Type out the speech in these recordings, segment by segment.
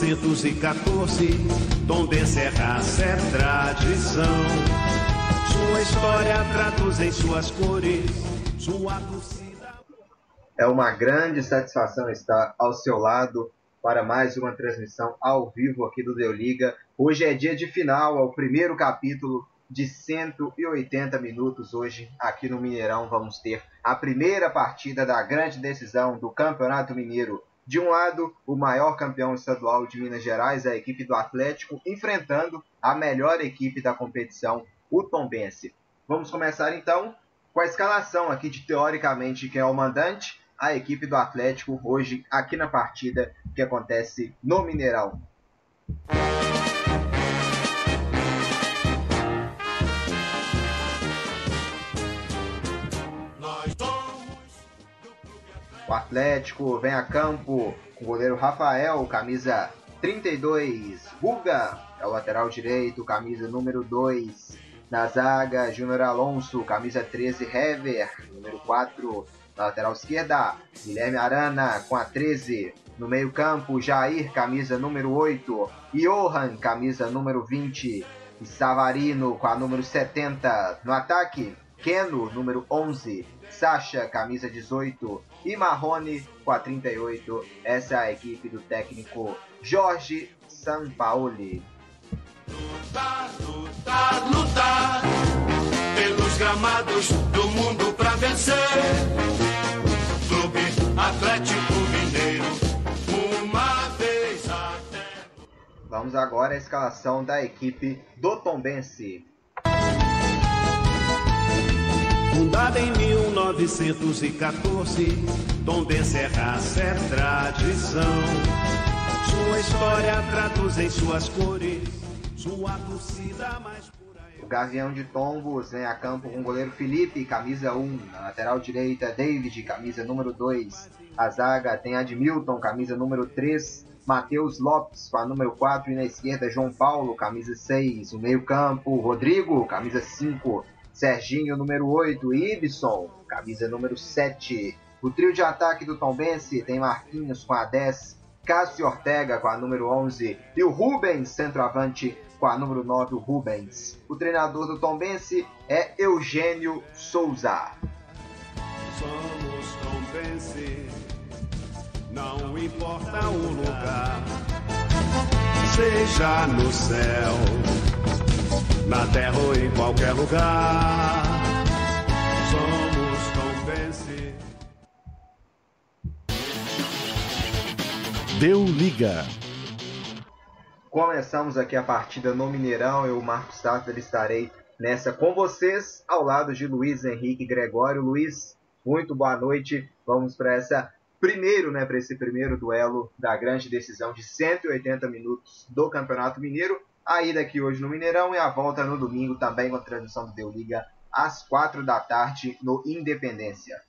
1914, Tom Benserraça é tradição. Sua história traduz em suas cores, sua torcida. É uma grande satisfação estar ao seu lado para mais uma transmissão ao vivo aqui do Deu Liga. Hoje é dia de final, é o primeiro capítulo de 180 minutos hoje aqui no Mineirão. Vamos ter a primeira partida da grande decisão do Campeonato Mineiro. De um lado, o maior campeão estadual de Minas Gerais, a equipe do Atlético, enfrentando a melhor equipe da competição, o Tombense. Vamos começar então com a escalação aqui de teoricamente quem é o mandante, a equipe do Atlético hoje aqui na partida que acontece no Mineirão. O Atlético vem a campo com o goleiro Rafael, camisa 32. Guga é o lateral direito, camisa número 2. Na zaga, Júnior Alonso, camisa 13. Hever, número 4. Na lateral esquerda, Guilherme Arana com a 13. No meio-campo, Jair, camisa número 8. Johan, camisa número 20. E Savarino com a número 70. No ataque, Keno, número 11. Sacha, camisa 18 e Marrone com a 38. Essa é a equipe do técnico Jorge Sampaoli. Lutar, lutar, lutar pelos gramados do mundo para vencer. Clube Atlético Mineiro, uma vez até. Vamos agora à escalação da equipe do Tombense. Fundada em 1914, Tom Benserraça é tradição. Sua história traduz em suas cores, sua torcida mais pura. O Gavião de Tombos vem a campo com o goleiro Felipe, camisa 1. Na lateral direita, David, camisa número 2. A zaga tem Admilton, camisa número 3. Matheus Lopes com a número 4 e na esquerda João Paulo, camisa 6. O meio-campo, Rodrigo, camisa 5. Serginho, número 8, Ibson, camisa número 7. O trio de ataque do Tombense tem Marquinhos com a 10, Cássio Ortega com a número 11 e o Rubens, centroavante, com a número 9, o Rubens. O treinador do Tombense é Eugênio Souza. Somos Tombense, não importa o lugar, seja no céu na terra ou em qualquer lugar. Somos Tombense. Deu liga. Começamos aqui a partida no Mineirão. Eu, Marcos Tátler, estarei nessa com vocês, ao lado de Luiz Henrique Gregório. Luiz, muito boa noite. Vamos para essa primeiro, né, para esse primeiro duelo da grande decisão de 180 minutos do Campeonato Mineiro. A ida aqui hoje no Mineirão e a volta no domingo também com a transmissão do Deu Liga às quatro da tarde no Independência.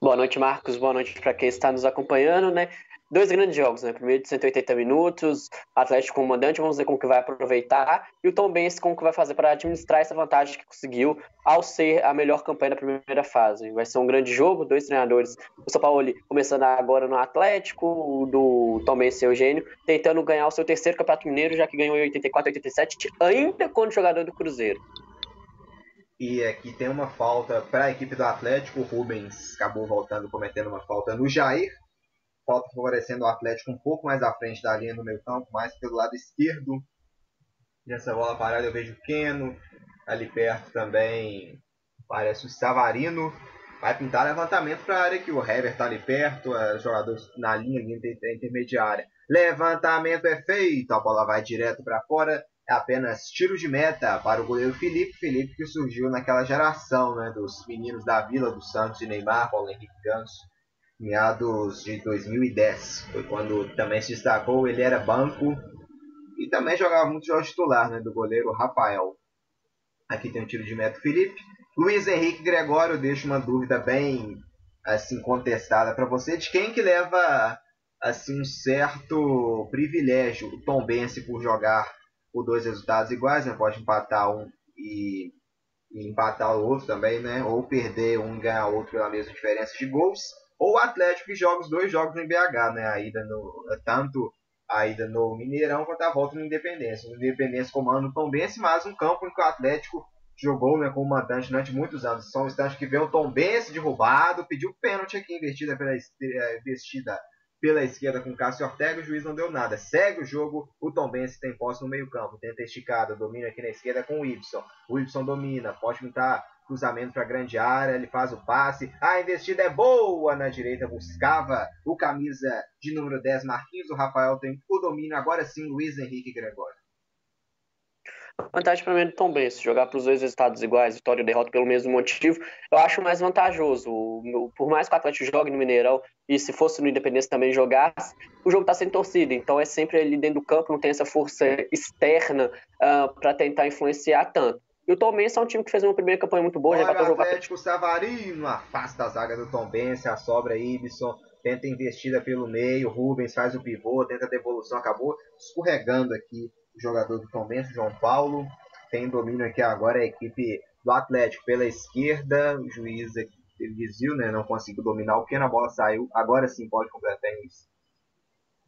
Boa noite, Marcos. Boa noite para quem está nos acompanhando, né? Dois grandes jogos, né? Primeiro de 180 minutos, Atlético com o mandante, vamos ver como que vai aproveitar, e o Tom Benz como que vai fazer para administrar essa vantagem que conseguiu ao ser a melhor campanha da primeira fase. Vai ser um grande jogo, dois treinadores, o São Paulo começando agora no Atlético, o do Tom Benz e Eugênio, tentando ganhar o seu terceiro campeonato mineiro, já que ganhou em 84, 87, ainda quando jogador do Cruzeiro. E aqui tem uma falta para a equipe do Atlético. O Rubens acabou voltando, cometendo uma falta no Jair falta favorecendo o Atlético um pouco mais à frente da linha no meio campo, mais pelo lado esquerdo. Nessa bola parada eu vejo o Keno, ali perto também parece o Savarino. Vai pintar levantamento para a área que o Hever está ali perto, é, jogadores na linha, linha intermediária. Levantamento é feito, a bola vai direto para fora. É apenas tiro de meta para o goleiro Felipe. Felipe que surgiu naquela geração né, dos meninos da Vila, do Santos e Neymar, Paulo Henrique Ganso meados de 2010. Foi quando também se destacou, ele era banco e também jogava muito jogos titular, né, do goleiro Rafael. Aqui tem o tiro de meta Felipe. Luiz Henrique Gregório deixa uma dúvida bem assim contestada para você de quem que leva assim um certo privilégio o Tom Bense por jogar por dois resultados iguais, né? Pode empatar um e, e empatar o outro também, né? Ou perder um e ganhar outro pela mesma diferença de gols ou o Atlético que joga os dois jogos em BH, né? A ida no, tanto a ida no Mineirão quanto a volta no Independência. O Independência comanda o Tom Bense, mas um campo em que o Atlético jogou né, como mandante durante muitos anos. São instantes que vê o Tom Bense derrubado, pediu pênalti aqui, investida pela, eh, investida pela esquerda com Cássio Ortega, o juiz não deu nada. Segue o jogo, o Tom Benz tem posse no meio campo, tenta esticada, domina aqui na esquerda com o Ibson. O Ibson domina, pode pintar cruzamento para a grande área, ele faz o passe. A investida é boa na direita, buscava o camisa de número 10, Marquinhos. O Rafael tem o domínio, agora sim, Luiz Henrique Gregório. Vantagem para mim é do Tom Benz, jogar para os dois resultados iguais, vitória e derrota pelo mesmo motivo, eu acho mais vantajoso. Por mais que o Atlético jogue no Mineirão e se fosse no Independência também jogasse, o jogo está sem torcida, então é sempre ali dentro do campo, não tem essa força externa uh, ah, para tentar influenciar tanto. E o Tom Benz é um time que fez uma primeira campanha muito boa. Olha já o. Atlético Savarino afasta a zaga do Tom Benz, a sobra Ibson, tenta investida pelo meio, Rubens faz o pivô, tenta a devolução, acabou escorregando aqui o jogador do Tom Benz, João Paulo. Tem domínio aqui agora a equipe do Atlético pela esquerda, o juiz aqui, ele desviou, né, não conseguiu dominar o que na bola saiu, agora sim pode completar isso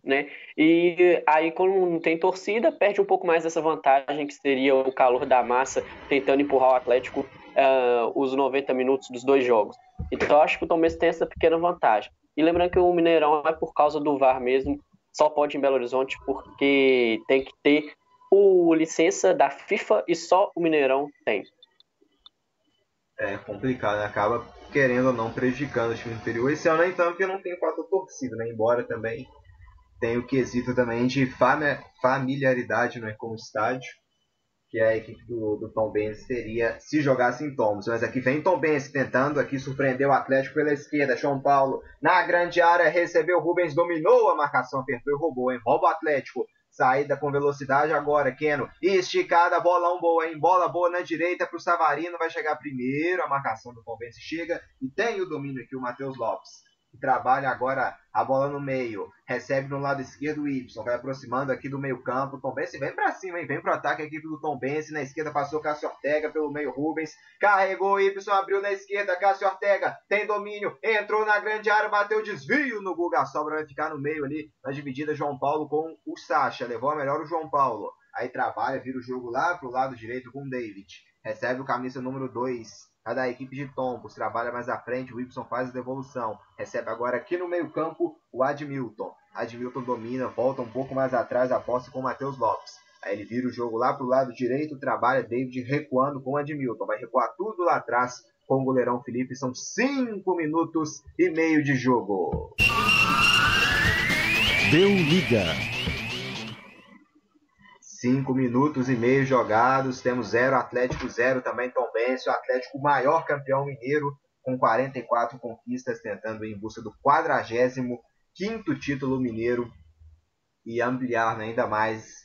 né? E aí, quando não tem torcida, perde um pouco mais dessa vantagem que seria o calor da massa tentando empurrar o Atlético uh, os 90 minutos dos dois jogos. Então, eu acho que o Tom tem essa pequena vantagem. E lembrando que o Mineirão é por causa do VAR mesmo, só pode em Belo Horizonte porque tem que ter o licença da FIFA e só o Mineirão tem. É complicado, né? acaba querendo ou não prejudicando o time inferior. Esse ano, então, porque não tem quatro torcida, né? Embora também tem o quesito também de familiaridade né, com o estádio, que a equipe do, do Tom Benz teria se jogasse em Thomas. Mas aqui vem Tom Benz tentando aqui surpreender o Atlético pela esquerda. João Paulo na grande área recebeu Rubens, dominou a marcação, apertou e roubou, hein? Rouba o Atlético. Saída com velocidade agora, Keno. Esticada, bolão boa, hein? Bola boa na direita para o Savarino. Vai chegar primeiro. A marcação do Tom Benz chega e tem o domínio aqui o Matheus Lopes trabalha agora a bola no meio, recebe no lado esquerdo o Y, vai aproximando aqui do meio campo, Tom Bense vem para cima, hein? vem pro ataque a equipe do Tom Bense, na esquerda passou Cássio Ortega, pelo meio Rubens, carregou o Y, abriu na esquerda, Cássio Ortega, tem domínio, entrou na grande área, bateu desvio no Guga, sobra vai ficar no meio ali, na dividida João Paulo com o Sacha, levou a melhor o João Paulo, aí trabalha, vira o jogo lá pro lado direito com o David, recebe o camisa número 2, a da equipe de Tombos trabalha mais à frente, o Y faz a devolução. Recebe agora aqui no meio campo o Admilton. Admilton domina, volta um pouco mais atrás, aposta com o Matheus Lopes. Aí ele vira o jogo lá para o lado direito, trabalha David recuando com o Admilton. Vai recuar tudo lá atrás com o goleirão Felipe. São 5 minutos e meio de jogo. Deu liga. 5 minutos e meio jogados, temos 0 Atlético 0 também Tom Benz, o Atlético maior campeão mineiro com 44 conquistas, tentando ir em busca do 45 título mineiro e ampliar né, ainda mais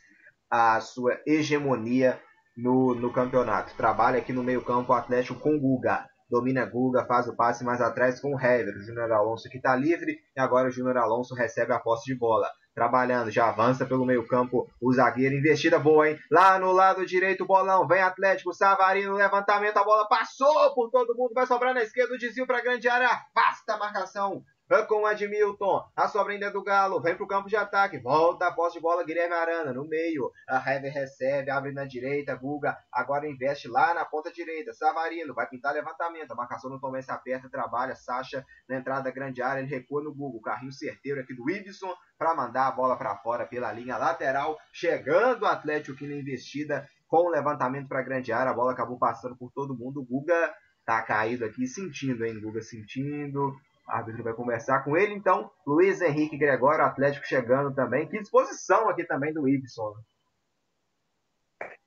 a sua hegemonia no, no campeonato. Trabalha aqui no meio campo o Atlético com Guga. Domina Guga, faz o passe mais atrás com o Hever. O Júnior Alonso que está livre e agora o Júnior Alonso recebe a posse de bola trabalhando, já avança pelo meio campo o zagueiro, investida boa, hein? Lá no lado direito, bolão, vem Atlético, Savarino, levantamento, a bola passou por todo mundo, vai sobrar na esquerda, o desvio para grande área, afasta a marcação com Admilton. A sobra ainda é do Galo. Vem para o campo de ataque. Volta a posse de bola. Guilherme Arana no meio. A Hever recebe. Abre na direita. Guga agora investe lá na ponta direita. Savarino vai pintar levantamento. A marcação no Tomé se aperta. Trabalha. Sacha na entrada da grande área. Ele recua no Guga. O carrinho certeiro aqui do Ibson para mandar a bola para fora pela linha lateral. Chegando o Atlético aqui na investida com o levantamento para grande área. A bola acabou passando por todo mundo. O Guga tá caído aqui sentindo, hein? Guga sentindo. O árbitro vai conversar com ele, então. Luiz Henrique Gregório, Atlético chegando também. Que disposição aqui também do Ibson.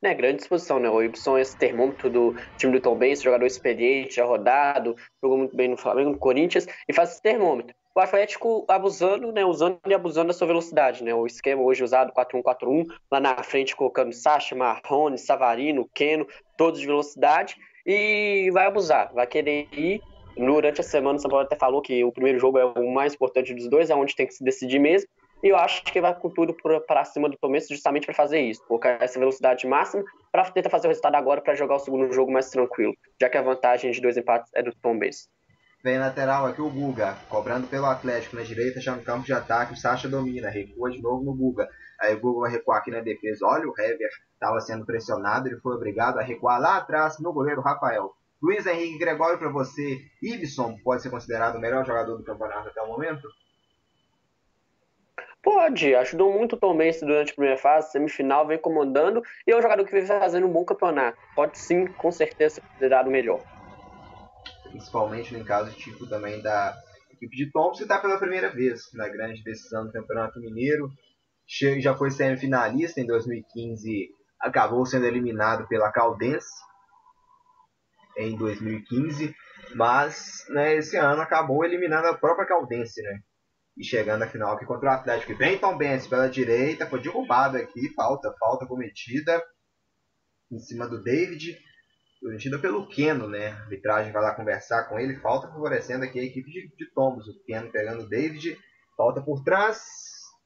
É, grande disposição, né? O Ibson é esse termômetro do time do Tom Benz, jogador experiente, já rodado, jogou muito bem no Flamengo, no Corinthians, e faz esse termômetro. O Atlético abusando, né? Usando e abusando da sua velocidade, né? O esquema hoje usado 4-1-4-1, lá na frente colocando Sacha, Marrone, Savarino, Keno, todos de velocidade, e vai abusar, vai querer ir Durante a semana, o São Paulo até falou que o primeiro jogo é o mais importante dos dois, é onde tem que se decidir mesmo. E eu acho que vai com tudo para cima do começo, justamente para fazer isso, colocar essa velocidade máxima para tentar fazer o resultado agora para jogar o segundo jogo mais tranquilo, já que a vantagem de dois empates é do Benz. Vem lateral aqui o Guga, cobrando pelo Atlético na direita, já no campo de ataque, o Sacha domina, recua de novo no Guga. Aí o Google vai recuar aqui na defesa. Olha, o Hever estava sendo pressionado, ele foi obrigado a recuar lá atrás no goleiro Rafael. Luiz Henrique Gregório, para você, Ibson pode ser considerado o melhor jogador do campeonato até o momento? Pode, ajudou muito o Tom Benz durante a primeira fase, semifinal, vem comandando e é um jogador que vem fazendo um bom campeonato. Pode sim, com certeza, ser considerado o melhor. Principalmente no caso tipo também da equipe de Tom, que está pela primeira vez na grande decisão do Campeonato Mineiro. Já foi semifinalista em 2015, acabou sendo eliminado pela Caldense em 2015, mas né, esse ano acabou eliminando a própria Caldense, né? E chegando à final aqui contra o Atlético. Vem Tom Benz pela direita, foi derrubado aqui, falta, falta cometida em cima do David, cometida pelo Keno, né? A arbitragem vai lá conversar com ele, falta favorecendo aqui a equipe de, de Tombos, o Keno pegando o David, falta por trás,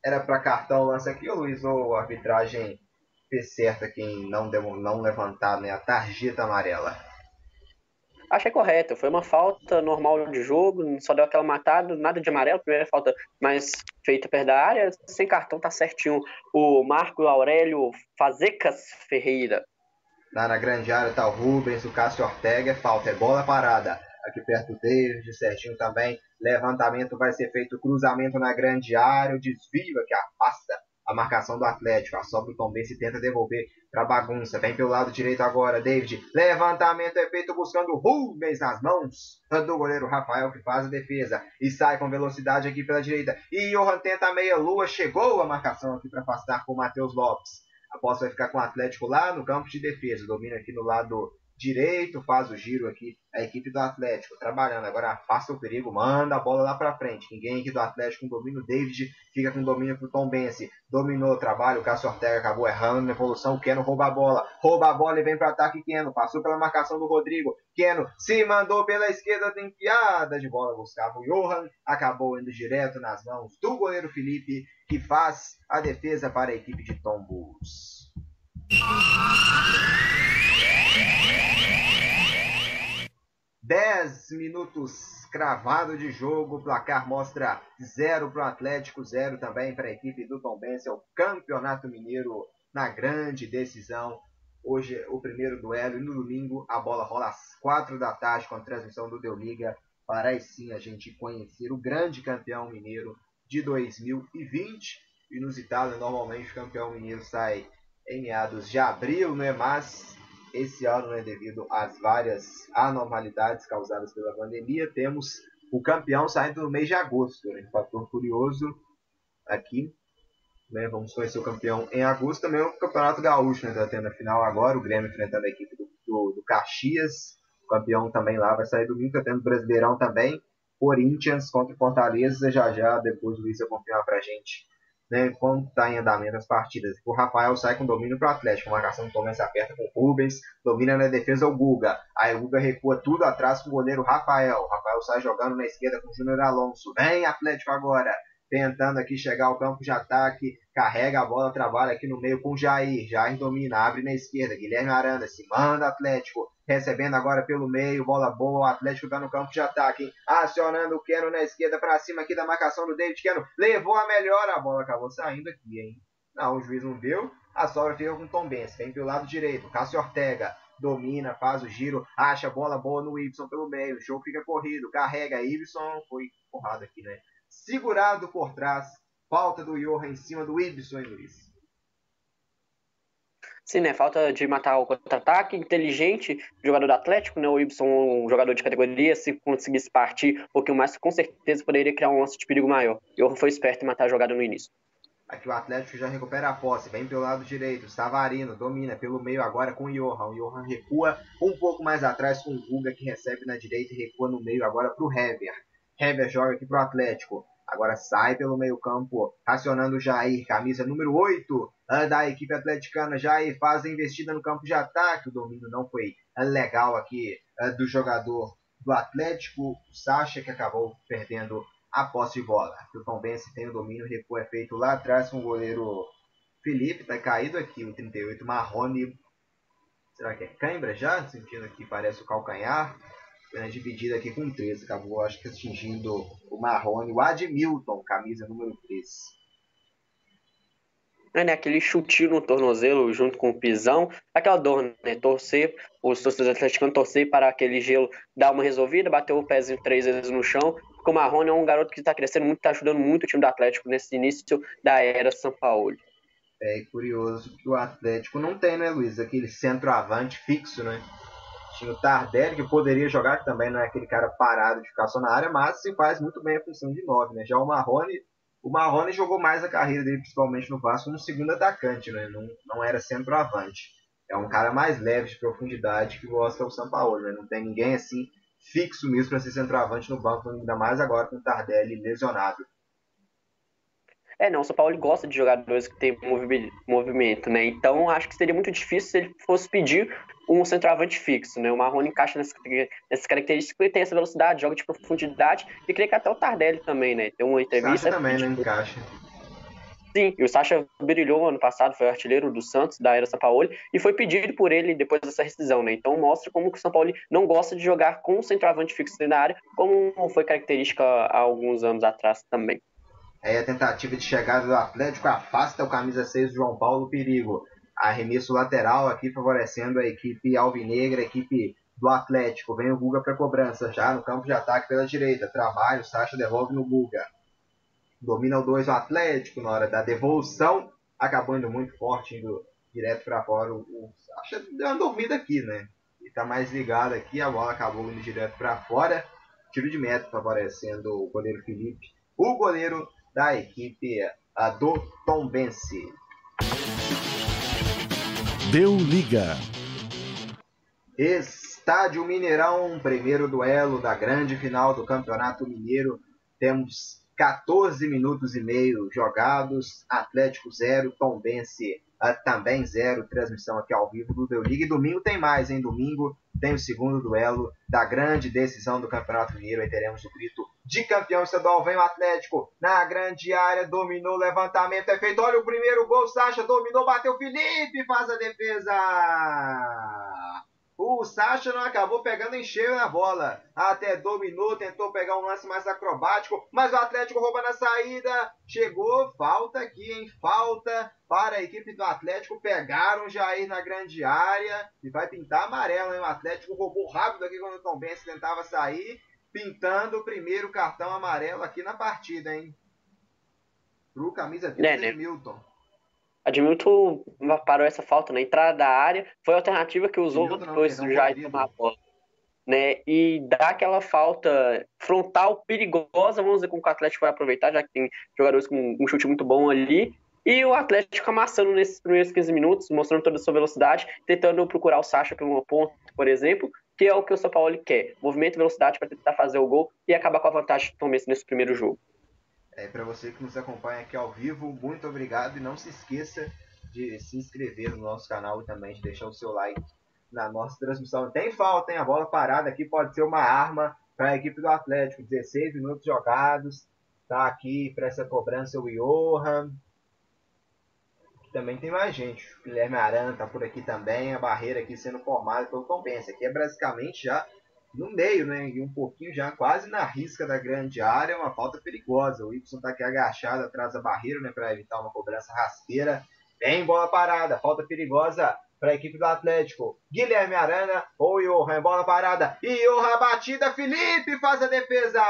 era para cartão o lance aqui, o Luiz, ou a arbitragem fez certo quem não, não levantar né, a tarjeta amarela? Achei correto, foi uma falta normal de jogo, só deu aquela matada, nada de amarelo, primeira falta mais feita perto da área, sem cartão tá certinho. O Marco Aurélio Fazecas Ferreira. Lá na grande área tá o Rubens, o Cássio Ortega, é falta, é bola parada. Aqui perto David, certinho também. Levantamento vai ser feito, cruzamento na grande área, o desvio aqui afasta a marcação do Atlético. A sobra do Tom Bense tenta devolver para bagunça. Vem pelo lado direito agora, David. Levantamento é feito buscando Rubens nas mãos do goleiro Rafael que faz a defesa e sai com velocidade aqui pela direita. E Johan tenta a meia lua, chegou a marcação aqui para afastar com o Matheus Lopes. A posse vai ficar com o Atlético lá no campo de defesa. Domina aqui no lado direito, faz o giro aqui a equipe do Atlético trabalhando. Agora afasta o perigo, manda a bola lá para frente. Ninguém aqui do Atlético com domínio. David fica com domínio pro Tom Bense. Dominou o trabalho, o Cássio Ortega acabou errando na evolução. Keno rouba a bola, rouba a bola e vem para ataque. Keno passou pela marcação do Rodrigo. Keno se mandou pela esquerda, tem piada de bola. Buscava o Johan, acabou indo direto nas mãos do goleiro Felipe, que faz a defesa para a equipe de Tombos. 10 minutos cravado de jogo, o placar mostra 0 para o Atlético, 0 também para a equipe do Tom Benz, é o Campeonato Mineiro na grande decisão. Hoje o primeiro duelo e no domingo a bola rola às 4 da tarde com a transmissão do Deu Liga para aí sim a gente conhecer o grande campeão mineiro de 2020. Inusitado, normalmente o campeão mineiro sai em meados de abril, né? mas esse ano, né, devido às várias anormalidades causadas pela pandemia, temos o campeão saindo no mês de agosto. Né? Fator curioso aqui. Né? Vamos conhecer o campeão em agosto. Também o Campeonato Gaúcho está né? tendo a final agora. O Grêmio enfrentando a equipe do, do, do Caxias. O campeão também lá vai sair domingo. Está tendo o Brasileirão também. Corinthians contra Fortaleza. Já já, depois o Luiz vai confirmar para a gente né, quando está em andamento as partidas. O Rafael sai com domínio para o Atlético, marcação do Tomé se aperta com o Rubens, domina na defesa o Guga. Aí o Guga recua tudo atrás com o goleiro Rafael. O Rafael sai jogando na esquerda com o Júnior Alonso. Vem Atlético agora, tentando aqui chegar ao campo de ataque, carrega a bola, trabalha aqui no meio com Jair. Jair domina, abre na esquerda. Guilherme Aranda se manda Atlético recebendo agora pelo meio, bola boa, o Atlético está no campo de ataque, hein? acionando o Keno na esquerda para cima aqui da marcação do David Keno, levou a melhor, a bola acabou saindo aqui, hein? Não, o juiz não deu, a sobra fica com Tom Benz, vem pelo lado direito, Cássio Ortega, domina, faz o giro, acha a bola boa no Ibson pelo meio, o jogo fica corrido, carrega Ibson, foi porrada aqui, né? Segurado por trás, falta do Johan em cima do Ibson, hein, Luiz? Sim, né? Falta de matar o contra-ataque, inteligente, jogador do Atlético, né? O Ibson, um jogador de categoria, se conseguisse partir um pouquinho mais, com certeza poderia criar um lance de perigo maior. O foi esperto em matar a jogada no início. Aqui o Atlético já recupera a posse, vem pelo lado direito, Savarino domina pelo meio agora com o Johan. O Johan recua um pouco mais atrás com o Guga que recebe na direita e recua no meio agora para o Hever. Hever joga aqui para o Atlético. Agora sai pelo meio campo, racionando o Jair, camisa número 8 da equipe atleticana. Jair faz a investida no campo de ataque. O domínio não foi legal aqui eh, do jogador do Atlético, o Sacha, que acabou perdendo a posse de bola. O Tom Bense tem o domínio, recuo é feito lá atrás com o goleiro Felipe, tá caído aqui, o 38, Marrone. Será que é cãibra já? Sentindo aqui, parece o calcanhar né, dividida aqui com 13. Acabou, acho que atingindo o Marrone, o Admilton, camisa número 3. né, aquele chutinho no tornozelo junto com o pisão, aquela dor, né, torcer, os torcedores atleticanos torcer para aquele gelo dar uma resolvida, bateu o pezinho três vezes no chão, porque o Marrone é um garoto que está crescendo muito, está ajudando muito o time do Atlético nesse início da era São Paulo. É curioso que o Atlético não tem, né, Luiz, aquele centroavante fixo, né? Tinha o Tardelli, que poderia jogar, que também não é aquele cara parado de ficar só na área, mas se faz muito bem a função de 9, né? Já o Marrone, o Marrone jogou mais a carreira dele, principalmente no Vasco, como segundo atacante, né? Não, não era centroavante. É um cara mais leve de profundidade que gosta São Paulo, né? Não tem ninguém assim fixo mesmo para ser centroavante no banco, ainda mais agora com o Tardelli lesionado. É, não, o São Paulo gosta de jogadores que têm movimento, né? Então acho que seria muito difícil se ele fosse pedir um centroavante fixo, né? O Marrone encaixa nessas, nessas características, ele tem essa velocidade, joga de profundidade, e creio que até o Tardelli também, né? Tem uma entrevista. Sacha também, né? Encaixa. Sim, e o Sacha brilhou ano passado, foi artilheiro do Santos, da era São Paulo, e foi pedido por ele depois dessa rescisão, né? Então mostra como que o São Paulo não gosta de jogar com um centroavante fixo na área, como foi característica há alguns anos atrás também. Aí a tentativa de chegada do Atlético afasta o camisa 6 do João Paulo perigo arremesso lateral aqui favorecendo a equipe alvinegra, a equipe do Atlético. Vem o Guga para cobrança já no campo de ataque pela direita. Trabalho, Sacha devolve no Guga. Domina o 2 o Atlético na hora da devolução. Acabou indo muito forte, indo direto para fora. O, o Sacha deu uma dormida aqui, né? E tá mais ligado aqui. A bola acabou indo direto para fora. Tiro de meta favorecendo o goleiro Felipe. O goleiro da equipe do Tom Bense. Deu liga. Estádio Mineirão, primeiro duelo da grande final do Campeonato Mineiro. Temos 14 minutos e meio jogados, Atlético 0, Tombense uh, também 0, transmissão aqui ao vivo do Deu Liga. E domingo tem mais, hein? Domingo tem o segundo duelo da grande decisão do Campeonato Mineiro. Aí teremos o grito de campeão estadual. Vem o Atlético na grande área, dominou, levantamento é feito. Olha o primeiro gol, Sacha dominou, bateu Felipe, faz a defesa. O Sacha não acabou pegando em cheio na bola. Até dominou, tentou pegar um lance mais acrobático, mas o Atlético rouba na saída. Chegou, falta aqui, hein? Falta para a equipe do Atlético. Pegaram Jair na grande área e vai pintar amarelo, hein? O Atlético roubou rápido aqui quando o Tom Benz tentava sair pintando o primeiro cartão amarelo aqui na partida, hein? Pro camisa 30, é, né? Milton. Admilton parou essa falta na entrada da área, foi a alternativa que usou Edmilton depois do Jair tomar a bola. Né, e dá aquela falta frontal perigosa, vamos ver como o Atlético vai aproveitar, já que tem jogadores com um chute muito bom ali. E o Atlético amassando nesses primeiros 15 minutos, mostrando toda a sua velocidade, tentando procurar o Sacha pelo ponto, por exemplo, que é o que o São Paulo quer. Movimento e velocidade para tentar fazer o gol e acabar com a vantagem do Tom nesse primeiro jogo. É, para você que nos acompanha aqui ao vivo, muito obrigado e não se esqueça de se inscrever no nosso canal e também de deixar o seu like na nossa transmissão. Tem falta, hein? A bola parada aqui pode ser uma arma para a equipe do Atlético. 16 minutos jogados. Tá aqui para essa cobrança o Johan também tem mais gente. O Guilherme Arana tá por aqui também. A barreira aqui sendo formada pelo Tom Benz. Aqui é basicamente já no meio, né? E um pouquinho já quase na risca da grande área. Uma falta perigosa. O Y tá aqui agachado atrás da barreira, né? Para evitar uma cobrança rasteira. Tem bola parada. Falta perigosa para a equipe do Atlético. Guilherme Arana ou Johan. Bola parada. Johan batida. Felipe faz a defesa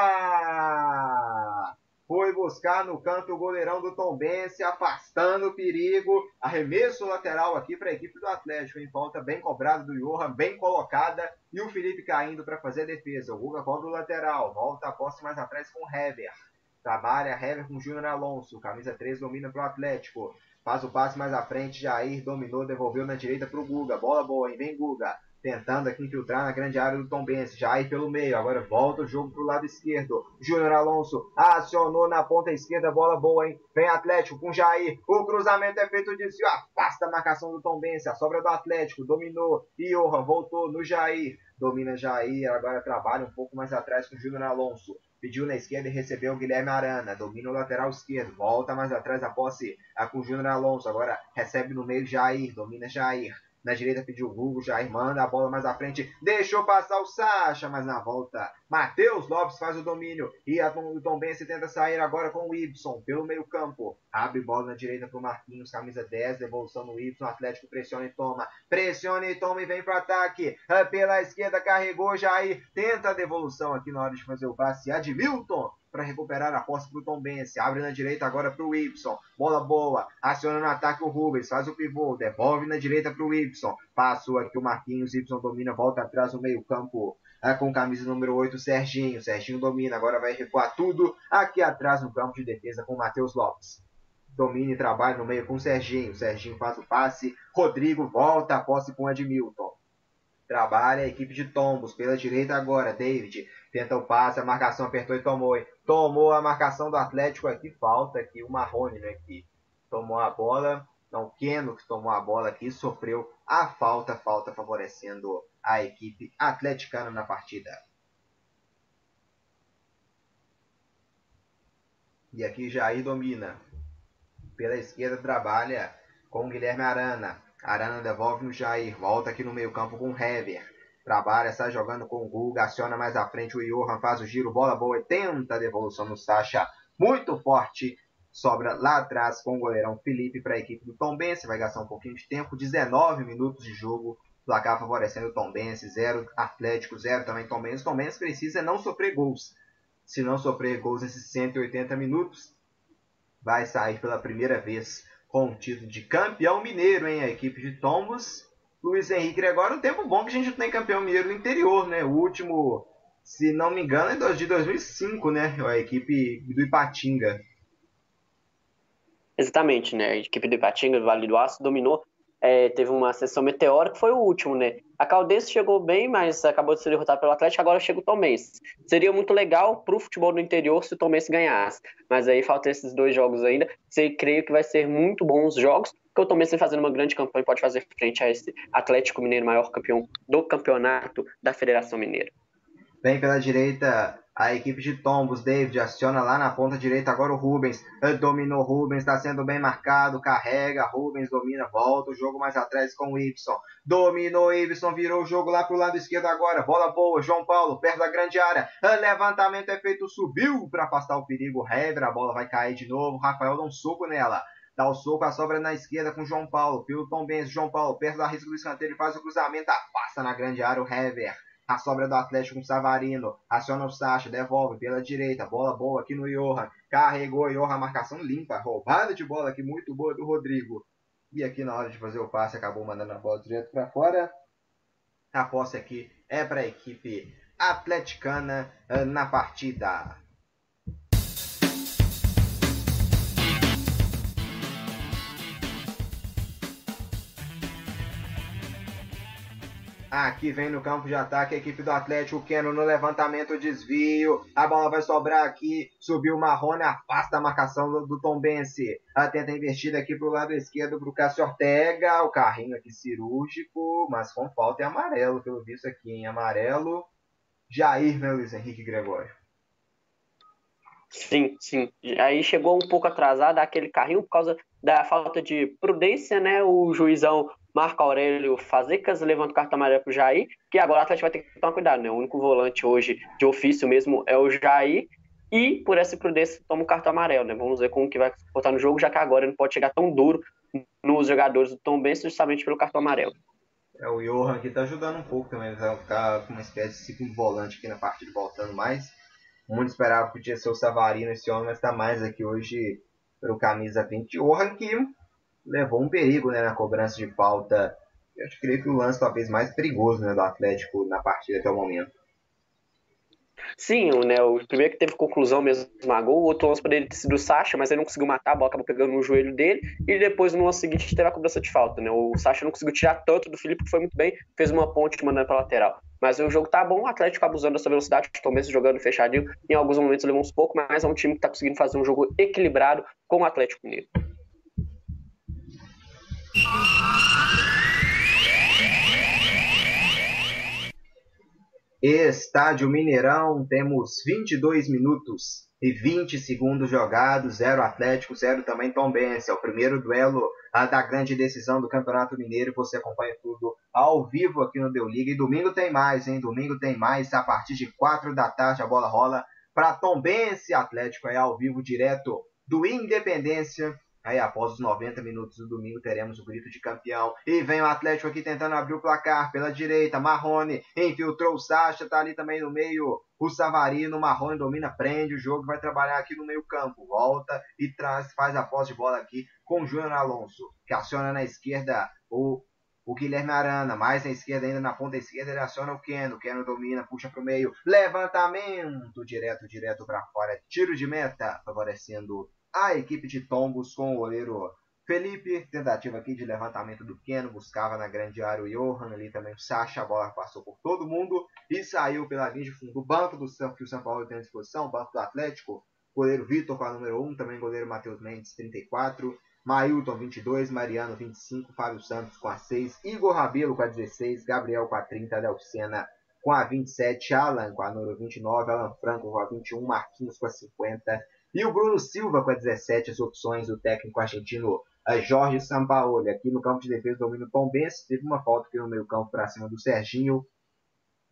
foi buscar no canto o goleirão do Tombense, afastando o perigo. Arremesso lateral aqui para a equipe do Atlético, em falta bem cobrada do Johan, bem colocada. E o Felipe caindo para fazer a defesa. O Guga cobra o lateral, volta a posse mais atrás com o Hever. Trabalha Hever com o Júnior Alonso, camisa 3 domina para o Atlético. Faz o passe mais à frente, Jair dominou, devolveu na direita para o Guga. Bola boa, hein? Vem Guga tentando aqui infiltrar na grande área do Tom já aí pelo meio, agora volta o jogo pro lado esquerdo, Júnior Alonso acionou na ponta esquerda, bola boa, hein, vem Atlético com Jair, o cruzamento é feito de desvio, afasta a marcação do Tom Benz, a sobra do Atlético, dominou, Johan voltou no Jair, domina Jair, agora trabalha um pouco mais atrás com Júnior Alonso, pediu na esquerda e recebeu o Guilherme Arana, domina o lateral esquerdo, volta mais atrás a posse. A com o Júnior Alonso, agora recebe no meio Jair, domina Jair, Na direita pediu o Hugo, Jair manda a bola mais à frente. Deixou passar o Sacha, mas na volta. Matheus Lopes faz o domínio. E a Tom, o Tom tenta sair agora com o Ibson pelo meio campo. Abre bola na direita para o Marquinhos, camisa 10. Devolução no Ibson. Atlético pressiona e toma. Pressiona e toma e vem para ataque. Pela esquerda carregou Jair. Tenta a devolução aqui na hora de fazer o passe. Admilton para recuperar a posse para o Tom Bense. Abre na direita agora para o Y. Bola boa. Aciona no ataque o Rubens. Faz o pivô. Devolve na direita para o Y. Passou aqui o Marquinhos. Y domina. Volta atrás no meio campo. É, com camisa número 8, Serginho. Serginho domina. Agora vai recuar tudo aqui atrás no campo de defesa com o Matheus Lopes. Domina e trabalha no meio com o Serginho. Serginho faz o passe. Rodrigo volta a posse com o Edmilton. Trabalha a equipe de Tombos pela direita agora. David tenta o passe, a marcação apertou e tomou. Tomou a marcação do Atlético aqui. Falta aqui o Marrone, né? Que tomou a bola. Não, Keno que tomou a bola aqui sofreu a falta. Falta favorecendo a equipe atleticana na partida. E aqui Jair domina. Pela esquerda trabalha com Guilherme Arana. Arana devolve no Jair. Volta aqui no meio campo com Hever. Trabalha, sai jogando com o Guga. Aciona mais à frente o Johan. Faz o giro. Bola boa. E tenta a devolução no Sacha. Muito forte. Sobra lá atrás com o goleirão Felipe para a equipe do Tom. Vai gastar um pouquinho de tempo. 19 minutos de jogo. Placar favorecendo o Tom Bense. 0 Atlético. 0 também Tom Bense. Tom precisa não sofrer gols. Se não sofrer gols nesses 180 minutos, vai sair pela primeira vez com o título de campeão mineiro, hein? A equipe de Tombos. Luiz Henrique Gregório, um tempo bom que a gente não tem campeão mineiro no interior, né? O último, se não me engano, é de 2005, né? A equipe do Ipatinga. Exatamente, né? A equipe do Ipatinga, do Vale do Aço, dominou é, teve uma sessão meteórica, foi o último, né? A Caldense chegou bem, mas acabou de ser derrotado pelo Atlético, agora chega o Tomense. Seria muito legal para o futebol do interior se o Tomense ganhasse, mas aí faltam esses dois jogos ainda. Você creio que vai ser muito bons jogos, porque o Tomense fazendo uma grande campanha pode fazer frente a esse Atlético Mineiro, maior campeão do campeonato da Federação Mineira. Vem pela direita a equipe de Tombos, David aciona lá na ponta direita agora o Rubens. Dominou Rubens, está sendo bem marcado. Carrega, Rubens domina, volta o jogo mais atrás com o Ibson. Dominou Ibson, virou o jogo lá pro lado esquerdo agora. Bola boa, João Paulo, perto da grande área. Levantamento é feito, subiu para afastar o perigo. Hever, a bola vai cair de novo. Rafael dá um soco nela. Dá o soco, a sobra na esquerda com João Paulo. Pelo Tom Benz, João Paulo, perto da risca do escanteio, faz o cruzamento, afasta na grande área o Hever. A sobra do Atlético com Savarino. Aciona o Sacha, devolve pela direita. Bola boa aqui no Johan. Carregou o Johan, marcação limpa. Roubada de bola aqui muito boa do Rodrigo. E aqui na hora de fazer o passe acabou mandando a bola direto para fora. A posse aqui é para a equipe atleticana eh, na partida. Aqui vem no campo de ataque a equipe do Atlético. Keno no levantamento, desvio. A bola vai sobrar aqui. Subiu o Marrone, afasta a marcação do, do Tom Bense. Tenta investida aqui pro lado esquerdo pro Cássio Ortega. O carrinho aqui cirúrgico, mas com falta em amarelo, pelo visto aqui em amarelo. Jair, né, Luiz Henrique Gregório? Sim, sim. Aí chegou um pouco atrasado aquele carrinho por causa da falta de prudência, né? O juizão Marco Aurélio Fazecas levanta o cartão amarelo pro Jair, que agora o Atlético vai ter que tomar cuidado, né? O único volante hoje de ofício mesmo é o Jair, e por essa prudência toma o cartão amarelo, né? Vamos ver como que vai se no jogo, já que agora não pode chegar tão duro nos jogadores do Tom Benz justamente pelo cartão amarelo. É, o Johan aqui tá ajudando um pouco também, vai ficar com uma espécie de segundo volante aqui na partida, voltando mais. Muito esperava que podia ser o Savarino esse homem, mas tá mais aqui hoje pelo camisa 20. Johan que levou um perigo né, na cobrança de falta. Eu creio que o lance talvez mais perigoso né, do Atlético na partida até o momento. Sim, né, o primeiro que teve conclusão mesmo esmagou, o outro lance poderia ter sido o Sacha, mas ele não conseguiu matar, a bola acabou pegando no joelho dele, e depois no lance seguinte teve a cobrança de falta, né, o Sacha não conseguiu tirar tanto do Felipe, que foi muito bem, fez uma ponte mandando para lateral. Mas o jogo tá bom, o Atlético abusando dessa velocidade, Tom jogando fechadinho, em alguns momentos levou uns pouco, mas é um time que tá conseguindo fazer um jogo equilibrado com o Atlético Mineiro. Estádio Mineirão, temos 22 minutos e 20 segundos jogados, 0 Atlético, 0 também Tombense. É o primeiro duelo a da grande decisão do Campeonato Mineiro. Você acompanha tudo ao vivo aqui no Deu Liga. E domingo tem mais, hein? Domingo tem mais. A partir de 4 da tarde a bola rola para Tombense Atlético aí ao vivo direto do Independência. Aí após os 90 minutos do domingo teremos o grito de campeão. E vem o Atlético aqui tentando abrir o placar pela direita. Marrone infiltrou o Sacha, tá ali também no meio. O Savarino, Marrone domina, prende o jogo, vai trabalhar aqui no meio campo. Volta e traz, faz a posse de bola aqui com o Júnior Alonso, que aciona na esquerda o o Guilherme Arana, mais na esquerda, ainda na ponta esquerda, ele aciona o Keno. Keno domina, puxa para o meio. Levantamento direto, direto para fora. Tiro de meta, favorecendo a equipe de Tombos com o goleiro Felipe. Tentativa aqui de levantamento do Keno. Buscava na grande área o Johan. Ali também o Sacha. A bola passou por todo mundo e saiu pela linha de fundo. O banco do São, que o São Paulo tem à disposição, o banco do Atlético. Goleiro Vitor com a número 1. Também goleiro Matheus Mendes, 34. Mailton 22, Mariano 25, Fábio Santos com a 6, Igor Rabelo com a 16, Gabriel com a 30, Léo Senna com a 27, Alan com a número 29, Alan Franco com a 21, Marquinhos com a 50 e o Bruno Silva com a 17, as opções do técnico argentino Jorge Sampaoli. Aqui no campo de defesa, domínio Tom Benz, teve uma falta aqui no meio campo para cima do Serginho,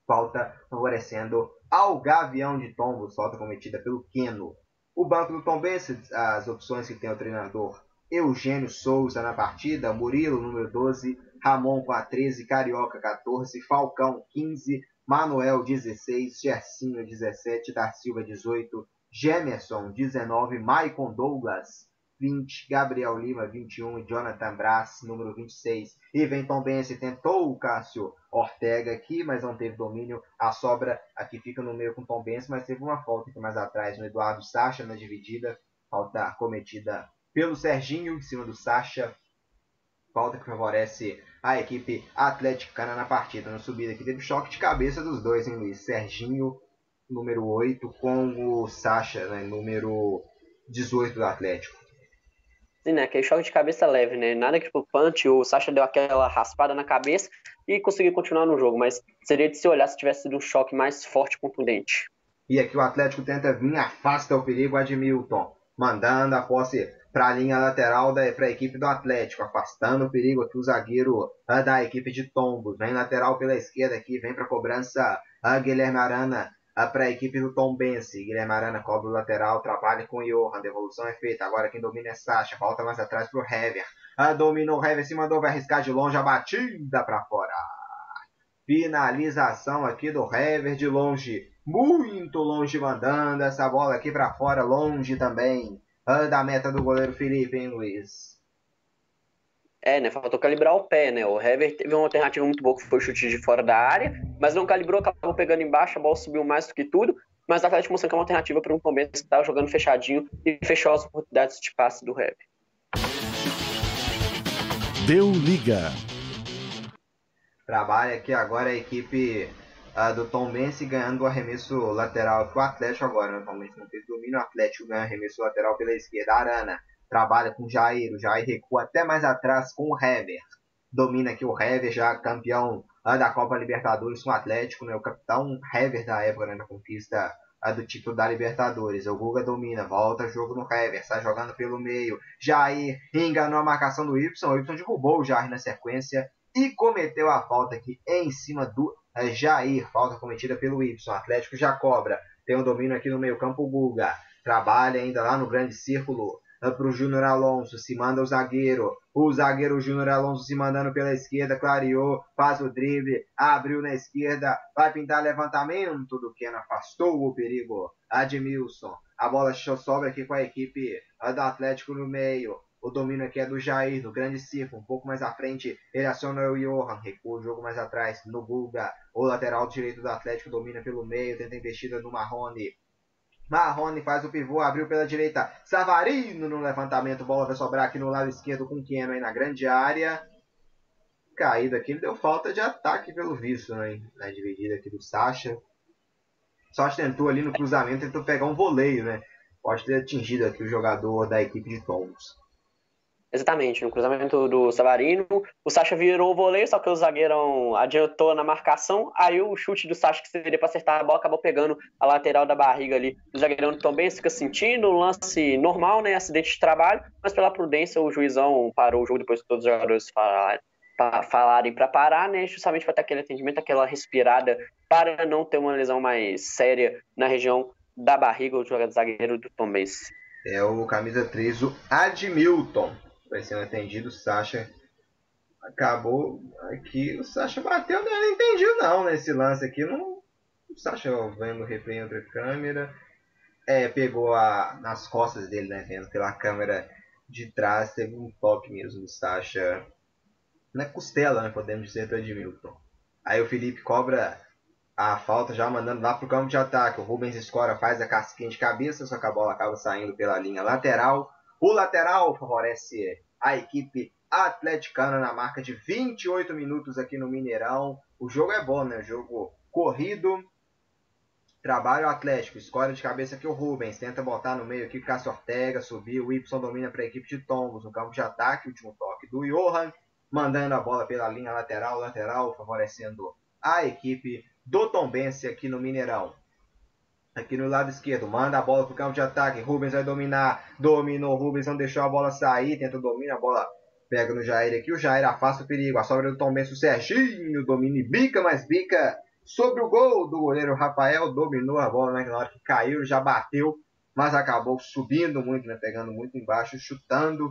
falta favorecendo ao Gavião de Tombos, falta cometida pelo Queno. O banco do Tom Benz, as opções que tem o treinador Eugênio Souza na partida, Murilo, número 12, Ramon com a 13, Carioca 14, Falcão 15, Manuel 16, Gercinho 17, da Silva 18, Gemerson 19, Maicon Douglas 20, Gabriel Lima 21 e Jonathan Brás, número 26. E vem Tom Bense, tentou o Cássio Ortega aqui, mas não teve domínio. A sobra aqui fica no meio com Tom Bense, mas teve uma falta aqui mais atrás no Eduardo Sacha na dividida. Falta cometida pelo Serginho, em cima do Sacha. Falta que favorece a equipe atleticana na partida. Na subida aqui teve choque de cabeça dos dois, hein, Luiz? Serginho, número 8, com o Sacha, né, número 18 do Atlético. Sim, né? Aquele choque de cabeça leve, né? Nada que preocupante. O Sacha deu aquela raspada na cabeça e conseguiu continuar no jogo. Mas seria de se olhar se tivesse sido um choque mais forte e contundente. E aqui o Atlético tenta vir, afasta o perigo, Admilton. Mandando a posse para a linha lateral para a equipe do Atlético, afastando o perigo aqui o zagueiro uh, da equipe de Tombos. Vem lateral pela esquerda aqui, vem para a cobrança a uh, Guilherme Arana para a equipe do Tombense. Guilherme Arana cobra o lateral, trabalha com o Johan, devolução é feita. Agora quem domina é Sacha, volta mais atrás para o Hever. Uh, dominou o Hever, se mandou, vai arriscar de longe, a batida para fora. Finalização aqui do Hever de longe, muito longe mandando essa bola aqui para fora, longe também da meta do goleiro Felipe, hein, Luiz? É, né? Faltou calibrar o pé, né? O Hever teve uma alternativa muito boa que foi o chute de fora da área, mas não calibrou, acabou pegando embaixo, a bola subiu mais do que tudo. Mas o Atlético mostrou que é uma alternativa para um Palmeiras que estava jogando fechadinho e fechou as oportunidades de passe do Hever. Deu liga. Trabalha aqui agora a equipe uh, do Tom Bense ganhando o arremesso lateral para o Atlético agora. Né? O Tom Bense não teve domínio, o Atlético ganha arremesso lateral pela esquerda. Arana trabalha com o Jair, o Jair recua até mais atrás com o Hever. Domina aqui o Hever, já campeão uh, da Copa Libertadores com o Atlético, né? o capitão Hever da época né? na conquista uh, do título da Libertadores. O Guga domina, volta jogo no Hever, sai jogando pelo meio. Jair enganou a marcação do Y, o Y derrubou o Jair na sequência e cometeu a falta aqui em cima do é Jair, falta cometida pelo Y. Atlético já cobra. Tem o um domínio aqui no meio-campo. Guga trabalha ainda lá no grande círculo para o Júnior Alonso. Se manda o zagueiro. O zagueiro Júnior Alonso se mandando pela esquerda. Clareou, faz o drible. Abriu na esquerda. Vai pintar levantamento do Ken. Afastou o perigo. Admilson. A bola sobe aqui com a equipe do Atlético no meio. O domínio aqui é do Jair, do grande círculo. Um pouco mais à frente, ele aciona o Johan. Recua o jogo mais atrás no Guga. O lateral direito do Atlético domina pelo meio. Tenta investida no Marrone. Marrone faz o pivô, abriu pela direita. Savarino no levantamento. Bola vai sobrar aqui no lado esquerdo com Keno aí na grande área. Caída aqui. Ele deu falta de ataque pelo visto, né? Na dividida aqui do Sacha. Só tentou ali no cruzamento, tentou pegar um voleio, né? Pode ter atingido aqui o jogador da equipe de Tombos. Exatamente, no cruzamento do Savarino, o Sacha virou o voleio, só que o zagueirão adiantou na marcação, aí o chute do Sacha, que seria para acertar a bola, acabou pegando a lateral da barriga ali. O zagueirão também fica sentindo, um lance normal, né, acidente de trabalho, mas pela prudência o juizão parou o jogo depois que todos os jogadores falaram, falarem para parar, né, justamente para ter aquele atendimento, aquela respirada, para não ter uma lesão mais séria na região da barriga do jogador zagueiro do Tom. É o camisa 3, o Admilton vai ser atendido. O Sasha acabou aqui. O Sasha bateu, não entendi não nesse lance aqui. Não, o Sasha vendo o replay outra câmera. É, pegou a, nas costas dele, né? Vendo pela câmera de trás. Teve um toque mesmo do Sasha na costela, né? Podemos dizer, do Edmilton. Aí o Felipe cobra a falta já mandando lá pro campo de ataque. O Rubens escora, faz a casquinha de cabeça, só que a bola acaba saindo pela linha lateral. O lateral favorece a equipe atleticana na marca de 28 minutos aqui no Mineirão. O jogo é bom, né? Jogo corrido. Trabalho Atlético, escolha de cabeça aqui o Rubens, tenta botar no meio aqui o Cássio Ortega, subiu, o Y domina para a equipe de Tombos no campo de ataque, último toque do Johan, mandando a bola pela linha lateral, lateral, favorecendo a equipe do Tombense aqui no Mineirão. Aqui no lado esquerdo, manda a bola pro campo de ataque. Rubens vai dominar. Dominou. Rubens não deixou a bola sair. Tenta dominar. A bola pega no Jair aqui. O Jair afasta o perigo. A sobra do Tom Benço. O Serginho domina e bica, mas bica sobre o gol do goleiro Rafael. Dominou a bola né? na hora que caiu. Já bateu. Mas acabou subindo muito, né? Pegando muito embaixo. Chutando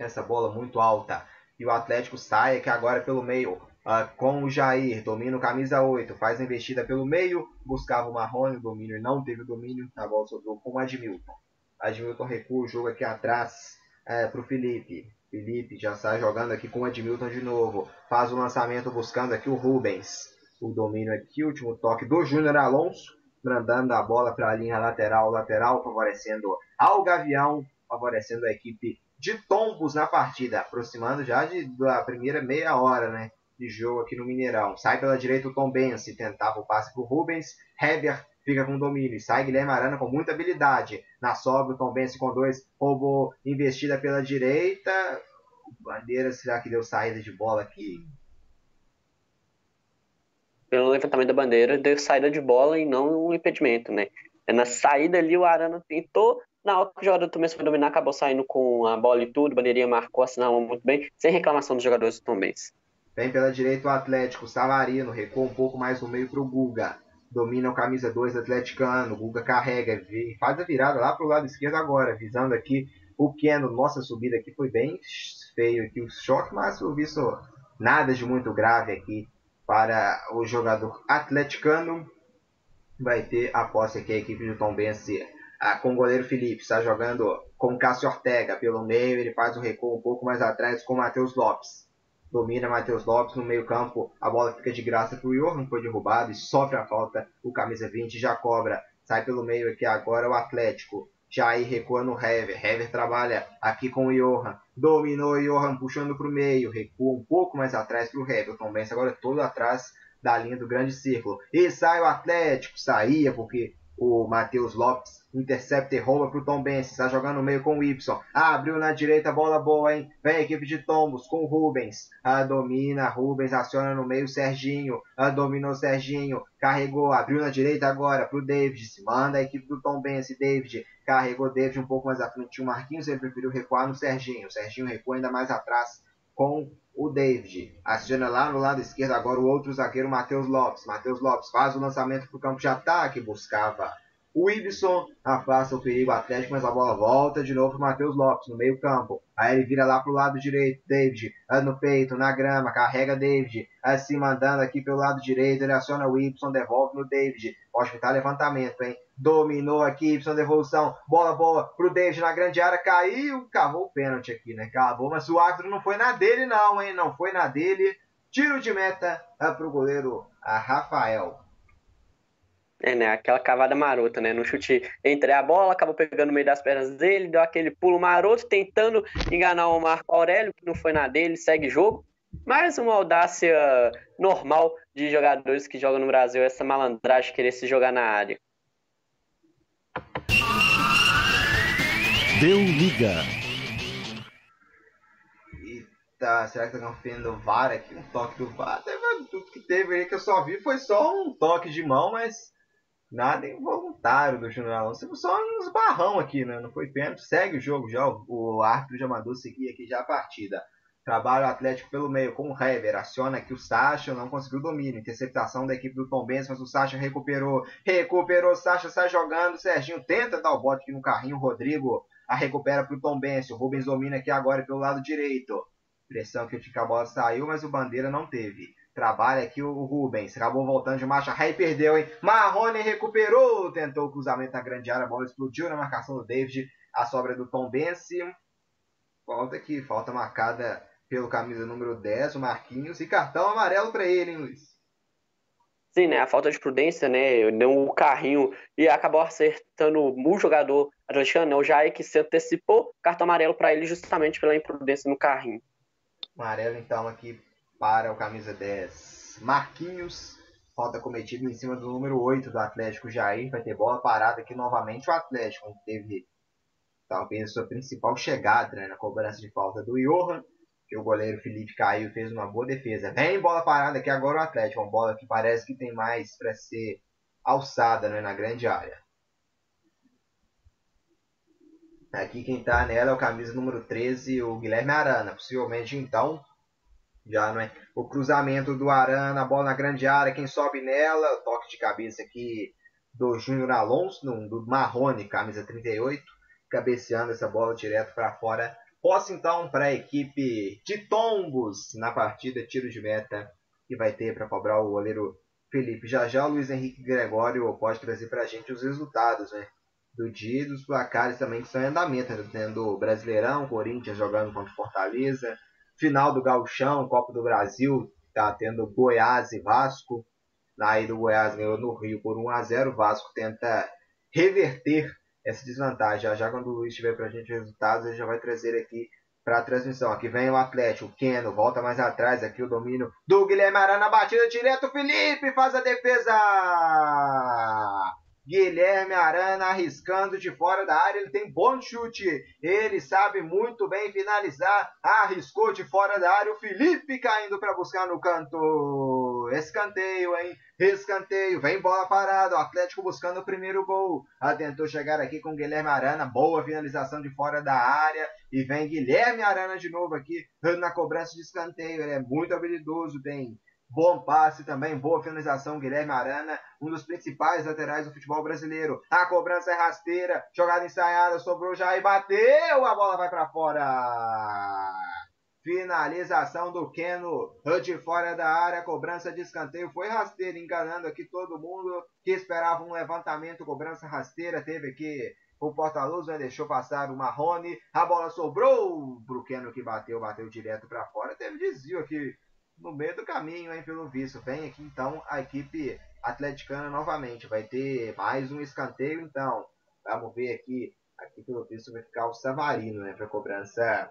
essa bola muito alta. E o Atlético sai aqui agora pelo meio. Uh, com o Jair, domina o camisa 8, faz a investida pelo meio, buscava o Marrone, o domínio não teve domínio, a bola sobrou com o Admilton. Admilton recua o jogo aqui atrás é, para o Felipe. Felipe já sai jogando aqui com o Admilton de novo, faz o lançamento buscando aqui o Rubens. O domínio aqui, último toque do Júnior Alonso, mandando a bola para a linha lateral, lateral, favorecendo ao Gavião, favorecendo a equipe de Tombos na partida, aproximando já de, da primeira meia hora, né? De jogo aqui no Mineirão. Sai pela direita o Tom Bense, tentava o passe para o Rubens. Heber fica com domínio. Sai Guilherme Arana com muita habilidade. Na sobra, o Tom Bense com dois. Roubou investida pela direita. Bandeira, será que deu saída de bola aqui? Pelo levantamento da bandeira, deu saída de bola e não um impedimento, né? É na saída ali, o Arana tentou. Na hora que o jogador do foi dominar, acabou saindo com a bola e tudo. Bandeirinha marcou, assinalou muito bem, sem reclamação dos jogadores do Tom Bense. Vem pela direita o Atlético, Savarino, recua um pouco mais no meio para o Guga. Domina o camisa 2 atleticano, Guga carrega, faz a virada lá para o lado esquerdo agora, visando aqui o Keno. Nossa subida aqui foi bem feio aqui o choque, mas o visto nada de muito grave aqui para o jogador atleticano. Vai ter a posse aqui a equipe do Tom Bense ah, com o goleiro Felipe, está jogando com Cássio Ortega pelo meio, ele faz o recuo um pouco mais atrás com o Matheus Lopes domina Matheus Lopes no meio campo, a bola fica de graça para o Johan, foi derrubado e sofre a falta, o camisa 20 já cobra, sai pelo meio aqui agora o Atlético, Jair recua no Hever, Hever trabalha aqui com o Johan, dominou o Johan puxando para o meio, recua um pouco mais atrás para o Hever, Tom Benz agora todo atrás da linha do grande círculo, e sai o Atlético, saía porque o Matheus Lopes intercepta e rouba para o Tom Benz. Está jogando no meio com o Y. Abriu na direita, bola boa, hein? Vem a equipe de Tombos com o Rubens. Ah, domina, Rubens aciona no meio Serginho. Ah, dominou Serginho. Carregou, abriu na direita agora para o David. Manda a equipe do Tom Benz. David carregou David um pouco mais à frente. O Marquinhos ele preferiu recuar no Serginho. O Serginho recua ainda mais atrás com o David. Aciona lá no lado esquerdo agora o outro zagueiro, Matheus Lopes. Matheus Lopes faz o lançamento para o campo de ataque, buscava o Ibson afasta o perigo atlético, mas a bola volta de novo para Matheus Lopes no meio campo. Aí ele vira lá pro lado direito, David, no peito, na grama, carrega David, assim mandando aqui pelo lado direito, ele aciona o Y, devolve no David. Pode tá levantamento, hein? Dominou aqui, Y devolução, bola boa pro David na grande área, caiu, cavou o pênalti aqui, né? Cavou, mas o árbitro não foi na dele não, hein? Não foi na dele. Tiro de meta é pro goleiro Rafael. É, né? Aquela cavada marota, né? No chute entre a bola, acabou pegando no meio das pernas dele, deu aquele pulo maroto, tentando enganar o Marco Aurélio, que não foi na dele, segue jogo. Mais uma audácia normal de jogadores que jogam no Brasil, essa malandragem querer se jogar na área. Deu liga. tá. Será que tá conferindo o VAR aqui? Um toque do VAR. Tudo que teve aí que eu só vi foi só um toque de mão, mas nada involuntário do Júnior Alonso. Só uns barrão aqui, né? Não foi pênalti. Segue o jogo já. O árbitro já mandou seguir aqui já a partida. Trabalho Atlético pelo meio com o Hever. Aciona aqui o Sacha. Não conseguiu domínio. Interceptação da equipe do Tom Benz, mas o Sacha recuperou. Recuperou. Sacha sai jogando. Serginho tenta dar o bote aqui no carrinho. Rodrigo a recupera para o Tom Benz. O Rubens domina aqui agora pelo lado direito. Pressão que o bola saiu, mas o Bandeira não teve. Trabalha aqui o Rubens. Acabou voltando de marcha. Ray perdeu, hein? Marrone recuperou. Tentou o cruzamento na grande área. A bola explodiu na marcação do David. A sobra do Tom Benz. Falta aqui. Falta marcada pelo camisa número 10, o Marquinhos. E cartão amarelo para ele, hein, Luiz? Sim, né? A falta de prudência, né? Deu o carrinho e acabou acertando o jogador atleticano, né? O Jair que se antecipou. Cartão amarelo para ele justamente pela imprudência no carrinho. Amarelo, então, aqui para o camisa 10. Marquinhos, falta cometida em cima do número 8 do Atlético Jair. Vai ter bola parada aqui novamente. O Atlético teve talvez sua principal chegada né, na cobrança de falta do Johan. Que o goleiro Felipe caiu e fez uma boa defesa. Vem bola parada aqui agora o Atlético. Uma bola que parece que tem mais para ser alçada né, na grande área. Aqui quem está nela é o camisa número 13, o Guilherme Arana. Possivelmente então já não é. O cruzamento do Arana, a bola na grande área, quem sobe nela, toque de cabeça aqui do Júnior Alonso, do Marrone, camisa 38, cabeceando essa bola direto para fora. Posse então para a equipe de Tombos na partida, tiro de meta que vai ter para cobrar o goleiro Felipe. Já já o Luiz Henrique Gregório pode trazer para a gente os resultados né, do dia e dos placares também que estão em andamento, né, tendo o Brasileirão, Corinthians jogando contra Fortaleza, Final do Gauchão, Copa do Brasil, tá tendo Goiás e Vasco. Aí do Goiás ganhou no Rio por 1 a 0 O Vasco tenta reverter essa desvantagem. Já, já quando o Luiz tiver para a gente os resultados, ele já vai trazer aqui para a transmissão. Aqui vem o Atlético, o Keno, volta mais atrás, aqui o domínio do Guilherme Arana, batida direto, Felipe faz a defesa! Guilherme Arana arriscando de fora da área, ele tem bom chute, ele sabe muito bem finalizar, arriscou de fora da área, o Felipe caindo para buscar no canto, escanteio, hein? Escanteio, vem bola parada, o Atlético buscando o primeiro gol, tentou chegar aqui com Guilherme Arana, boa finalização de fora da área, e vem Guilherme Arana de novo aqui na cobrança de escanteio, ele é muito habilidoso, tem Bom passe também, boa finalização, Guilherme Arana, um dos principais laterais do futebol brasileiro. A cobrança é rasteira, jogada ensaiada, sobrou já e bateu, a bola vai para fora. Finalização do Keno de fora da área, cobrança de escanteio, foi rasteira, enganando aqui todo mundo que esperava um levantamento, cobrança rasteira, teve aqui o Portaluz, né, deixou passar o Marrone, a bola sobrou pro Keno que bateu, bateu direto para fora, teve desvio aqui no meio do caminho, hein, pelo visto. Vem aqui então a equipe atleticana novamente. Vai ter mais um escanteio, então. Vamos ver aqui. Aqui pelo visto vai ficar o Savarino, né, para cobrança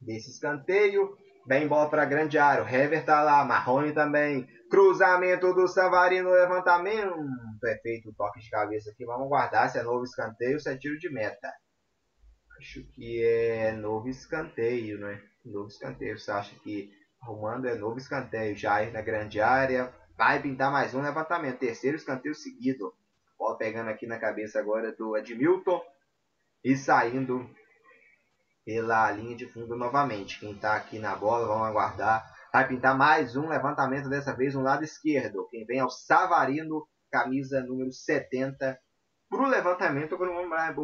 desse escanteio. Vem bola para grande área. O Hever tá lá. Marrone também. Cruzamento do Savarino. Levantamento. É feito o toque de cabeça aqui. Vamos guardar se é novo escanteio se é tiro de meta. Acho que é novo escanteio, né? Novo escanteio. Você acha que Arrumando é novo escanteio. Jair na grande área. Vai pintar mais um levantamento. Terceiro escanteio seguido. Bola pegando aqui na cabeça agora do Edmilton. E saindo pela linha de fundo novamente. Quem está aqui na bola, vamos aguardar. Vai pintar mais um levantamento, dessa vez no lado esquerdo. Quem vem é o Savarino, camisa número 70. Para o levantamento,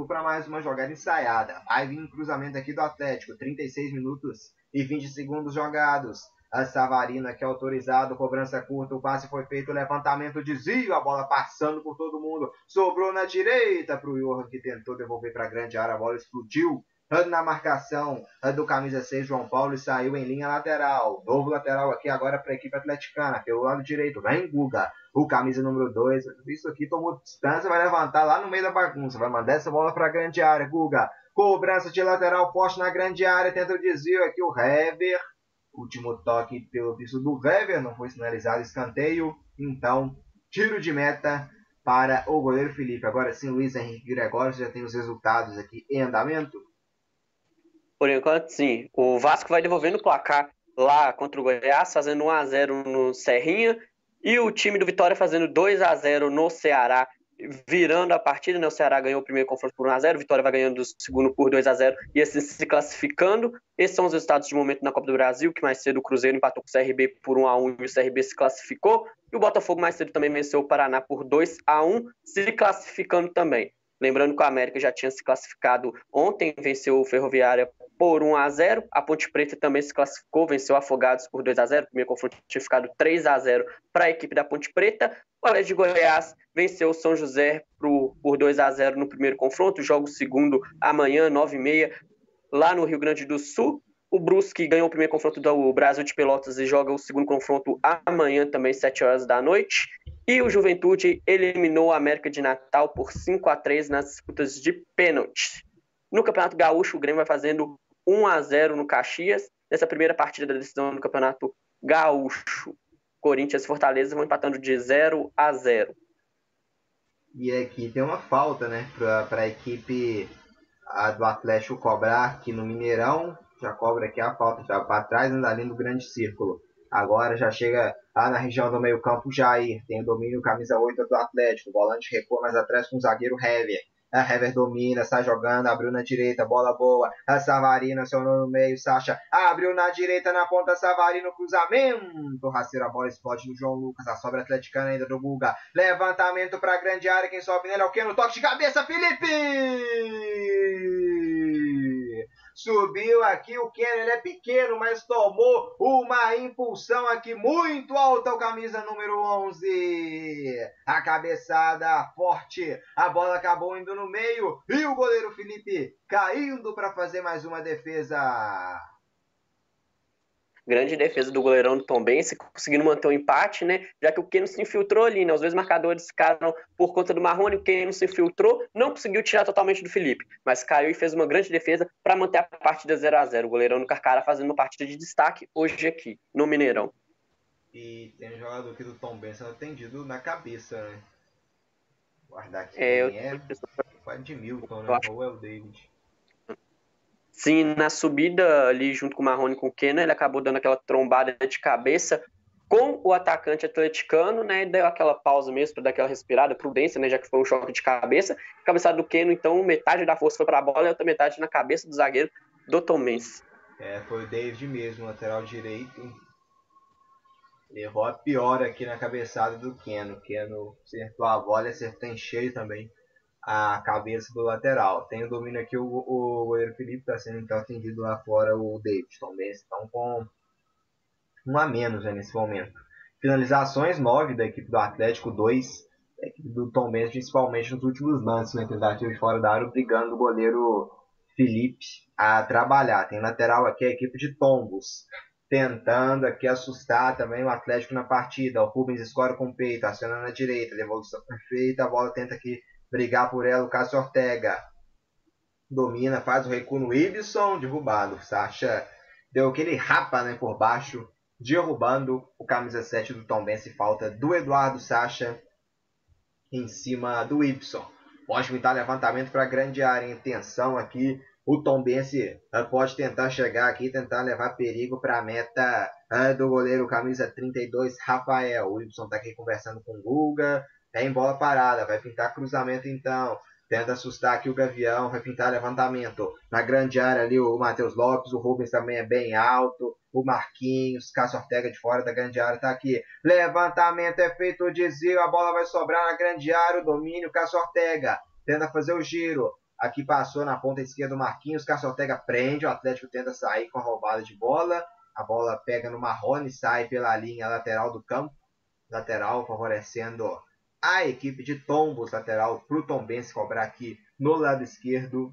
para mais uma jogada ensaiada. Vai vir um cruzamento aqui do Atlético. 36 minutos e 20 segundos jogados. A Savarina que é autorizado, cobrança curta, o passe foi feito, levantamento, desvio, a bola passando por todo mundo, sobrou na direita para o Johan que tentou devolver para a grande área, a bola explodiu na marcação do camisa 6 João Paulo e saiu em linha lateral. Novo lateral aqui agora para a equipe atleticana, pelo lado direito, vem Guga, o camisa número 2. Isso aqui tomou distância, vai levantar lá no meio da bagunça, vai mandar essa bola para a grande área. Guga, Cobrança de lateral forte na grande área. Tenta o desvio aqui o Hever. Último toque pelo visto do Hever. Não foi sinalizado escanteio. Então, tiro de meta para o goleiro Felipe. Agora sim, Luiz Henrique Gregório já tem os resultados aqui em andamento. Por enquanto, sim. O Vasco vai devolvendo o placar lá contra o Goiás, fazendo 1 a 0 no Serrinha, e o time do Vitória fazendo 2 a 0 no Ceará virando a partida, né? O Ceará ganhou o primeiro confronto por 1x0, o Vitória vai ganhando o segundo por 2x0 e assim se classificando. Esses são os resultados de momento na Copa do Brasil, que mais cedo o Cruzeiro empatou com o CRB por 1x1 e o CRB se classificou. E o Botafogo mais cedo também venceu o Paraná por 2x1, se classificando também. Lembrando que o América já tinha se classificado ontem, venceu o Ferroviária por 1 a 0 A Ponte Preta também se classificou, venceu Afogados por 2 a 0 O primeiro confronto tinha ficado 3 a 0 para a equipe da Ponte Preta. O Colégio de Goiás venceu o São José por, por 2 a 0 no primeiro confronto. Joga o segundo amanhã, 9h30, lá no Rio Grande do Sul. O Brusque ganhou o primeiro confronto do Brasil de Pelotas e joga o segundo confronto amanhã, também 7 horas da noite. E o Juventude eliminou a América de Natal por 5 a 3 nas disputas de pênaltis. No Campeonato Gaúcho, o Grêmio vai fazendo 1 a 0 no Caxias, nessa primeira partida da decisão do Campeonato Gaúcho. Corinthians e Fortaleza vão empatando de 0 a 0. E aqui tem uma falta, né, para a equipe do Atlético cobrar aqui no Mineirão. Já cobra aqui a falta, já para trás, ainda ali no grande círculo. Agora já chega lá na região do meio-campo Jair. Tem o domínio camisa 8 do Atlético. O volante recua mais atrás com o zagueiro Hever. A Hever domina, sai jogando, abriu na direita, bola boa. A Savarino acionou no meio, Sacha abriu na direita, na ponta, Savarino, cruzamento. Rasteira, a bola explode no João Lucas, a sobra atleticana ainda do Guga. Levantamento para a grande área, quem sobe nele é o Keno, toque de cabeça, Felipe! Subiu aqui o Kenner, ele é pequeno, mas tomou uma impulsão aqui muito alta, o camisa número 11. A cabeçada forte, a bola acabou indo no meio e o goleiro Felipe caindo para fazer mais uma defesa. Grande defesa do goleirão do Tom Bense, conseguindo manter o um empate, né? Já que o Keno se infiltrou ali, né? Os dois marcadores ficaram por conta do Marrone, o Keno se infiltrou, não conseguiu tirar totalmente do Felipe, mas caiu e fez uma grande defesa para manter a partida 0 a 0 O goleirão do Carcara fazendo uma partida de destaque hoje aqui, no Mineirão. E tem um jogador aqui do Tom Bense atendido na cabeça, né? Guardar aqui. É, eu... é... Foi de Milton, né? Ou é o David. Sim, na subida ali junto com o Marrone com o Kena, ele acabou dando aquela trombada de cabeça com o atacante atleticano, né? Deu aquela pausa mesmo para dar aquela respirada, prudência, né? Já que foi um choque de cabeça. Cabeçada do Keno, então metade da força foi para a bola e outra metade na cabeça do zagueiro do Tomense. É, foi o David mesmo, lateral direito. Levou a pior aqui na cabeçada do Keno. Keno acertou a bola e acertou em cheio também a cabeça do lateral. Tem o domínio aqui, o, o goleiro Felipe está sendo então atendido lá fora, o David também estão com um a menos né, nesse momento. Finalizações 9 da equipe do Atlético, 2 da equipe do Tom Benz, principalmente nos últimos lances, né, tentativa de fora da área, obrigando o goleiro Felipe a trabalhar. Tem lateral aqui a equipe de Tombos, tentando aqui assustar também o Atlético na partida. O Rubens escora com o peito, aciona na direita, devolução perfeita, a bola tenta aqui brigar por ela o Cássio Ortega. Domina, faz o recuo no Ibson, derrubado. Sacha deu aquele rapa né, por baixo, derrubando o camisa 7 do Tom Bense. Falta do Eduardo Sacha em cima do Ibson. Pode pintar levantamento para a grande área. Intenção aqui. O Tom Bense uh, pode tentar chegar aqui, tentar levar perigo para a meta uh, do goleiro camisa 32, Rafael. O Ibson está aqui conversando com o Guga. É em bola parada, vai pintar cruzamento então. Tenta assustar aqui o Gavião, vai pintar levantamento. Na grande área ali o Matheus Lopes, o Rubens também é bem alto. O Marquinhos, Cássio Ortega de fora da grande área tá aqui. Levantamento é feito o desvio, a bola vai sobrar na grande área, o domínio, Cássio Ortega. Tenta fazer o giro. Aqui passou na ponta esquerda o Marquinhos, Cássio Ortega prende, o Atlético tenta sair com a roubada de bola. A bola pega no Marrone, sai pela linha lateral do campo. Lateral favorecendo a equipe de Tombos, lateral para o Tombense cobrar aqui no lado esquerdo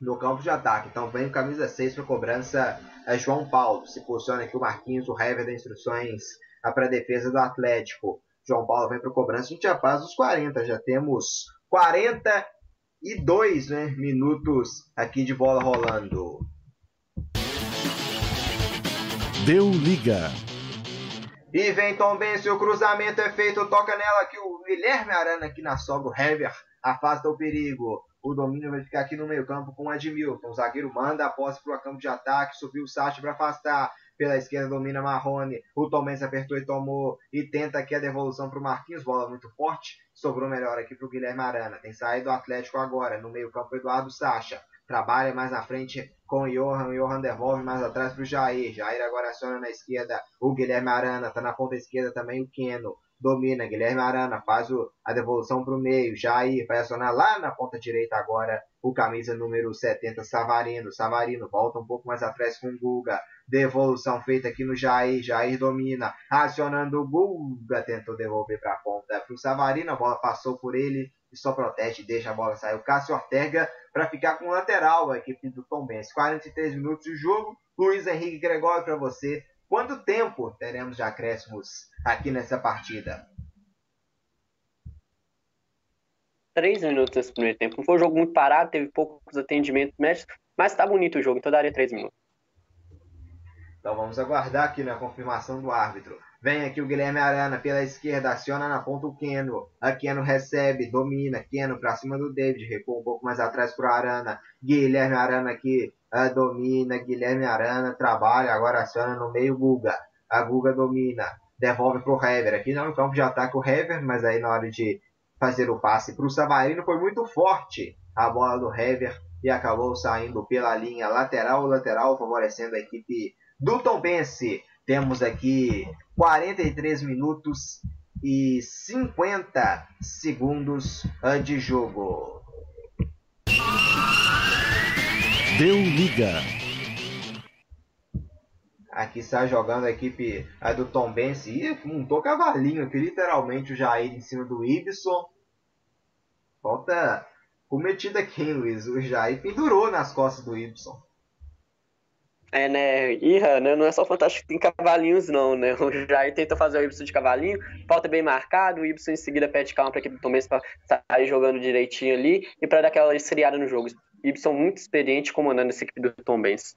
no campo de ataque. Então vem o camisa 6 para cobrança é João Paulo. Se posiciona aqui o Marquinhos, o Hever da instruções para a defesa do Atlético. João Paulo vem para cobrança. A gente já faz os 40, já temos 42 né, minutos aqui de bola rolando. Deu liga. E vem Tom Benz, o cruzamento é feito, toca nela aqui o Guilherme Arana aqui na sobra, o Hever afasta o perigo. O domínio vai ficar aqui no meio campo com o Edmilton. O zagueiro manda a posse para o campo de ataque. Subiu o Sacha para afastar. Pela esquerda domina Marrone. O Tom Benz apertou e tomou. E tenta aqui a devolução para o Marquinhos. Bola muito forte. Sobrou melhor aqui para o Guilherme Arana. Tem saído o Atlético agora. No meio campo, Eduardo Sacha. Trabalha mais na frente com o Johan. O Johan devolve mais atrás para o Jair. Jair agora aciona na esquerda o Guilherme Arana. Está na ponta esquerda também o Keno domina, Guilherme Arana faz o, a devolução para o meio, Jair vai acionar lá na ponta direita agora o camisa número 70, Savarino, Savarino volta um pouco mais atrás com o Guga, devolução feita aqui no Jair, Jair domina, acionando o Guga, tentou devolver para a ponta para o Savarino, a bola passou por ele e só protege, deixa a bola sair o Cássio Ortega para ficar com o lateral, a equipe do Tom Benz, 43 minutos de jogo, Luiz Henrique Gregório para você, Quanto tempo teremos de acréscimos aqui nessa partida? Três minutos nesse primeiro tempo. Não foi um jogo muito parado, teve poucos atendimentos médicos, mas está bonito o jogo, então daria três minutos. Então vamos aguardar aqui na confirmação do árbitro. Vem aqui o Guilherme Arana pela esquerda, aciona na ponta o Keno. A Keno recebe, domina. Keno para cima do David, recua um pouco mais atrás para o Arana. Guilherme Arana aqui uh, domina. Guilherme Arana trabalha, agora aciona no meio Guga. A Guga domina, devolve para o Hever. Aqui no campo de ataque o Hever, mas aí na hora de fazer o passe para o Savarino foi muito forte a bola do Hever e acabou saindo pela linha lateral, lateral, favorecendo a equipe do Tom Bense. Temos aqui 43 minutos e 50 segundos de jogo. Deu liga. Aqui está jogando a equipe a do Tom Bense. E montou cavalinho aqui, literalmente o Jair em cima do Ibson. Falta cometida aqui, hein, Luiz? O Jair pendurou nas costas do Ibson. É, né? Irra, né? Não é só fantástico tem cavalinhos, não, né? O Jair tenta fazer o Ibson de cavalinho, falta bem marcado, o Ibson em seguida pede calma para a equipe do Tom para sair jogando direitinho ali e para dar aquela esfriada no jogo. Ibson muito experiente comandando essa equipe do Tom Benz.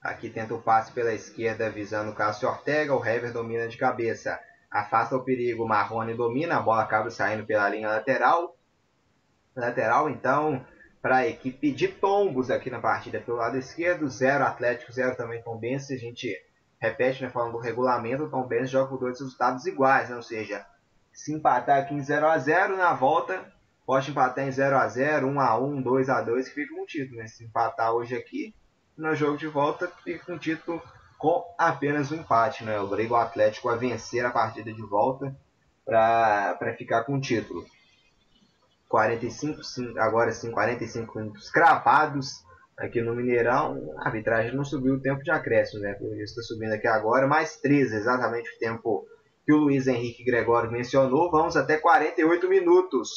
Aqui tenta o passe pela esquerda visando o Cássio Ortega, o Hever domina de cabeça. Afasta o perigo, Marrone domina, a bola acaba saindo pela linha lateral. Lateral, então, para a equipe de Tombos aqui na partida pelo lado esquerdo, 0 Atlético, 0 também Tombense. A gente repete, né, falando do regulamento, o Tombense joga com dois resultados iguais, né, ou seja, se empatar aqui em 0 a 0 na volta, pode empatar em 0 a 0 1 a 1 2 a 2 que fica um título. Né? Se empatar hoje aqui, no jogo de volta, fica um título com apenas um empate. Né? Obriga o Atlético a vencer a partida de volta para ficar com o título. 45, agora sim, 45 minutos cravados aqui no Mineirão. A arbitragem não subiu o tempo de acréscimo, né? Isso está subindo aqui agora, mais 13, exatamente o tempo que o Luiz Henrique Gregório mencionou. Vamos até 48 minutos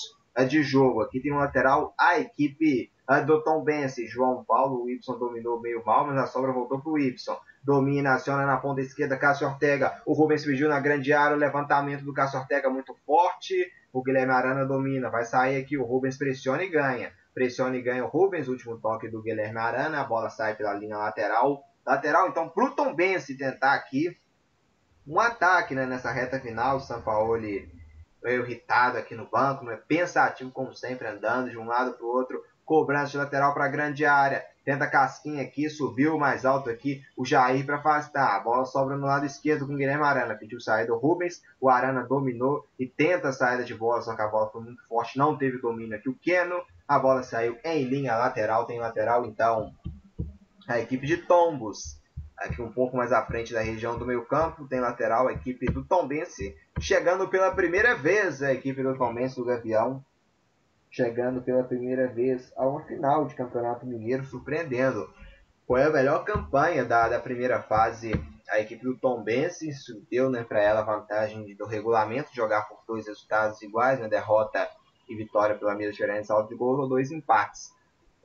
de jogo. Aqui tem um lateral, a equipe do Tom Bense, João Paulo. O Y dominou meio mal, mas a sobra voltou para o Y. Domina, aciona na ponta esquerda, Cássio Ortega. O Rubens pediu na grande área. O levantamento do Cássio Ortega muito forte. O Guilherme Arana domina, vai sair aqui, o Rubens pressiona e ganha. Pressiona e ganha o Rubens, último toque do Guilherme Arana, a bola sai pela linha lateral. Lateral, então, pro Tom Bense tentar aqui um ataque né, nessa reta final. O Sampaoli meio irritado aqui no banco, né, pensativo como sempre, andando de um lado para o outro. Cobrança de lateral para a grande área. Tenta a casquinha aqui, subiu mais alto aqui o Jair para afastar. A bola sobra no lado esquerdo com o Guilherme Arana. Pediu saída do Rubens. O Arana dominou e tenta a saída de bola, só que a bola foi muito forte. Não teve domínio aqui o Keno. A bola saiu em linha lateral. Tem lateral então a equipe de Tombos. Aqui um pouco mais à frente da região do meio campo. Tem lateral a equipe do Tombense. Chegando pela primeira vez a equipe do Tombense do Gavião chegando pela primeira vez a uma final de Campeonato Mineiro, surpreendendo. Foi a melhor campanha da, da primeira fase. A equipe do Tom Bense deu né, para ela a vantagem do regulamento, jogar por dois resultados iguais, né, derrota e vitória pela mesma diferença alta de gols ou dois empates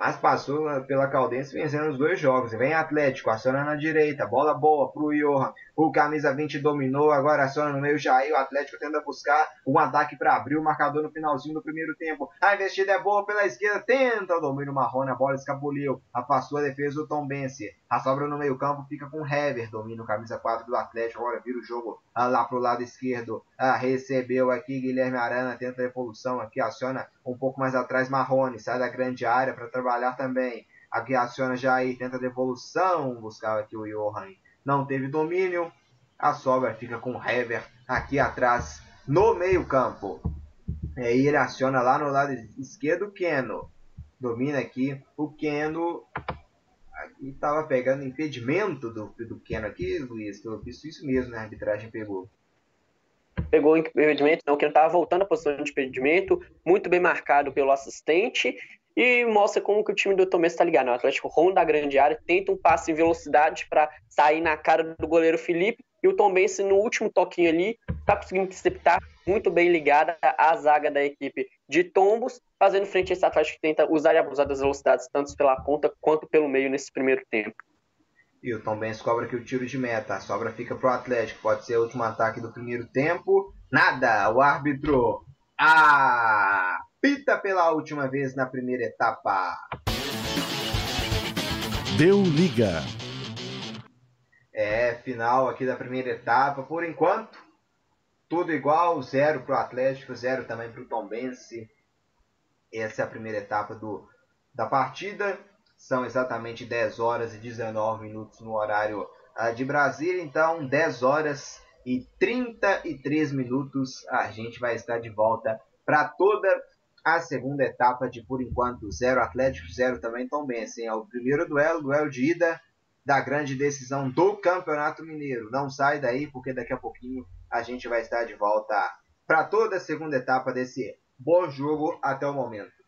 mas passou pela Caldense vencendo os dois jogos. Vem Atlético, aciona na direita, bola boa pro Johan. O camisa 20 dominou, agora aciona no meio Jair. O Atlético tenta buscar um ataque para abrir o marcador no finalzinho do primeiro tempo. A investida é boa pela esquerda, tenta o domínio marrone, a bola escapuliu. Afastou a defesa do Tom Bense. A sobra no meio campo fica com Hever, domina o camisa 4 do Atlético. Agora vira o jogo ah, lá pro lado esquerdo. Ah, recebeu aqui Guilherme Arana, tenta a evolução aqui, aciona um pouco mais atrás Marrone, sai da grande área para trabalhar também. Aqui aciona Jair, tenta a devolução, buscava aqui o Johan. Não teve domínio, a sobra fica com o Hever aqui atrás no meio campo. Aí ele aciona lá no lado esquerdo o Keno. Domina aqui o Keno. Aqui estava pegando impedimento do, do Keno aqui, Luiz. Eu fiz isso mesmo, né? A arbitragem pegou pegou o impedimento, não, que ele estava voltando à posição de impedimento, muito bem marcado pelo assistente, e mostra como que o time do Tomé está ligado. Né? O Atlético ronda a grande área, tenta um passe em velocidade para sair na cara do goleiro Felipe, e o Tom Bense, no último toquinho ali, está conseguindo interceptar muito bem ligada à zaga da equipe de Tombos, fazendo frente a esse Atlético que tenta usar e abusar das velocidades, tanto pela ponta quanto pelo meio nesse primeiro tempo. E o Tom Benz cobra aqui o tiro de meta. A sobra fica pro Atlético. Pode ser o último ataque do primeiro tempo. Nada. O árbitro apita pela última vez na primeira etapa. Deu liga. É, final aqui da primeira etapa. Por enquanto, tudo igual. Zero pro Atlético, zero também pro Tom Benz. Essa é a primeira etapa do, da partida. São exatamente 10 horas e 19 minutos no horário uh, de Brasília. Então, 10 horas e 33 minutos a gente vai estar de volta para toda a segunda etapa de, por enquanto, 0 Atlético, 0 também Tom Benson. É o primeiro duelo, duelo de ida da grande decisão do Campeonato Mineiro. Não sai daí, porque daqui a pouquinho a gente vai estar de volta para toda a segunda etapa desse bom jogo até o momento.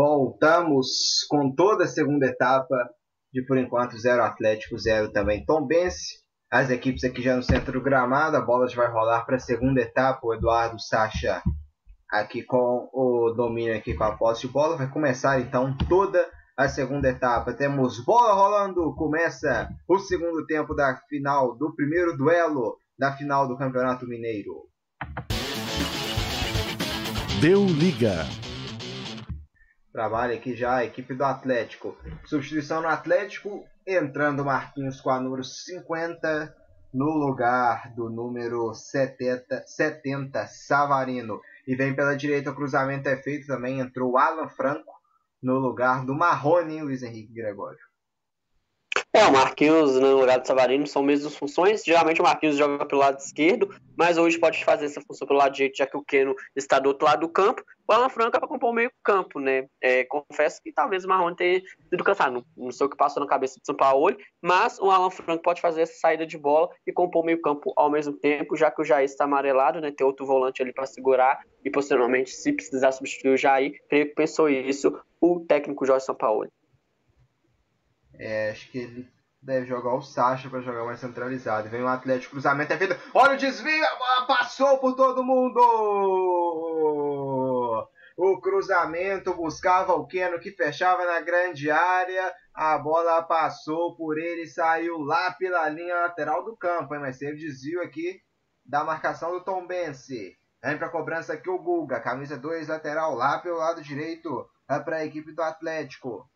Voltamos com toda a segunda etapa de por enquanto 0 Atlético, 0 também Tombense. As equipes aqui já no centro do gramado, a bola já vai rolar para a segunda etapa. O Eduardo Sacha aqui com o domínio aqui com a posse de bola. Vai começar então toda a segunda etapa. Temos bola rolando, começa o segundo tempo da final do primeiro duelo da final do Campeonato Mineiro. Deu liga. Trabalha aqui já a equipe do Atlético. Substituição no Atlético, entrando Marquinhos com a número 50 no lugar do número 70, 70 Savarino. E vem pela direita, o cruzamento é feito também. Entrou Alan Franco no lugar do Marrone, Luiz Henrique Gregório. É, o Marquinhos no lugar do Savarino são mesmas funções. Geralmente o Marquinhos joga pelo lado esquerdo, mas hoje pode fazer essa função pelo lado direito, já que o Keno está do outro lado do campo. O Alan Franco é para compor o meio campo, né? É, confesso que talvez o Marrone tenha sido cansado. Não, não sei o que passou na cabeça de São Paulo, mas o Alan Franco pode fazer essa saída de bola e compor o meio campo ao mesmo tempo, já que o Jair está amarelado, né? Tem outro volante ali para segurar e posteriormente, se precisar substituir o Jair, creio que pensou isso o técnico Jorge São Paulo. É, acho que ele deve jogar o Sacha para jogar mais centralizado. Vem o Atlético, cruzamento é feito. Olha o desvio, passou por todo mundo! O cruzamento buscava o Keno que fechava na grande área. A bola passou por ele e saiu lá pela linha lateral do campo, hein? mas teve desvio aqui da marcação do Tom Bense. Vem para cobrança aqui o Guga, camisa 2 lateral lá pelo lado direito para a equipe do Atlético.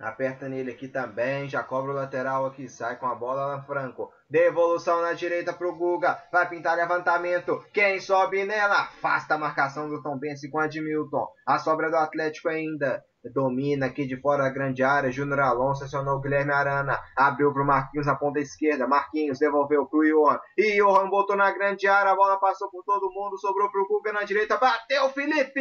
Aperta nele aqui também. Já cobra o lateral aqui. Sai com a bola lá, Franco. Devolução na direita pro Guga. Vai pintar levantamento. Quem sobe nela? Afasta a marcação do Tom Bense com a Admilton. A sobra do Atlético ainda. Domina aqui de fora da grande área. Júnior Alonso acionou o Guilherme Arana. Abriu pro Marquinhos na ponta esquerda. Marquinhos devolveu pro Johan. E Johan botou na grande área. A bola passou por todo mundo. Sobrou pro Guga na direita. Bateu Felipe!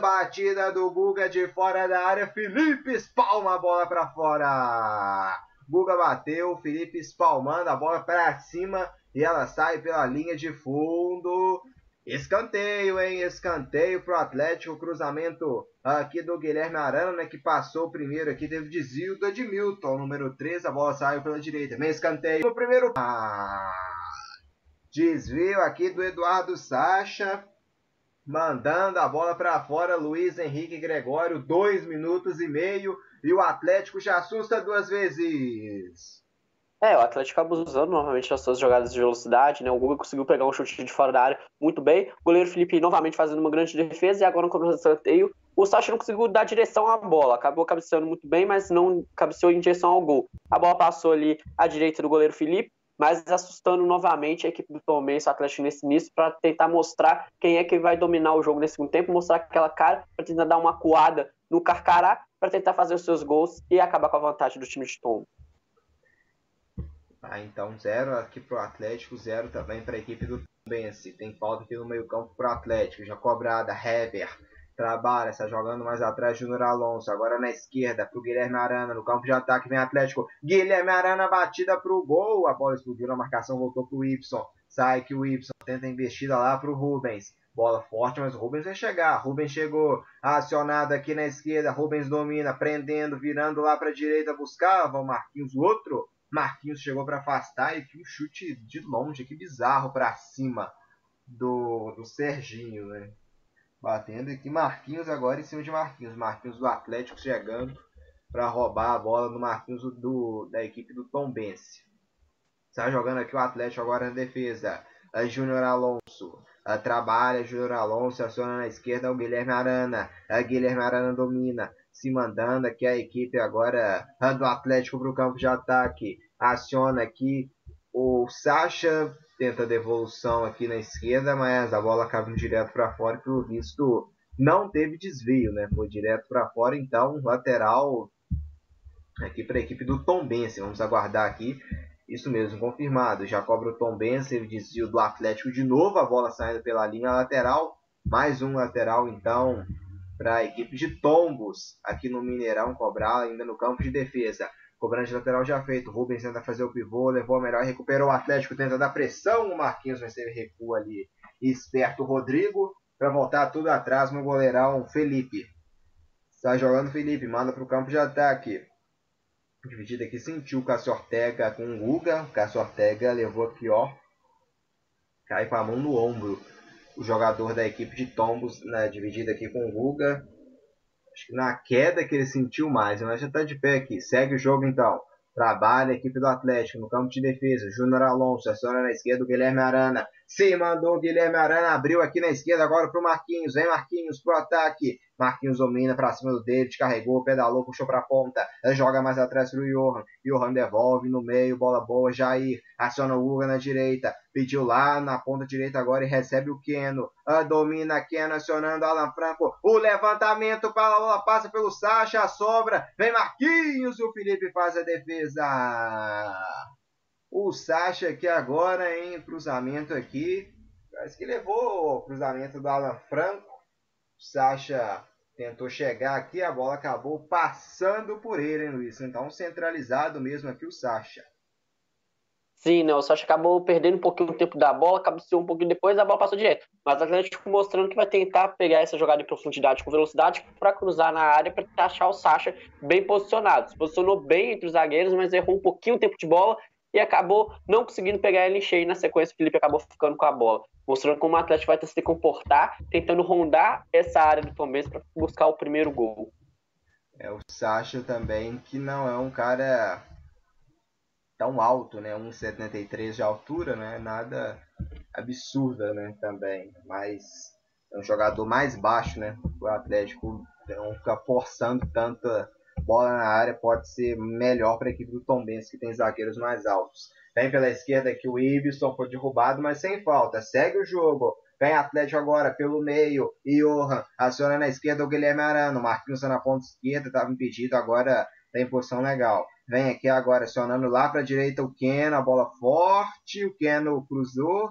Batida do Guga de fora da área. Felipe espalma a bola para fora. Guga bateu, Felipe espalmando a bola para cima e ela sai pela linha de fundo. Escanteio, hein? Escanteio pro Atlético. Cruzamento aqui do Guilherme Arana, né, que passou primeiro aqui. Teve desvio do Edmilton, número 3. A bola saiu pela direita. Vem escanteio no primeiro. Ah, desvio aqui do Eduardo Sacha. Mandando a bola para fora, Luiz Henrique Gregório, dois minutos e meio. E o Atlético já assusta duas vezes. É, o Atlético abusando novamente das suas jogadas de velocidade, né? O Guga conseguiu pegar um chute de fora da área muito bem. O goleiro Felipe novamente fazendo uma grande defesa e agora no começo do sorteio o Sacha não conseguiu dar direção à bola. Acabou cabeceando muito bem, mas não cabeceou em direção ao gol. A bola passou ali à direita do goleiro Felipe, mas assustando novamente a equipe do Tomense, o Atlético nesse início, para tentar mostrar quem é que vai dominar o jogo nesse segundo tempo, mostrar aquela cara para tentar dar uma coada no Carcará para tentar fazer os seus gols e acabar com a vantagem do time de Tom. Ah, então zero aqui pro Atlético, zero também para a equipe do Bense. Tem falta aqui no meio campo pro Atlético, já cobrada, Heber. Trabalha, está jogando mais atrás Júnior Alonso. Agora na esquerda pro Guilherme Arana. No campo de ataque vem Atlético. Guilherme Arana batida pro gol. A bola explodiu na marcação, voltou pro Y. Sai que o Y tenta investida lá pro Rubens. Bola forte, mas o Rubens vai chegar. Rubens chegou, acionado aqui na esquerda. Rubens domina, prendendo, virando lá para a direita. Buscava o Marquinhos, o outro. Marquinhos chegou para afastar e que um chute de longe, que bizarro para cima do, do Serginho, né? Batendo aqui Marquinhos agora em cima de Marquinhos. Marquinhos do Atlético chegando para roubar a bola do Marquinhos do, da equipe do Tom Bense. Está jogando aqui o Atlético agora na defesa. A Júnior Alonso. A trabalha Júnior Alonso, aciona na esquerda o Guilherme Arana. A Guilherme Arana domina se mandando aqui a equipe agora do Atlético para o campo de ataque. Aciona aqui o Sacha, tenta devolução aqui na esquerda, mas a bola acaba indo direto para fora e pelo visto não teve desvio, né? Foi direto para fora, então lateral aqui para a equipe do Tom Bense. Vamos aguardar aqui. Isso mesmo, confirmado. Já cobra o Tom Bense, desvio do Atlético de novo, a bola saindo pela linha lateral. Mais um lateral então para a equipe de Tombos aqui no Mineirão cobrar ainda no campo de defesa. Cobrança de lateral já feito. Rubens tenta fazer o pivô, levou a melhor, recuperou o Atlético, tenta dar pressão. O Marquinhos mas teve recuo ali. Esperto o Rodrigo para voltar tudo atrás no goleirão Felipe. Está jogando Felipe, manda para o campo de ataque. Dividida aqui, sentiu o Cássio Ortega com o Guga. O Cássio Ortega levou aqui, ó. Cai com a mão no ombro o jogador da equipe de Tombos, né, dividida aqui com o Guga. Acho que na queda que ele sentiu mais, mas já está de pé aqui. Segue o jogo então. Trabalha a equipe do Atlético no campo de defesa. Júnior Alonso, aciona na esquerda o Guilherme Arana. Se mandou o Guilherme Arana, abriu aqui na esquerda agora para o Marquinhos. Vem Marquinhos pro ataque. Marquinhos domina para cima do David, carregou, pedalou, puxou para a ponta, joga mais atrás para o Johan. Johan devolve no meio, bola boa, Jair aciona o Uga na direita, pediu lá na ponta direita agora e recebe o Keno. Ah, domina Keno acionando Alan Franco. O levantamento para a bola passa pelo Sacha, sobra, vem Marquinhos o Felipe faz a defesa. O Sacha aqui agora em cruzamento aqui. Parece que levou o cruzamento do Alan Franco. Sacha tentou chegar aqui, a bola acabou passando por ele, hein, Luiz? Então, centralizado mesmo aqui o Sacha. Sim, né? O Sacha acabou perdendo um pouquinho o tempo da bola, cabeceou um pouquinho depois, a bola passou direto. Mas o Atlético mostrando que vai tentar pegar essa jogada em profundidade com velocidade para cruzar na área para achar o Sacha bem posicionado. Se posicionou bem entre os zagueiros, mas errou um pouquinho o tempo de bola e acabou não conseguindo pegar ele em cheio. Na sequência, o Felipe acabou ficando com a bola, mostrando como o Atlético vai ter que se comportar, tentando rondar essa área do Palmeiras para buscar o primeiro gol. É o Sacha também, que não é um cara tão alto, né? 1,73 de altura, né? Nada absurda, né? Também, mas é um jogador mais baixo, né? O Atlético não fica forçando tanta bola na área pode ser melhor para a equipe do Tom Benz, que tem zagueiros mais altos. Vem pela esquerda aqui o Ibson, foi derrubado, mas sem falta. Segue o jogo. Vem Atlético agora pelo meio. Johan aciona na esquerda o Guilherme Arano. Marquinhos tá na ponta esquerda, estava impedido, agora tem posição legal. Vem aqui agora acionando lá para a direita o Keno, a bola forte. O Keno cruzou.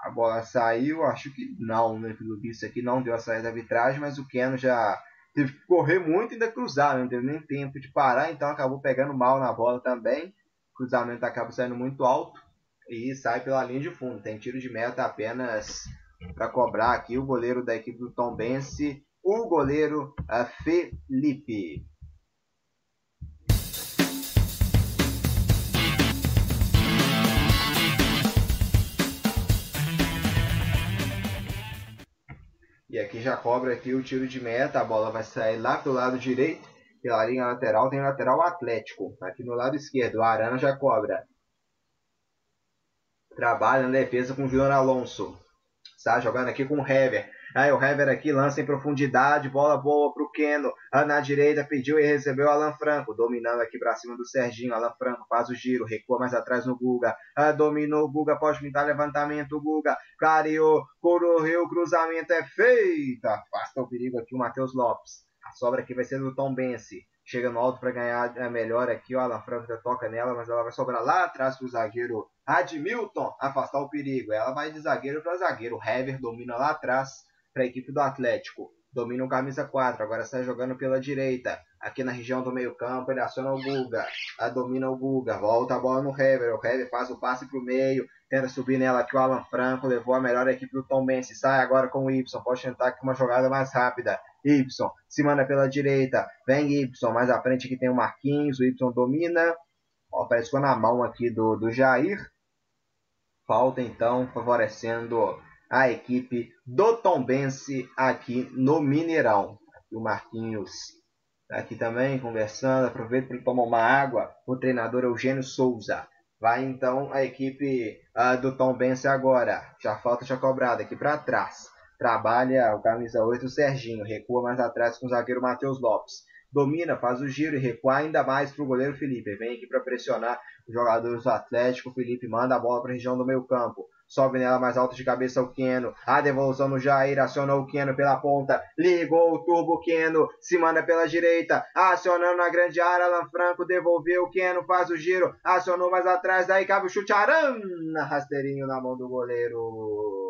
A bola saiu, acho que não, né? Pelo visto aqui não deu a saída da arbitragem, mas o Keno já teve que correr muito e ainda cruzar, não teve nem tempo de parar, então acabou pegando mal na bola também. O cruzamento acaba saindo muito alto e sai pela linha de fundo. Tem tiro de meta apenas para cobrar aqui o goleiro da equipe do Tom Bense, o goleiro uh, Felipe. E aqui já cobra aqui o tiro de meta. A bola vai sair lá do lado direito. Pela linha lateral tem o lateral Atlético. Aqui no lado esquerdo, o Arana já cobra. Trabalha na defesa com o Juliano Alonso. Está jogando aqui com o Hever. Aí o Hever aqui lança em profundidade, bola boa pro Keno. Na direita pediu e recebeu Alan Franco, dominando aqui para cima do Serginho. Alan Franco faz o giro, recua mais atrás no Guga. Ah, dominou o Guga, pode pintar levantamento. Guga clareou, correu, cruzamento é feito. Afasta o perigo aqui o Matheus Lopes. A sobra aqui vai ser do Tom Benci. Chega no alto para ganhar é melhor aqui. O Alan Franco já toca nela, mas ela vai sobrar lá atrás para o zagueiro Admilton afastar o perigo. Ela vai de zagueiro para zagueiro. O Hever domina lá atrás para a equipe do Atlético. Domina o camisa 4, agora está jogando pela direita. Aqui na região do meio campo, ele aciona o Guga. A domina o Guga. Volta a bola no Hever. O Hever faz o passe para o meio. Tenta subir nela aqui o Alan Franco. Levou a melhor equipe do Tom Benz. Sai agora com o Y. Pode tentar aqui uma jogada mais rápida. Y se manda pela direita. Vem Y. Mais à frente aqui tem o Marquinhos. O Y domina. Ó, parece que foi na mão aqui do, do Jair. Falta então favorecendo a equipe do Tombense aqui no Mineirão. O Marquinhos tá aqui também conversando. Aproveita para tomar uma água. O treinador Eugênio Souza. Vai então a equipe uh, do Tombense agora. Já falta já cobrada aqui para trás. Trabalha o camisa 8, o Serginho. Recua mais atrás com o zagueiro Matheus Lopes domina, faz o giro e recua ainda mais para o goleiro Felipe. Vem aqui para pressionar os jogadores do Atlético. Felipe manda a bola para a região do meio campo. Sobe nela mais alta de cabeça o Keno. A devolução no Jair. Acionou o Keno pela ponta. Ligou o turbo Keno. Se manda pela direita. Acionando na grande área. Alan Franco devolveu o Keno. Faz o giro. Acionou mais atrás. Daí cabe o chute. Arana. Rasteirinho na mão do goleiro.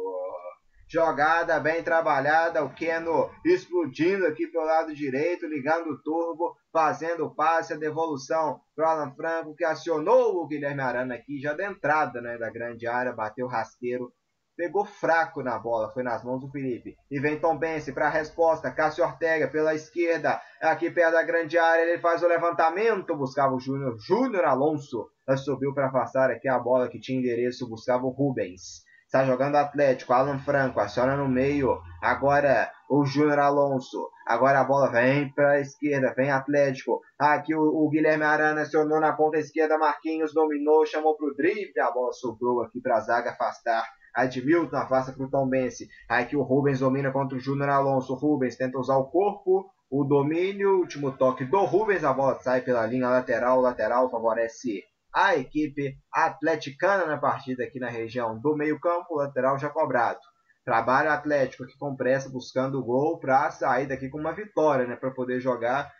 Jogada bem trabalhada, o Keno explodindo aqui pelo lado direito, ligando o turbo, fazendo o passe, a devolução para Alan Franco, que acionou o Guilherme Arana aqui, já da entrada né, da grande área, bateu rasteiro, pegou fraco na bola, foi nas mãos do Felipe. E vem Tom Bense para a resposta, Cássio Ortega pela esquerda, aqui perto da grande área, ele faz o levantamento, buscava o Júnior, Júnior Alonso, subiu para afastar aqui a bola que tinha endereço, buscava o Rubens. Está jogando Atlético, Alan Franco, aciona no meio. Agora o Júnior Alonso. Agora a bola vem para a esquerda, vem Atlético. Aqui o, o, Guilherme Arana acionou na ponta esquerda. Marquinhos dominou, chamou para o drible. A bola sobrou aqui para a zaga afastar. Admilton afasta para o Tom Bense. Aqui o Rubens domina contra o Júnior Alonso. O Rubens tenta usar o corpo. O domínio, último toque do Rubens. A bola sai pela linha lateral. Lateral favorece a equipe atleticana na partida aqui na região do meio-campo, lateral já cobrado. Trabalho Atlético aqui com pressa, buscando o gol para sair daqui com uma vitória, né? Para poder jogar,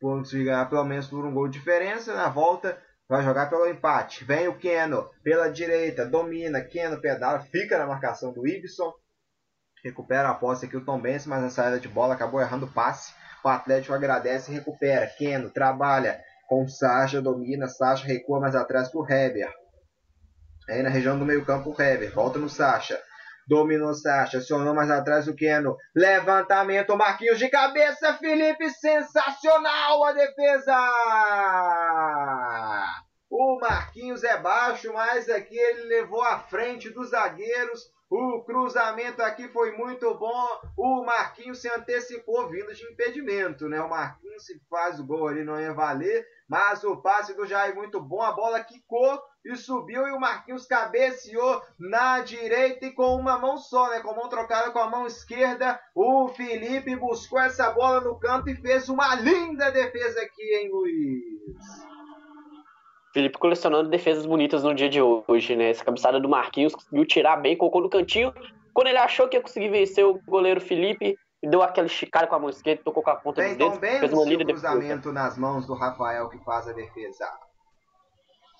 conseguir ganhar pelo menos por um gol de diferença. Na volta, vai jogar pelo empate. Vem o Keno pela direita, domina. Keno pedala, fica na marcação do Ibson. Recupera a posse aqui o Tom Benz, mas na saída de bola acabou errando o passe. O Atlético agradece e recupera. Keno trabalha, com Sacha, domina, Sacha recua mais atrás para o Heber. Aí na região do meio campo o Heber, volta no Sacha. Dominou Sacha, acionou mais atrás o Keno. Levantamento, Marquinhos de cabeça, Felipe, sensacional a defesa! O Marquinhos é baixo, mas aqui ele levou à frente dos zagueiros o cruzamento aqui foi muito bom. O Marquinhos se antecipou vindo de impedimento, né? O Marquinhos se faz o gol ali não ia valer, mas o passe do Jair muito bom. A bola quicou e subiu e o Marquinhos cabeceou na direita e com uma mão só, né? Com a mão trocada com a mão esquerda. O Felipe buscou essa bola no canto e fez uma linda defesa aqui, hein, Luiz? Felipe colecionando defesas bonitas no dia de hoje, né? Essa cabeçada do Marquinhos conseguiu tirar bem, colocou no cantinho. Quando ele achou que ia conseguir vencer o goleiro Felipe, deu aquele esticada com a mão esquerda, tocou com a ponta dos dedos, bem fez uma linda cruzamento nas mãos do Rafael que faz a defesa.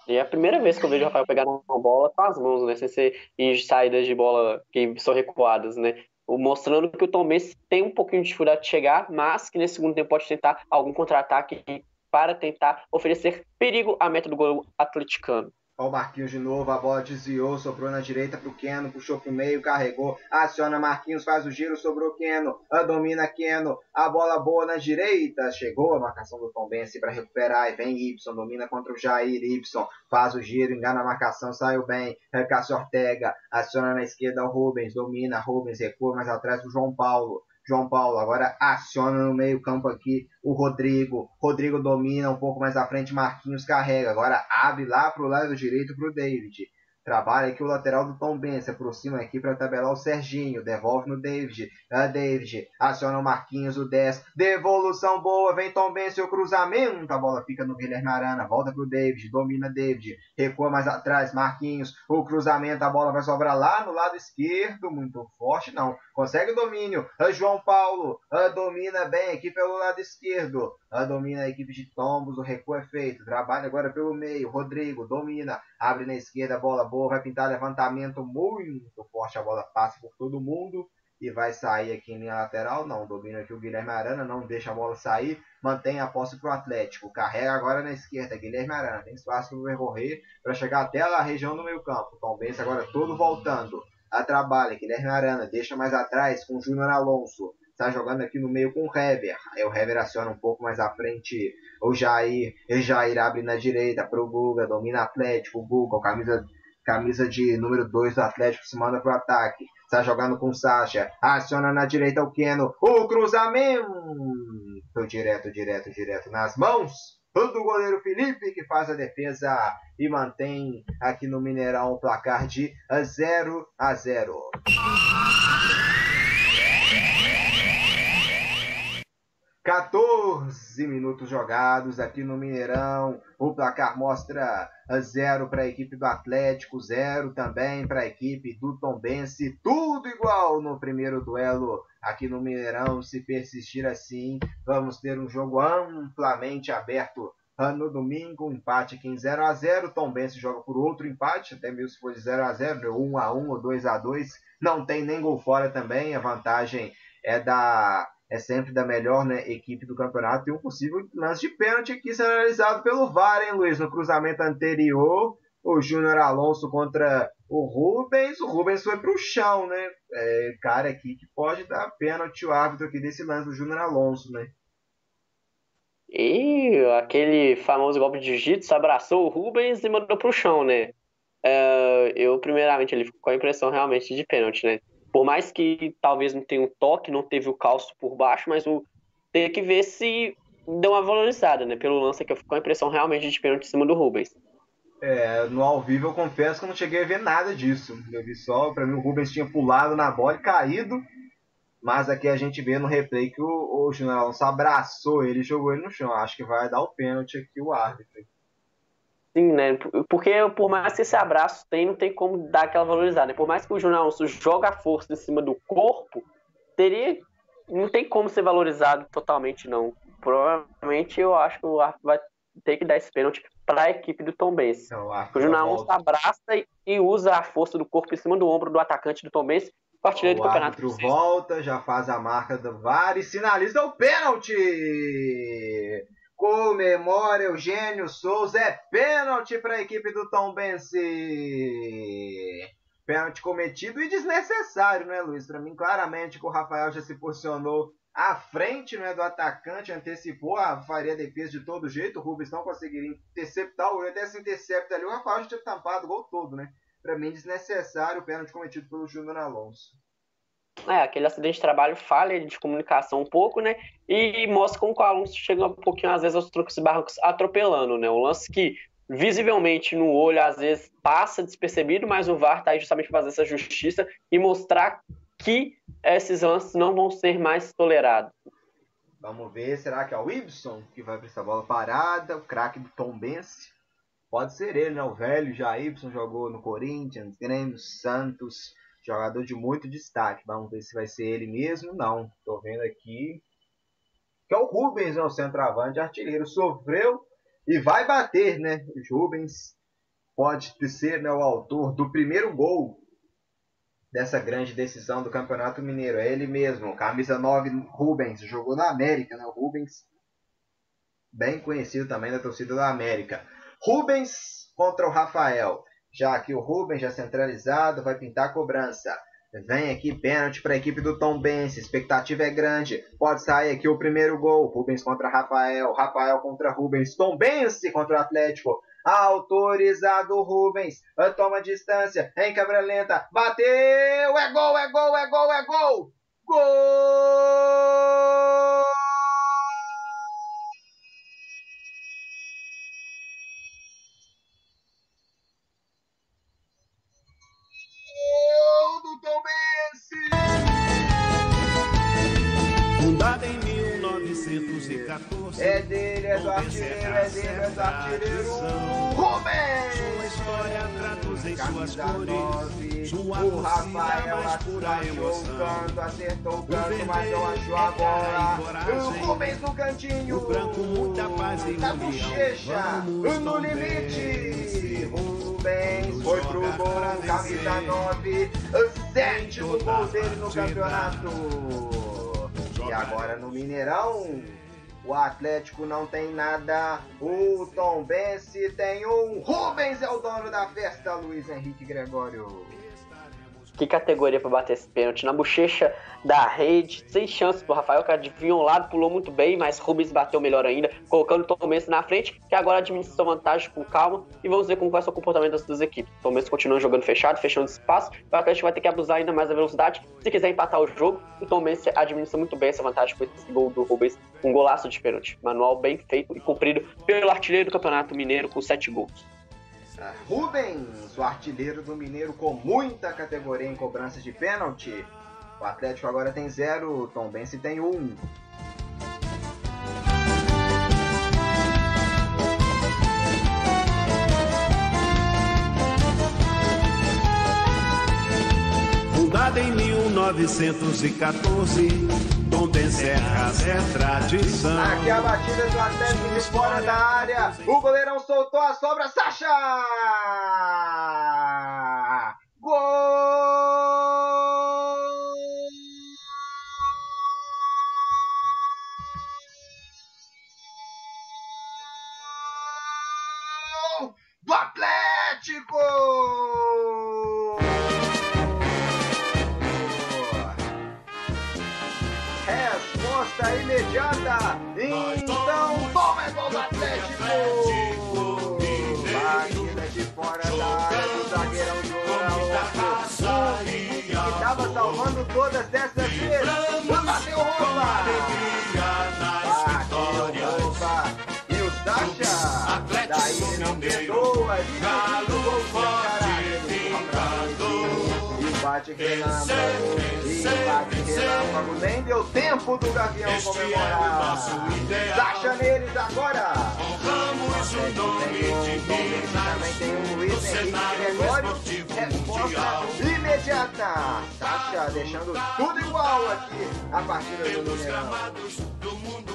E é a primeira vez que eu vejo o Rafael pegar uma bola com as mãos, né? Sem ser em saídas de bola que são recuadas, né? Mostrando que o Tom Benz tem um pouquinho de dificuldade de chegar, mas que nesse segundo tempo pode tentar algum contra-ataque para tentar oferecer perigo à meta do gol atleticano. Olha o Marquinhos de novo, a bola desviou, sobrou na direita pro Keno, puxou pro meio, carregou, aciona Marquinhos, faz o giro, sobrou Keno, domina Keno, a bola boa na direita, chegou a marcação do Tom Benci para recuperar, e vem Y, domina contra o Jair, Y, faz o giro, engana a marcação, saiu bem, Cássio Ortega, aciona na esquerda o Rubens, domina, Rubens recua mais atrás o João Paulo, João Paulo agora aciona no meio campo aqui o Rodrigo. Rodrigo domina um pouco mais à frente, Marquinhos carrega. Agora abre lá para o lado direito para o David. Trabalha aqui o lateral do Tom Ben, se aproxima aqui para tabelar o Serginho, devolve no David, a David, aciona o Marquinhos, o 10, devolução boa, vem Tom Ben, seu cruzamento, a bola fica no Guilherme Arana, volta pro David, domina David, recua mais atrás, Marquinhos, o cruzamento, a bola vai sobrar lá no lado esquerdo, muito forte, não, consegue o domínio, a João Paulo, a domina bem aqui pelo lado esquerdo, a domina a equipe de Tombos, o recuo é feito, trabalha agora pelo meio, Rodrigo, domina, abre na esquerda, bola boa, vai pintar levantamento muito forte, a bola passa por todo mundo e vai sair aqui em linha lateral, não, domina aqui o Guilherme Arana, não deixa a bola sair, mantém a posse para o Atlético, carrega agora na esquerda, Guilherme Arana, tem espaço para percorrer para chegar até a região do meio campo, Tom Benz agora todo voltando, a trabalha, Guilherme Arana, deixa mais atrás com o Júnior Alonso, está jogando aqui no meio com o Hever. Aí o Hever aciona um pouco mais à frente o Jair. O Jair abre na direita para o Guga, domina Atlético. O Guga, camisa camisa de número 2 do Atlético, se manda pro ataque. Está jogando com o Sacha. Aciona na direita o Keno. O cruzamento. Direto, direto, direto nas mãos do goleiro Felipe, que faz a defesa e mantém aqui no Mineirão o placar de 0 a 0. 14 minutos jogados aqui no Mineirão. O placar mostra 0 para a equipe do Atlético, 0 também para a equipe do Tombense. Tudo igual no primeiro duelo aqui no Mineirão. Se persistir assim, vamos ter um jogo amplamente aberto no domingo, um empate aqui em 0 a 0 Tom Bense joga por outro empate, até mesmo se for de 0 a 0 1 a 1 ou 2 a 2 Não tem nem gol fora também, a vantagem é da é sempre da melhor né, equipe do campeonato. E um possível lance de pênalti aqui sendo analisado pelo VAR, hein, Luiz? No cruzamento anterior, o Júnior Alonso contra o Rubens. O Rubens foi para o chão, né? É, cara aqui que pode dar pênalti o árbitro aqui desse lance do Júnior Alonso, né? E aquele famoso golpe de jiu-jitsu abraçou o Rubens e mandou para o chão, né? Uh, eu, primeiramente, ele ficou com a impressão realmente de pênalti, né? Por mais que talvez não tenha um toque, não teve o calço por baixo, mas o tem que ver se deu uma valorizada, né? Pelo lance que eu fico com a impressão realmente de pênalti em cima do Rubens. É, no ao vivo eu confesso que eu não cheguei a ver nada disso. Eu vi só, pra mim o Rubens tinha pulado na bola e caído. Mas aqui a gente vê no replay que o, o Júnior Alonso abraçou ele e jogou ele no chão. Acho que vai dar o pênalti aqui o árbitro. Sim, né? Porque por mais que esse abraço tem, não tem como dar aquela valorizada. Né? Por mais que o Júnior Alonso joga a força em cima do corpo, teria. Não tem como ser valorizado totalmente, não. Provavelmente eu acho que o Arco vai ter que dar esse pênalti para a equipe do Tom Benz. Então, o Alonso abraça e usa a força do corpo em cima do ombro do atacante do Tom Benz. Artilheiro do campeonato. O volta, já faz a marca do VAR e sinaliza o pênalti! Comemora Eugênio Souza. É pênalti para a equipe do Tom Bense. Pênalti cometido e desnecessário, né, Luiz? Para mim, claramente que o Rafael já se posicionou à frente né, do atacante, antecipou, a faria a defesa de todo jeito. O Rubens não conseguiria interceptar, o até se intercepta ali. O Rafael já tinha tampado o gol todo, né? Para mim, desnecessário o pênalti cometido pelo Júnior Alonso. É, aquele acidente de trabalho falha de comunicação um pouco, né? E mostra como o Alonso chega um pouquinho, às vezes, aos truques e barrancos atropelando, né? Um lance que visivelmente no olho, às vezes, passa despercebido, mas o VAR tá aí justamente para fazer essa justiça e mostrar que esses lances não vão ser mais tolerados. Vamos ver, será que é o Ibson que vai para essa bola parada? O craque do Tom Bense? Pode ser ele, né? O velho já Ibson jogou no Corinthians, Grêmio, Santos jogador de muito destaque. Vamos ver se vai ser ele mesmo. Não, estou vendo aqui que é o Rubens, né, o centroavante artilheiro, sofreu e vai bater, né? O Rubens pode ser né, o autor do primeiro gol dessa grande decisão do Campeonato Mineiro. É ele mesmo, camisa 9, Rubens, jogou na América, né? O Rubens, bem conhecido também da torcida da América. Rubens contra o Rafael. Já aqui o Rubens, já centralizado, vai pintar a cobrança. Vem aqui pênalti para a equipe do Tom Benz. Expectativa é grande. Pode sair aqui o primeiro gol. Rubens contra Rafael. Rafael contra Rubens. Tom Benz contra o Atlético. Autorizado Rubens. Toma distância. Em câmera lenta. Bateu. É gol, é gol, é gol, é gol. Gol! 1914. É dele, é do artilheiro, é dele, é do artilheiro. Rubens! Sua história traduz em suas Camisa cores. 9. Sua O Rafael mais pura emoção. canto, acertou o canto, mas não vermelho achou a é bola. O Rubens no cantinho. O branco, muita paz e Na bochecha, no limite. Rubens foi pro gol, camisa vencer. 9. Sétimo gol dele no campeonato. E agora no Mineirão. O Atlético não tem nada. O Tom Bense tem um. Rubens é o dono da festa, Luiz Henrique Gregório. Que categoria pra bater esse pênalti? Na bochecha da rede, sem chance pro Rafael, que adivinhou um lado, pulou muito bem, mas Rubens bateu melhor ainda, colocando o Tom Benz na frente, que agora administra sua vantagem com calma. E vamos ver como vai ser o comportamento das duas equipes. O Tom Benz continua jogando fechado, fechando espaço. O Atlético vai ter que abusar ainda mais da velocidade. Se quiser empatar o jogo, o Tom Benz administra muito bem essa vantagem com esse gol do Rubens. Um golaço de pênalti. Manual bem feito e cumprido pelo artilheiro do Campeonato Mineiro com sete gols. Rubens, o artilheiro do Mineiro com muita categoria em cobranças de pênalti. O Atlético agora tem zero, Tom Bense tem um. Fundada em 1914, Tom Serras é tradição. Aqui a batida do Atlético de fora da área. O goleirão soltou a sobra. Sacha! Deixando tudo igual aqui a partida do Mineirão.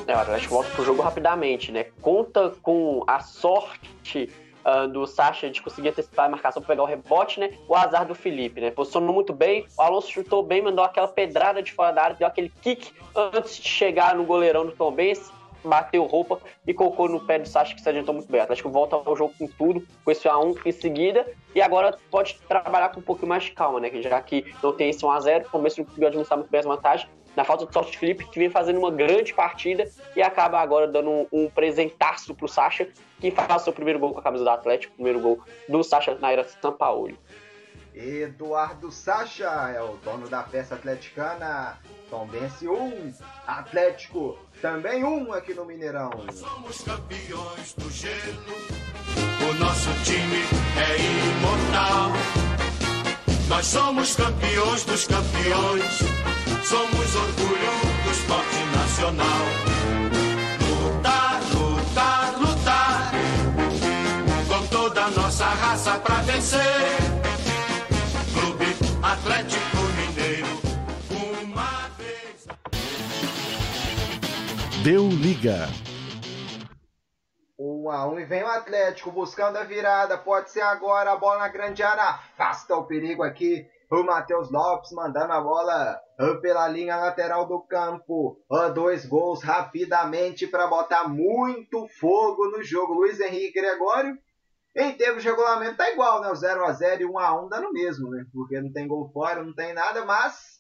É, o Atlético volta pro jogo rapidamente, né? Conta com a sorte ah, do Sacha de conseguir antecipar a marcação para pegar o rebote, né? O azar do Felipe, né? Posicionou muito bem, o Alonso chutou bem, mandou aquela pedrada de fora da área, deu aquele kick antes de chegar no goleirão do Tom Benz, bateu roupa e colocou no pé do Sacha que se adiantou muito bem. O Atlético volta ao jogo com tudo, com esse 1x1 em seguida, e agora pode trabalhar com um pouquinho mais de calma, né? Já que não tem esse 1x0, o Tom Benz conseguiu administrar muito bem as vantagens, na falta de sorte Felipe, que vem fazendo uma grande partida e acaba agora dando um, um presentaço pro Sacha, que faz seu primeiro gol com a camisa do Atlético, primeiro gol do Sacha na era São Paulo. Eduardo Sacha é o dono da festa atleticana. Tombense 1, um, Atlético também um aqui no Mineirão. Somos campeões do gelo. O nosso time é imortal. Nós somos campeões dos campeões. Somos orgulho do esporte nacional. Lutar, lutar, lutar. Com toda a nossa raça pra vencer. Clube Atlético Deu liga. 1 a 1 e vem o Atlético buscando a virada. Pode ser agora a bola na grande área. Afasta o perigo aqui. O Matheus Lopes mandando a bola pela linha lateral do campo. Dois gols rapidamente para botar muito fogo no jogo. Luiz Henrique Gregório. Em termos de regulamento tá igual, né? O 0 a 0 e 1 a 1 dá no mesmo, né? Porque não tem gol fora, não tem nada, mas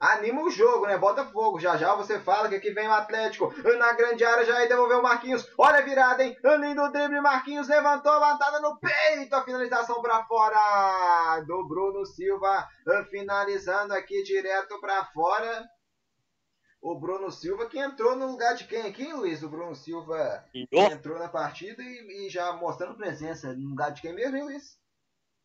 anima o jogo, né? Bota fogo. Já já você fala que aqui vem o Atlético na grande área, já aí devolveu o Marquinhos. Olha a virada, hein? Lindo drible, Marquinhos levantou, levantada no peito. A finalização para fora do Bruno Silva, finalizando aqui direto para fora. O Bruno Silva que entrou no lugar de quem aqui, Luiz? O Bruno Silva entrou na partida e, e já mostrando presença no lugar de quem mesmo, hein, Luiz?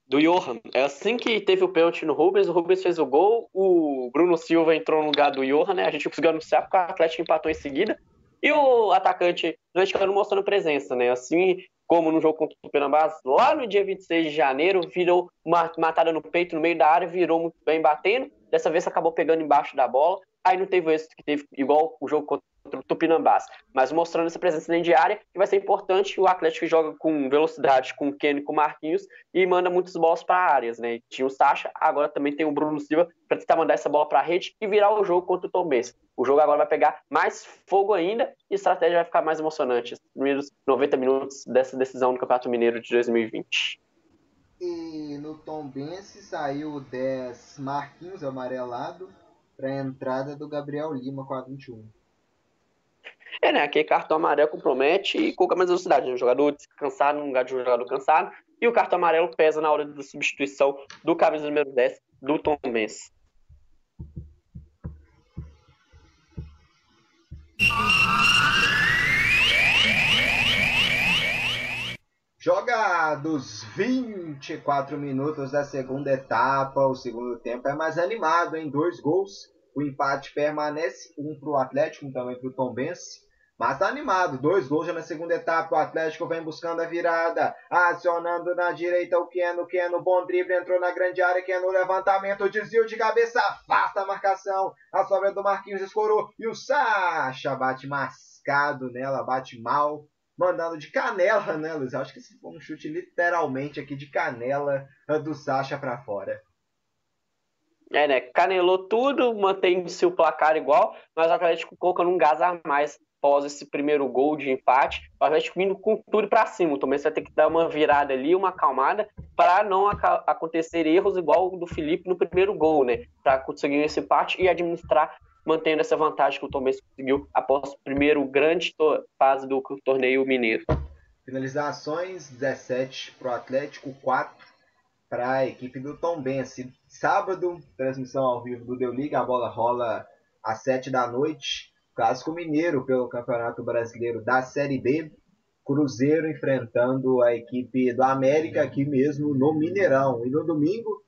Do Johan. É assim que teve o pênalti no Rubens, o Rubens fez o gol, o Bruno Silva entrou no lugar do Johan, né? A gente conseguiu anunciar porque o Atlético empatou em seguida. E o atacante mexicano mostrando presença, né? Assim como no jogo contra o Tupinambás, lá no dia 26 de janeiro, virou uma matada no peito, no meio da área, virou muito bem batendo. Dessa vez acabou pegando embaixo da bola. Aí não teve esse que teve igual o jogo contra o Tupinambás, mas mostrando essa presença dentro de área, que vai ser importante. O Atlético joga com velocidade, com o Kenny, com o Marquinhos e manda muitas bolas para áreas, né? Tinha o Sacha, agora também tem o Bruno Silva para tentar mandar essa bola para a rede e virar o jogo contra o Tom Benz. O jogo agora vai pegar mais fogo ainda e a estratégia vai ficar mais emocionante. Os primeiros 90 minutos dessa decisão do Campeonato Mineiro de 2020. E no Tom Benz saiu o 10 Marquinhos amarelado para a entrada do Gabriel Lima com a 21. É, né? Aquele cartão amarelo compromete e coloca mais velocidade. Né? O jogador descansado no lugar de um jogador cansado. E o cartão amarelo pesa na hora da substituição do camisa número 10 do Tom Benz. Jogados 24 minutos da segunda etapa, o segundo tempo é mais animado, em dois gols. O empate permanece, um para o Atlético, também para o Tom Benz. Mas tá animado, dois gols já na segunda etapa, o Atlético vem buscando a virada, acionando na direita o Keno, Keno, bom drible, entrou na grande área, Keno, levantamento, desvio de cabeça, afasta a marcação, a sobra do Marquinhos escorou, e o Sacha bate mascado nela, bate mal, mandando de canela, né, Luiz? Acho que esse foi um chute literalmente aqui de canela do Sacha para fora. É, né? Canelou tudo, mantém-se o placar igual, mas o Atlético colocando um gás a mais após esse primeiro gol de empate, o Atlético vindo com tudo para cima. Também você vai ter que dar uma virada ali, uma acalmada, para não acontecer erros igual o do Felipe no primeiro gol, né? Para conseguir esse empate e administrar, mantendo essa vantagem que o Tomé conseguiu após o primeiro grande fase do torneio mineiro. Finalizações: 17 para o Atlético, 4 para a equipe do Tom Bense. Sábado, transmissão ao vivo do Deu Liga, a bola rola às 7 da noite. Clássico Mineiro pelo Campeonato Brasileiro da Série B. Cruzeiro enfrentando a equipe do América aqui mesmo no Mineirão. E no domingo,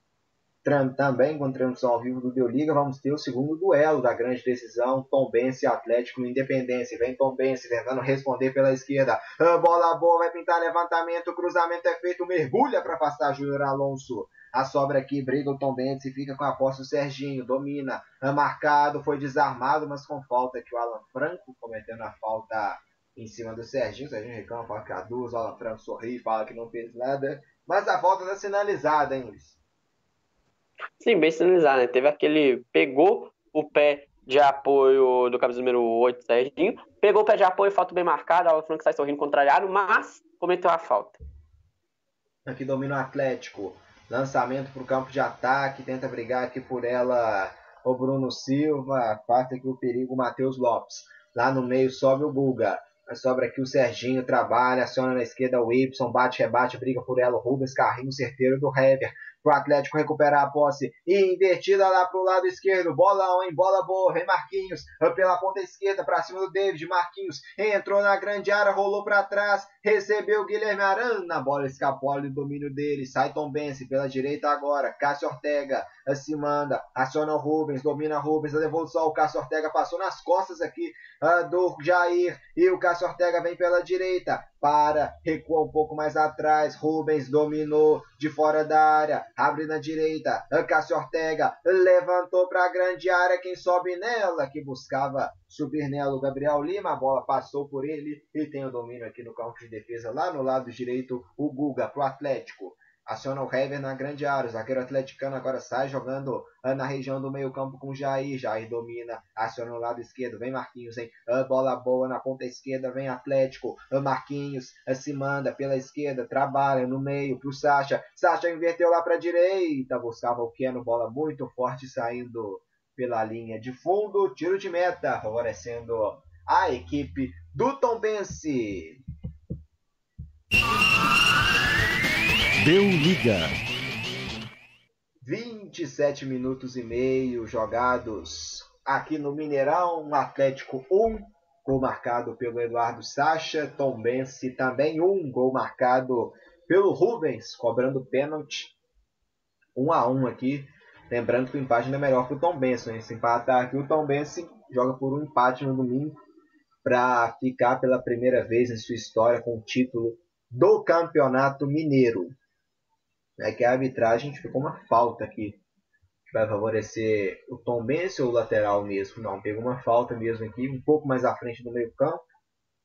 também com transmissão ao vivo do Deu Liga, vamos ter o segundo duelo da grande decisão, Tombense e Atlético Independência. Vem Tombense tentando responder pela esquerda. A bola boa, vai pintar levantamento, cruzamento é feito, mergulha para afastar Júnior Alonso. A sobra aqui, briga o Tom Benz e fica com a posse do Serginho. Domina, é marcado, foi desarmado, mas com falta aqui o Alan Franco, cometendo a falta em cima do Serginho. O Serginho reclama, fala que a duas, o Alan Franco sorri, fala que não fez nada. Mas a falta tá sinalizada, hein, Luiz? Sim, bem sinalizada, né? Teve aquele. Pegou o pé de apoio do camisa número 8, Serginho. Pegou o pé de apoio, falta bem marcada. O Alan Franco sai sorrindo contrariado, mas cometeu a falta. Aqui domina o Atlético. Lançamento para o campo de ataque, tenta brigar aqui por ela o Bruno Silva, quarta aqui o perigo o Matheus Lopes. Lá no meio sobe o Guga. Sobra aqui o Serginho, trabalha, aciona na esquerda o Y, bate, rebate, briga por ela o Rubens, carrinho certeiro do Hever para o Atlético recuperar a posse. E invertida lá para o lado esquerdo. Bolão, hein? Bola boa. Vem Marquinhos pela ponta esquerda para cima do David. Marquinhos entrou na grande área, rolou para trás. Recebeu Guilherme Arana. A bola escapou do domínio dele. Sai Tom Bense pela direita agora. Cássio Ortega se manda. Aciona o Rubens. Domina Rubens. Levou só o Cássio Ortega. Passou nas costas aqui uh, do Jair. E o Cássio Ortega vem pela direita para, recua um pouco mais atrás, Rubens dominou de fora da área, abre na direita, Cássio Ortega levantou para a grande área, quem sobe nela, que buscava subir nela o Gabriel Lima, a bola passou por ele e tem o domínio aqui no campo de defesa, lá no lado direito, o Guga para o Atlético aciona o Hever na grande área. O zagueiro atleticano agora sai jogando uh, na região do meio campo com Jair. Jair domina, aciona o lado esquerdo. Vem Marquinhos, hein? Uh, bola boa na ponta esquerda, vem Atlético. Uh, Marquinhos se manda pela esquerda, trabalha no meio pro Sacha. Sacha inverteu lá pra direita, buscava o Keno, bola muito forte saindo pela linha de fundo. Tiro de meta, favorecendo a equipe do Tombense. Deu liga. 27 minutos e meio jogados aqui no Mineirão. Atlético 1, gol marcado pelo Eduardo Sacha. Tom Bense também 1, gol marcado pelo Rubens, cobrando pênalti. 1 a 1 aqui. Lembrando que o empate ainda é melhor que o Tom Benson. Esse empatar aqui, o Tom Benson joga por um empate no domingo para ficar pela primeira vez em sua história com o título do Campeonato Mineiro. É que a arbitragem ficou uma falta aqui. Vai favorecer o Tom Benson ou o lateral mesmo? Não, pegou uma falta mesmo aqui, um pouco mais à frente do meio campo.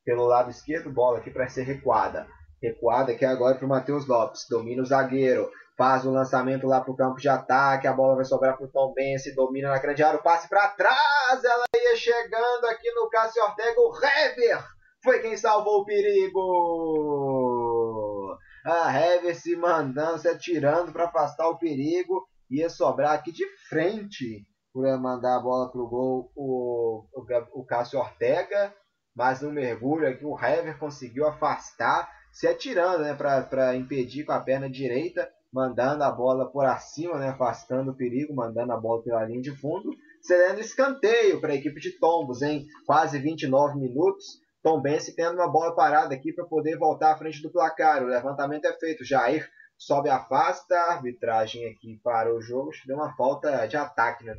Pelo lado esquerdo, bola aqui para ser recuada. Recuada aqui agora para o Matheus Lopes. Domina o zagueiro faz o lançamento lá para o campo de ataque, a bola vai sobrar para o Tom Bense, domina na grande área, o passe para trás, ela ia chegando aqui no Cássio Ortega, o Hever foi quem salvou o perigo. A Hever se mandando, se atirando para afastar o perigo, ia sobrar aqui de frente para mandar a bola para o gol o, o, Cássio Ortega, mas no mergulho aqui o Hever conseguiu afastar, se atirando né, para impedir com a perna direita mandando a bola por acima, né, afastando o perigo, mandando a bola pela linha de fundo, cedendo escanteio para a equipe de Tombos em quase 29 minutos. Tom Bense tendo uma bola parada aqui para poder voltar à frente do placar. O levantamento é feito. Jair sobe afasta. A arbitragem aqui para o jogo. Deu uma falta de ataque, né,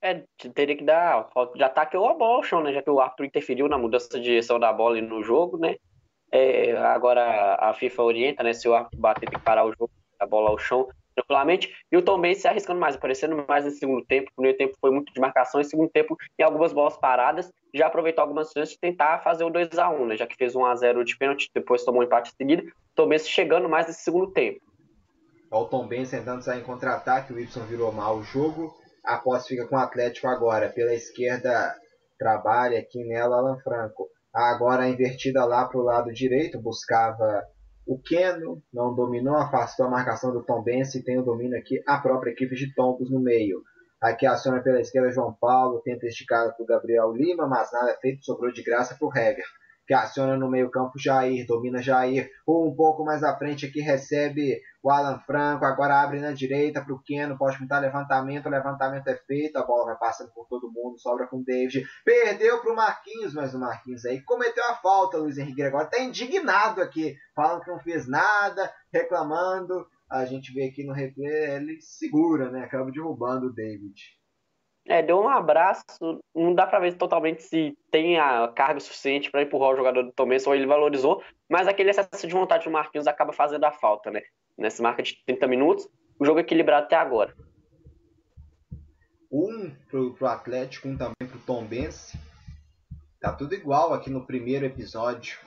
É, teria que dar falta de ataque ou a bola ao chão, né? Já que o árbitro interferiu na mudança de direção da bola no jogo, né? É, agora a FIFA orienta, né? Se o árbitro bater, tem que parar o jogo, a bola ao chão tranquilamente. E o Tom Benz se arriscando mais, aparecendo mais no segundo tempo. No primeiro tempo foi muito de marcação, e segundo tempo, em algumas bolas paradas, já aproveitou algumas chances de tentar fazer o 2 a 1 né? Já que fez 1 a 0 de pênalti, depois tomou um empate em seguida. O Tom Benz chegando mais nesse segundo tempo. o Tom Benz tentando sair em contra-ataque, o Y virou mal o jogo. A posse fica com o Atlético agora. Pela esquerda, trabalha aqui nela Alan Franco agora a invertida lá para o lado direito, buscava o Keno, não dominou, afastou a marcação do Tom Bense, tem o domínio aqui a própria equipe de Tompos no meio. Aqui aciona pela esquerda João Paulo, tenta esticar para o Gabriel Lima, mas nada feito, sobrou de graça para o Heger que aciona no meio campo Jair, domina Jair, um pouco mais à frente aqui recebe o Alan Franco, agora abre na direita para o Keno, pode pintar levantamento, o levantamento é feito, a bola vai passando por todo mundo, sobra com o David, perdeu para o Marquinhos, mas o Marquinhos aí cometeu a falta, Luiz Henrique Gregório está indignado aqui, falando que não fez nada, reclamando, a gente vê aqui no replay, ele segura, né, acaba derrubando o David. É, deu um abraço, não dá para ver totalmente se tem a carga suficiente para empurrar o jogador do Tomense ou ele valorizou, mas aquele excesso de vontade do Marquinhos acaba fazendo a falta, né? Nessa marca de 30 minutos, o jogo é equilibrado até agora. Um pro, pro Atlético, um também pro Tombense. Tá tudo igual aqui no primeiro episódio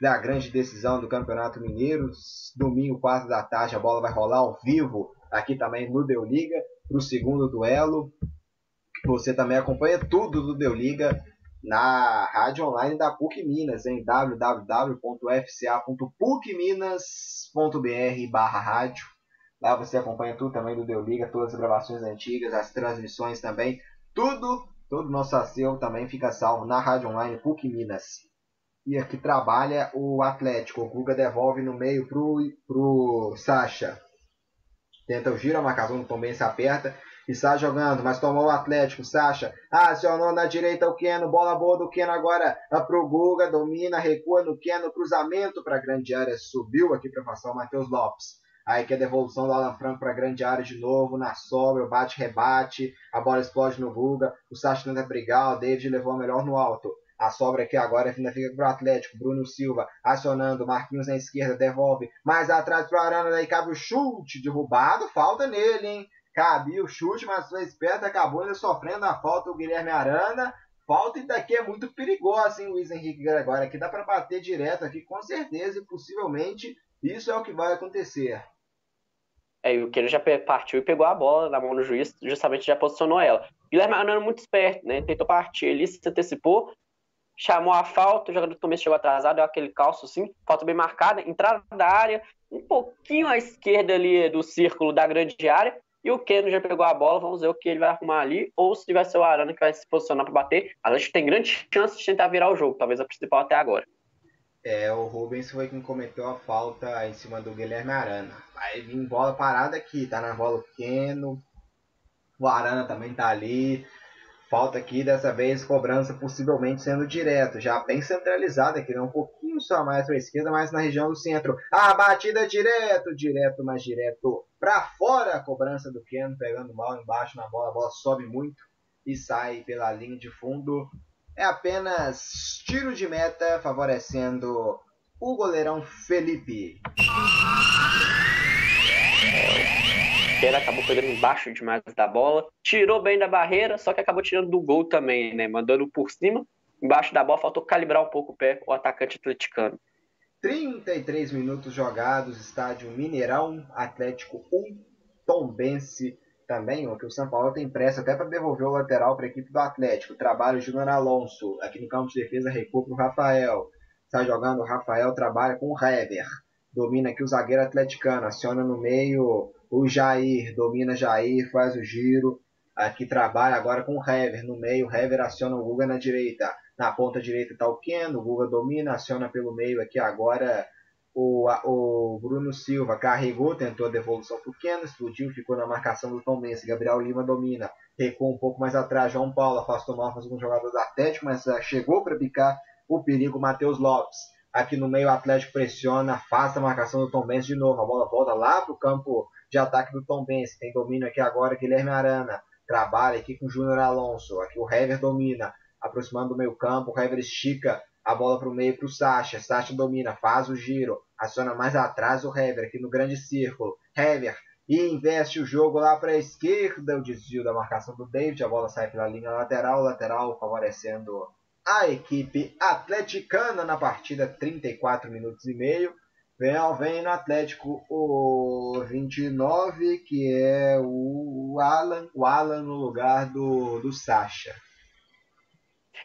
da grande decisão do Campeonato Mineiro. Domingo, 4 da tarde, a bola vai rolar ao vivo aqui também no Deu Liga pro segundo duelo. Você também acompanha tudo do Deu Liga na rádio online da PUC Minas, em www.fca.pucminas.br barra rádio. Lá você acompanha tudo também do Deu Liga, todas as gravações antigas, as transmissões também. Tudo, todo o nosso acervo também fica salvo na rádio online PUC Minas. E aqui trabalha o Atlético. O Guga devolve no meio pro, pro Sacha. Tenta o giro, a marcação também se aperta está jogando, mas tomou o Atlético, Sacha, acionou na direita o Keno, bola boa do Keno agora pro Guga, domina, recua no Keno, cruzamento para a grande área, subiu aqui para passar o Matheus Lopes. Aí que a devolução do Alan Franco para a grande área de novo, na sobra, bate-rebate, a bola explode no Guga, o Sacha tenta brigar, o David levou a melhor no alto. A sobra aqui agora ainda fica para o Atlético. Bruno Silva acionando. Marquinhos na esquerda devolve. Mais atrás para o Arana. Daí cabe o chute derrubado. Falta nele, hein? Cabia o chute, mas foi esperto, acabou ainda sofrendo a falta o Guilherme Arana. Falta e daqui é muito perigosa, hein, Luiz Henrique Gregório. Aqui dá para bater direto aqui, com certeza, e possivelmente isso é o que vai acontecer. É, e o Queiro já partiu e pegou a bola na mão do juiz, justamente já posicionou ela. Guilherme Arana muito esperto, né? Tentou partir ali, se antecipou, chamou a falta, o jogador do começo chegou atrasado, deu aquele calço sim, falta bem marcada, entrada da área, um pouquinho à esquerda ali do círculo da grande área, e o Keno já pegou a bola, vamos ver o que ele vai arrumar ali, ou se vai ser o Arana que vai se posicionar para bater. A gente tem grande chance de tentar virar o jogo, talvez a principal até agora. É, o Rubens foi quem cometeu a falta em cima do Guilherme Arana. Aí vem bola parada aqui, tá na bola o Keno. O Arana também tá ali. Falta aqui, dessa vez, cobrança possivelmente sendo direto, já bem centralizada aqui, um pouquinho só mais para a esquerda, mas na região do centro. A batida direto, direto, mais direto para fora. A cobrança do Ken pegando mal embaixo na bola, a bola sobe muito e sai pela linha de fundo. É apenas tiro de meta favorecendo o goleirão Felipe. Acabou pegando embaixo demais da bola, tirou bem da barreira, só que acabou tirando do gol também, né? Mandando por cima, embaixo da bola, faltou calibrar um pouco o pé o atacante atleticano. 33 minutos jogados, estádio Mineirão, Atlético 1, Tombense também, o que o São Paulo tem pressa até para devolver o lateral para a equipe do Atlético. Trabalho Júnior Alonso, aqui no campo de defesa recua para o Rafael. Está jogando o Rafael, trabalha com o Hever. Domina aqui o zagueiro atleticano, aciona no meio o Jair, domina Jair, faz o giro. Aqui trabalha agora com o Hever no meio. Hever aciona o Guga na direita. Na ponta direita está o Keno. O Guga domina, aciona pelo meio aqui agora o, o Bruno Silva. Carregou, tentou a devolução para o Keno. Explodiu, ficou na marcação do Tom Benz. Gabriel Lima domina. Recuou um pouco mais atrás. João Paulo afastou mal, faz um jogador do Atlético, mas chegou para picar o perigo. Matheus Lopes. Aqui no meio o Atlético pressiona, afasta a marcação do Tom Benz de novo. A bola volta lá para o campo de ataque do Tom Benz. Tem domínio aqui agora Guilherme Arana. Trabalha aqui com o Júnior Alonso. Aqui o Hever domina, aproximando do meio campo. O Hever estica a bola para o meio para o Sacha. Sacha domina, faz o giro. Aciona mais atrás o Hever aqui no grande círculo. Hever e investe o jogo lá para a esquerda. O desvio da marcação do David. A bola sai pela linha lateral. Lateral favorecendo a equipe atleticana na partida. 34 minutos e meio. Vem, vem no Atlético o 29, que é o Alan, o Alan no lugar do, do Sacha.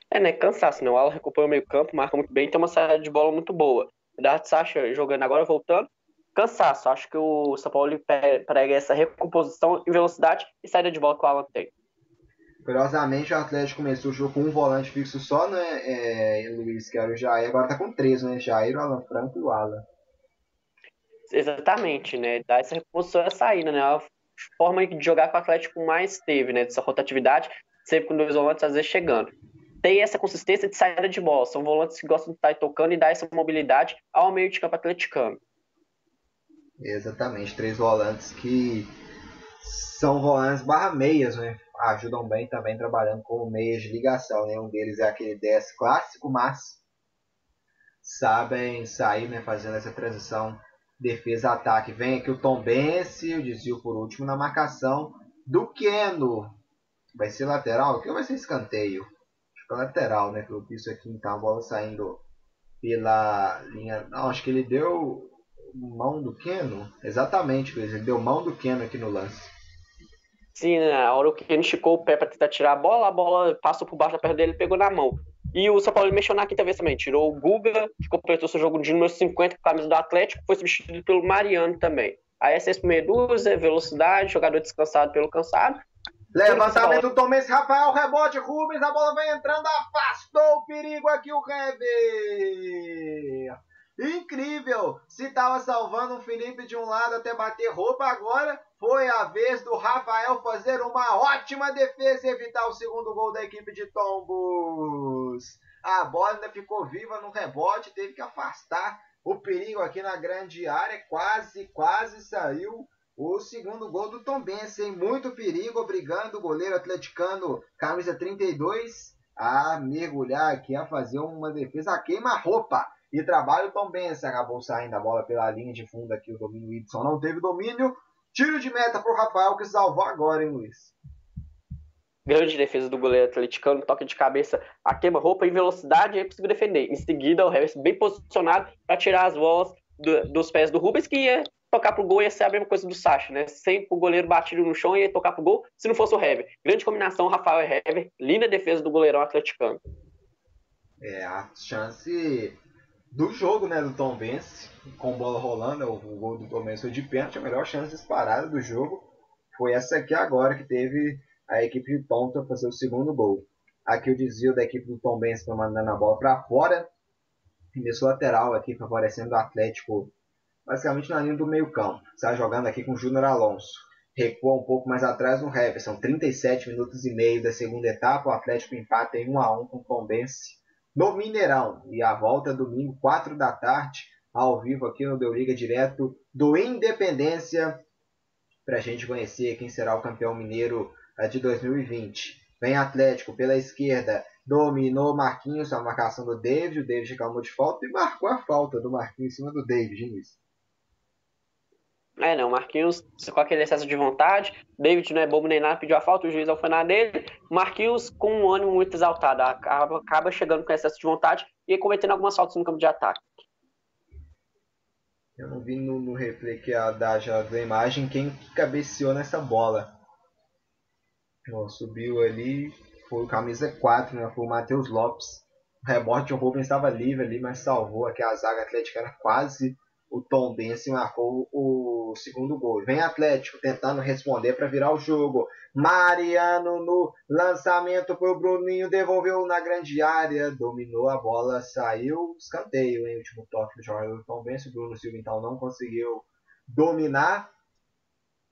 É, né? Cansaço, né? O Alan recupera o meio campo, marca muito bem, tem uma saída de bola muito boa. Da Sacha jogando agora, voltando. Cansaço. Acho que o São Paulo prega essa recomposição em velocidade e saída de bola que o Alan tem. Curiosamente, o Atlético começou o jogo com um volante fixo só, né? É, Luiz, que era o Jair. Agora tá com três, né? Jair, o Alan Franco e o Alan. Exatamente, né? Dar essa reposição essa saída, né? A forma de jogar que o Atlético mais teve, né? Dessa rotatividade, sempre com dois volantes às vezes chegando. Tem essa consistência de saída de bola. São volantes que gostam de estar tocando e dar essa mobilidade ao meio de campo atleticano. Exatamente, três volantes que são volantes barra meias, né? Ajudam bem também trabalhando como meias de ligação, né? Um deles é aquele 10 clássico, mas sabem sair, né? Fazendo essa transição defesa-ataque. Vem aqui o Tom Bense, o desvio por último na marcação do Keno. Vai ser lateral? O que vai ser escanteio? Acho que é lateral, né? Pelo isso aqui, então, a bola saindo pela linha... Não, acho que ele deu mão do Keno. Exatamente, ele deu mão do Keno aqui no lance. Sim, na né? hora que ele esticou o pé para tentar tirar a bola, a bola passou por baixo da perna dele e pegou na mão. E o São Paulo mexeu na quinta vez também. Tirou o Guga, que completou seu jogo de número 50 com a camisa do Atlético, foi substituído pelo Mariano também. Aí meia dúzia, velocidade, jogador descansado pelo cansado. Levantamento do Tomes, Rafael, rebote, Rubens, a bola vem entrando, afastou o perigo aqui o Hever. Incrível! Se estava salvando o Felipe de um lado até bater roupa, agora foi a vez do Rafael fazer uma ótima defesa e evitar o segundo gol da equipe de Tombos. A bola ainda ficou viva no rebote, teve que afastar o perigo aqui na grande área. Quase, quase saiu o segundo gol do Tombense. Sem muito perigo, obrigando o goleiro atleticano, camisa 32, a mergulhar aqui, a fazer uma defesa queima-roupa. E trabalho o Tombense. Acabou saindo a bola pela linha de fundo aqui. O domínio Whitson não teve domínio. Tiro de meta para o Rafael que salvou agora, hein, Luiz? Grande defesa do goleiro atleticano, toque de cabeça, a queima-roupa em velocidade, aí conseguiu defender. Em seguida, o Revers bem posicionado para tirar as bolas do, dos pés do Rubens, que ia tocar pro gol ia ser a mesma coisa do Sacha, né? Sempre o goleiro batido no chão ia tocar pro gol, se não fosse o Hever. Grande combinação, Rafael e Hever. Linda defesa do goleirão atleticano. É, a chance do jogo, né, do Tom Benz, com bola rolando, o, gol do Tom Benz foi de pênalti, a melhor chance disparada do jogo foi essa aqui agora, que teve a equipe de Tom para fazer o segundo gol. Aqui o desvio da equipe do Tom Benz está mandando a bola para fora, começou lateral aqui, favorecendo o Atlético, basicamente na linha do meio campo, está jogando aqui com o Júnior Alonso. recua um pouco mais atrás no Hever. São 37 minutos e meio da segunda etapa. O Atlético empata em 1 a 1 com o Tombense no Mineirão. E a volta domingo, 4 da tarde, ao vivo aqui no Deu Liga, direto do Independência, para a gente conhecer quem será o campeão mineiro eh, de 2020. Vem Atlético pela esquerda, dominou Marquinhos, a marcação do David. O David reclamou de falta e marcou a falta do Marquinhos em cima do David, Luiz? É, não, Marquinhos com aquele excesso de vontade, David não é bobo nem nada, pediu a falta, o juiz nada dele, Marquinhos com um ânimo muito exaltado, acaba, acaba chegando com excesso de vontade e cometendo algumas faltas no campo de ataque. Eu não vi no, no replay que a da, da imagem quem cabeceou nessa bola. Ó, subiu ali, foi o camisa 4, né? Foi o Matheus Lopes. O rebote, o Rubens estava livre ali, mas salvou aqui a zaga atleticana quase o Tom Bense marcou o segundo gol. Vem Atlético tentando responder para virar o jogo. Mariano no lançamento para o Bruninho, devolveu na grande área, dominou a bola, saiu escanteio em último toque do jogador do Tom Bense. O Bruno Silva então não conseguiu dominar.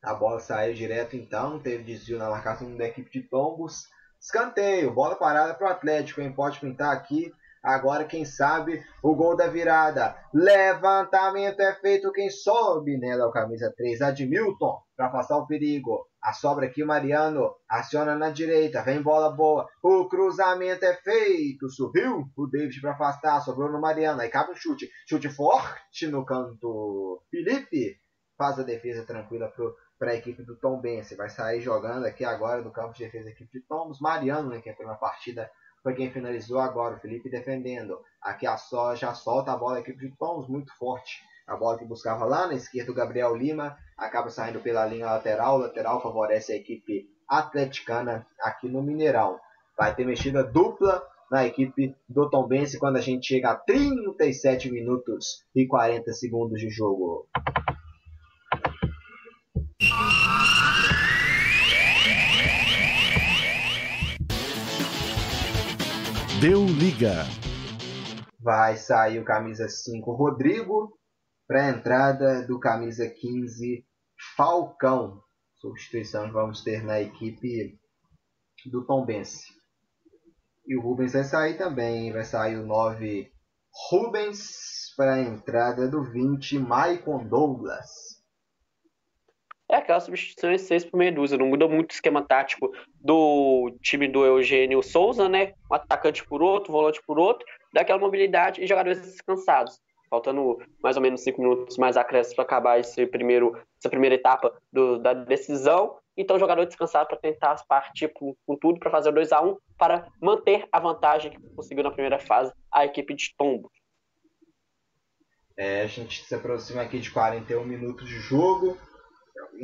A bola saiu direto então, teve desvio na marcação da equipe de Tombos. Escanteio, bola parada para o Atlético, hein? pode pintar aqui Agora, quem sabe, o gol da virada. Levantamento é feito. Quem sobe nela é o camisa 3, Admilton, para passar o perigo. A sobra aqui, Mariano. Aciona na direita. Vem bola boa. O cruzamento é feito. Subiu o David para afastar. Sobrou no Mariano. Aí cabe um chute. Chute forte no canto. Felipe faz a defesa tranquila para a equipe do Tom Bense. Vai sair jogando aqui agora do campo de defesa da equipe de Tombos. Mariano, né, que entrou na partida foi quem finalizou agora, o Felipe defendendo. Aqui a só já solta a bola a equipe de Tons muito forte. A bola que buscava lá na esquerda o Gabriel Lima acaba saindo pela linha lateral. O lateral favorece a equipe atleticana aqui no Mineirão. Vai ter mexida dupla na equipe do Tombense quando a gente chega a 37 minutos e 40 segundos de jogo. Deu liga. Vai sair o camisa 5 Rodrigo para a entrada do camisa 15 Falcão. Substituição que vamos ter na equipe do Tombense. E o Rubens vai sair também. Vai sair o 9 Rubens para a entrada do 20 Maicon Douglas é aquela substituição de seis por meia dúzia. Não muda muito o esquema tático do time do Eugênio Souza, né? Um atacante por outro, volante por outro, daquela mobilidade e jogadores descansados. Faltando mais ou menos cinco minutos mais acréscimos para acabar esse primeiro, essa primeira etapa do, da decisão. Então, jogador descansado para tentar partir com, com tudo para fazer o 2 a 1 para manter a vantagem que conseguiu na primeira fase a equipe de Tombo. É, a gente se aproxima aqui de 41 minutos de jogo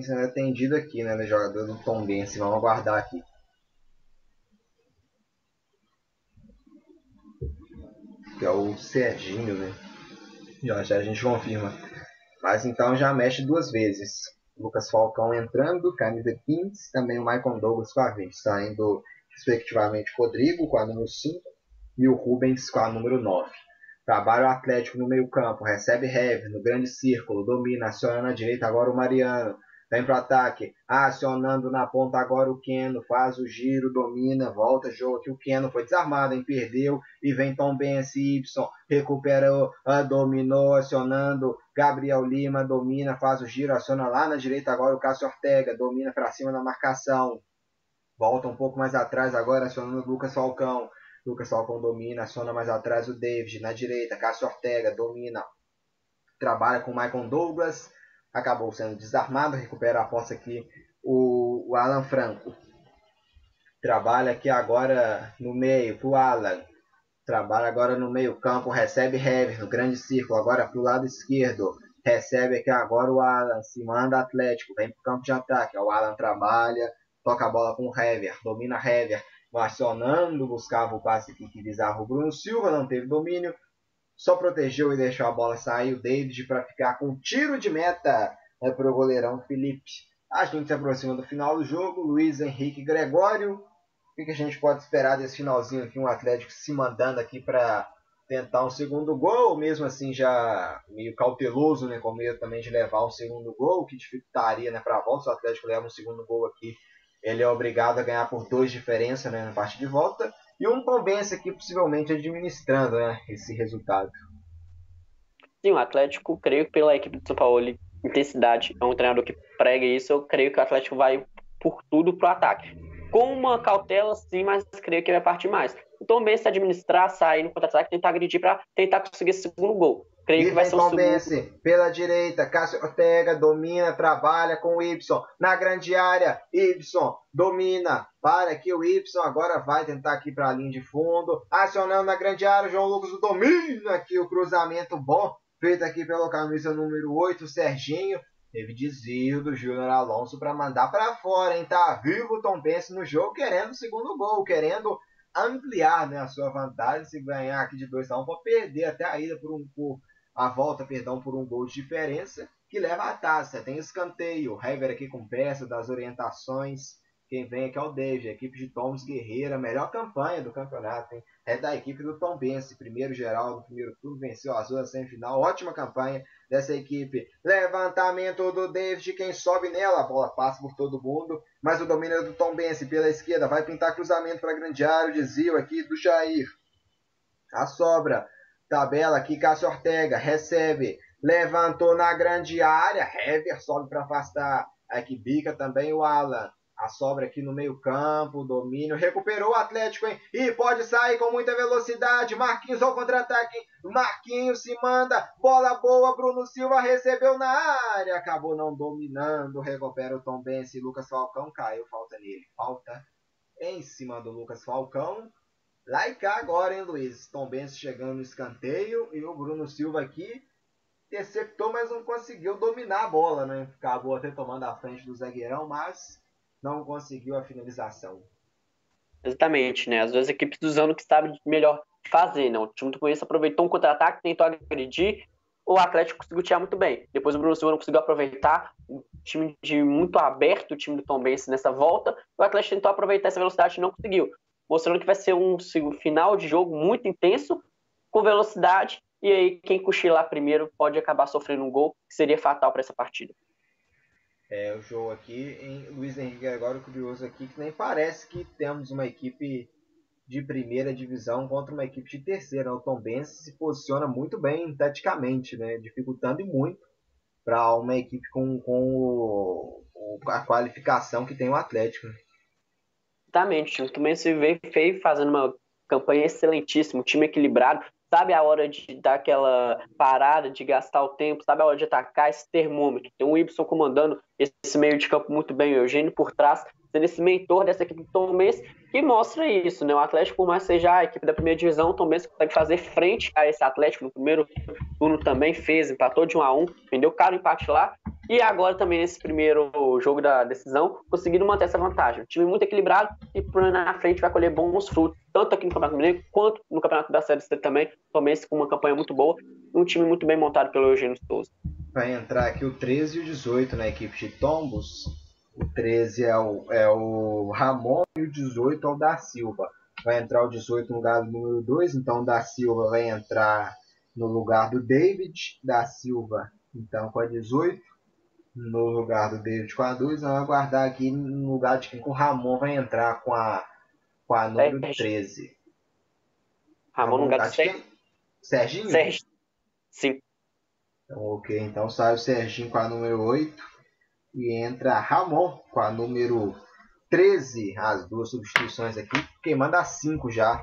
sendo atendido aqui, né, jogador do Tom Bense. Vamos aguardar aqui. Que é o Serginho, né? Já, já a gente confirma. Mas então já mexe duas vezes. Lucas Falcão entrando, camisa 15, também o Michael Douglas com a 20, saindo respectivamente Rodrigo com a número 5 e o Rubens com a número 9. Trabalha o Atlético no meio campo, recebe Heavy no grande círculo, domina, aciona na direita agora o Mariano, Vem para o ataque, acionando na ponta agora o Keno, faz o giro, domina, volta, jogo que o Keno foi desarmado, hein, perdeu, e vem Tom Benz, Y, recuperou, uh, dominou, acionando, Gabriel Lima domina, faz o giro, aciona lá na direita agora o Cássio Ortega, domina para cima na marcação, volta um pouco mais atrás agora, acionando o Lucas Falcão, Lucas Falcão domina, aciona mais atrás o David, na direita, Cássio Ortega domina, trabalha com o Michael Douglas, acabou sendo desarmado, recupera a posse aqui o, o Alan Franco. Trabalha aqui agora no meio para o Alan. Trabalha agora no meio campo, recebe Hever no grande círculo, agora para o lado esquerdo. Recebe aqui agora o Alan, se manda Atlético, vem para o campo de ataque. O Alan trabalha, toca a bola com o Hever, domina Hever, acionando, buscava o passe que visava o Bruno Silva, não teve domínio, só protegeu e deixou a bola sair o David para ficar com tiro de meta é, para o goleirão Felipe. A gente se aproxima do final do jogo. Luiz Henrique Gregório. O que, a gente pode esperar desse finalzinho aqui? Um Atlético se mandando aqui para tentar um segundo gol, mesmo assim já meio cauteloso, né, com medo também de levar um segundo gol, que dificultaria né, para a volta. Se o Atlético leva um segundo gol aqui, ele é obrigado a ganhar por dois diferença né, na parte de volta. E um Tombense aqui possivelmente administrando né, esse resultado. Sim, o Atlético, creio que pela equipe do São Paulo, intensidade, é um treinador que prega isso, eu creio que o Atlético vai por tudo pro ataque. Com uma cautela, sim, mas creio que vai partir mais. Então, bem se administrar, sair no contra-ataque, tentar agredir para tentar conseguir esse segundo gol. Creio e que vai ser um segundo. pela direita, Cássio Ortega domina, trabalha com o Y na grande área. Y domina, para aqui o Y agora vai tentar aqui para a linha de fundo, acionando na grande área. João Lucas domina aqui o cruzamento bom feito aqui pelo camisa número 8, Serginho. Teve desvio do Júnior Alonso para mandar para fora, hein? Tá vivo o Tom Benz no jogo, querendo o segundo gol, querendo ampliar né, a sua vantagem. Se ganhar aqui de 2 a 1 um, pode perder até a ida por um por a volta, perdão, por um gol de diferença que leva a taça. Tem escanteio, Hever aqui com peça das orientações. Quem vem aqui é o David, a equipe de Toms Guerreira, melhor campanha do campeonato, hein? É da equipe do Tom Bense, primeiro geral no primeiro turno, venceu o Azul na semifinal, ótima campanha dessa equipe. Levantamento do David, quem sobe nela, a bola passa por todo mundo, mas o domínio é do Tom Bense pela esquerda, vai pintar cruzamento para grande área, o desvio aqui do Jair. A sobra, tabela aqui, Cássio Ortega, recebe, levantou na grande área, Hever sobe para afastar, aqui bica também o Alan. A sobra aqui no meio-campo, domínio. Recuperou o Atlético, hein? E pode sair com muita velocidade. Marquinhos ao contra-ataque. Marquinhos se manda. Bola boa. Bruno Silva recebeu na área. Acabou não dominando. Recupera o Tom Bense. Lucas Falcão caiu. Falta nele. Falta em cima do Lucas Falcão. Lá cá agora, hein, Luiz? Tom Bense chegando no escanteio. E o Bruno Silva aqui interceptou, mas não conseguiu dominar a bola, né? Acabou até tomando a frente do zagueirão, mas não conseguiu a finalização. Exatamente, né? Às vezes a equipe usando o que sabe melhor fazer, não. O time do Corinthians aproveitou um contra-ataque, tentou agredir, o Atlético conseguiu tirar muito bem. Depois o Bruno Silva não conseguiu aproveitar, o time de muito aberto, o time do Tom Benz nessa volta, o Atlético tentou aproveitar essa velocidade e não conseguiu. Mostrando que vai ser um final de jogo muito intenso, com velocidade, e aí quem cochilar primeiro pode acabar sofrendo um gol, que seria fatal para essa partida é, o jogo aqui em Luiz Henrique Gregório curioso aqui que nem parece que temos uma equipe de primeira divisão contra uma equipe de terceira. O Tom Benz se posiciona muito bem taticamente, né? dificultando muito para uma equipe com, com o, a qualificação que tem o Atlético. Exatamente, o Tom Benz se vê feio fazendo uma campanha excelentíssima, um time equilibrado, sabe a hora de dar aquela parada, de gastar o tempo, sabe a hora de atacar esse termômetro. Tem o Y comandando esse meio de campo muito bem, o Eugênio por trás, sendo esse mentor dessa equipe do Tom Benz, que mostra isso, né? O Atlético, por mais seja a equipe da primeira divisão, o consegue fazer frente a esse Atlético no primeiro turno também fez, empatou de 1 a 1 vendeu caro empate lá, e agora também nesse primeiro jogo da decisão, conseguindo manter essa vantagem. Um time muito equilibrado e por na frente vai colher bons frutos, tanto aqui no Campeonato Mineiro quanto no Campeonato da Série C também. Também com uma campanha muito boa, um time muito bem montado pelo Eugênio Souza. Vai entrar aqui o 13 e o 18 na equipe de Tombos. O 13 é o, é o Ramon e o 18 é o da Silva. Vai entrar o 18 no lugar do número 2, então o da Silva vai entrar no lugar do David, da Silva então com a 18 no lugar do David com a 2, vamos aguardar aqui no lugar de quem o Ramon vai entrar com a, com a número é, 13. Ramon no lugar de Serginho? Serginho? Serginho. Sim. Então, ok, então sai o Serginho com a número 8 e entra Ramon com a número 13. As duas substituições aqui, queimando a 5 já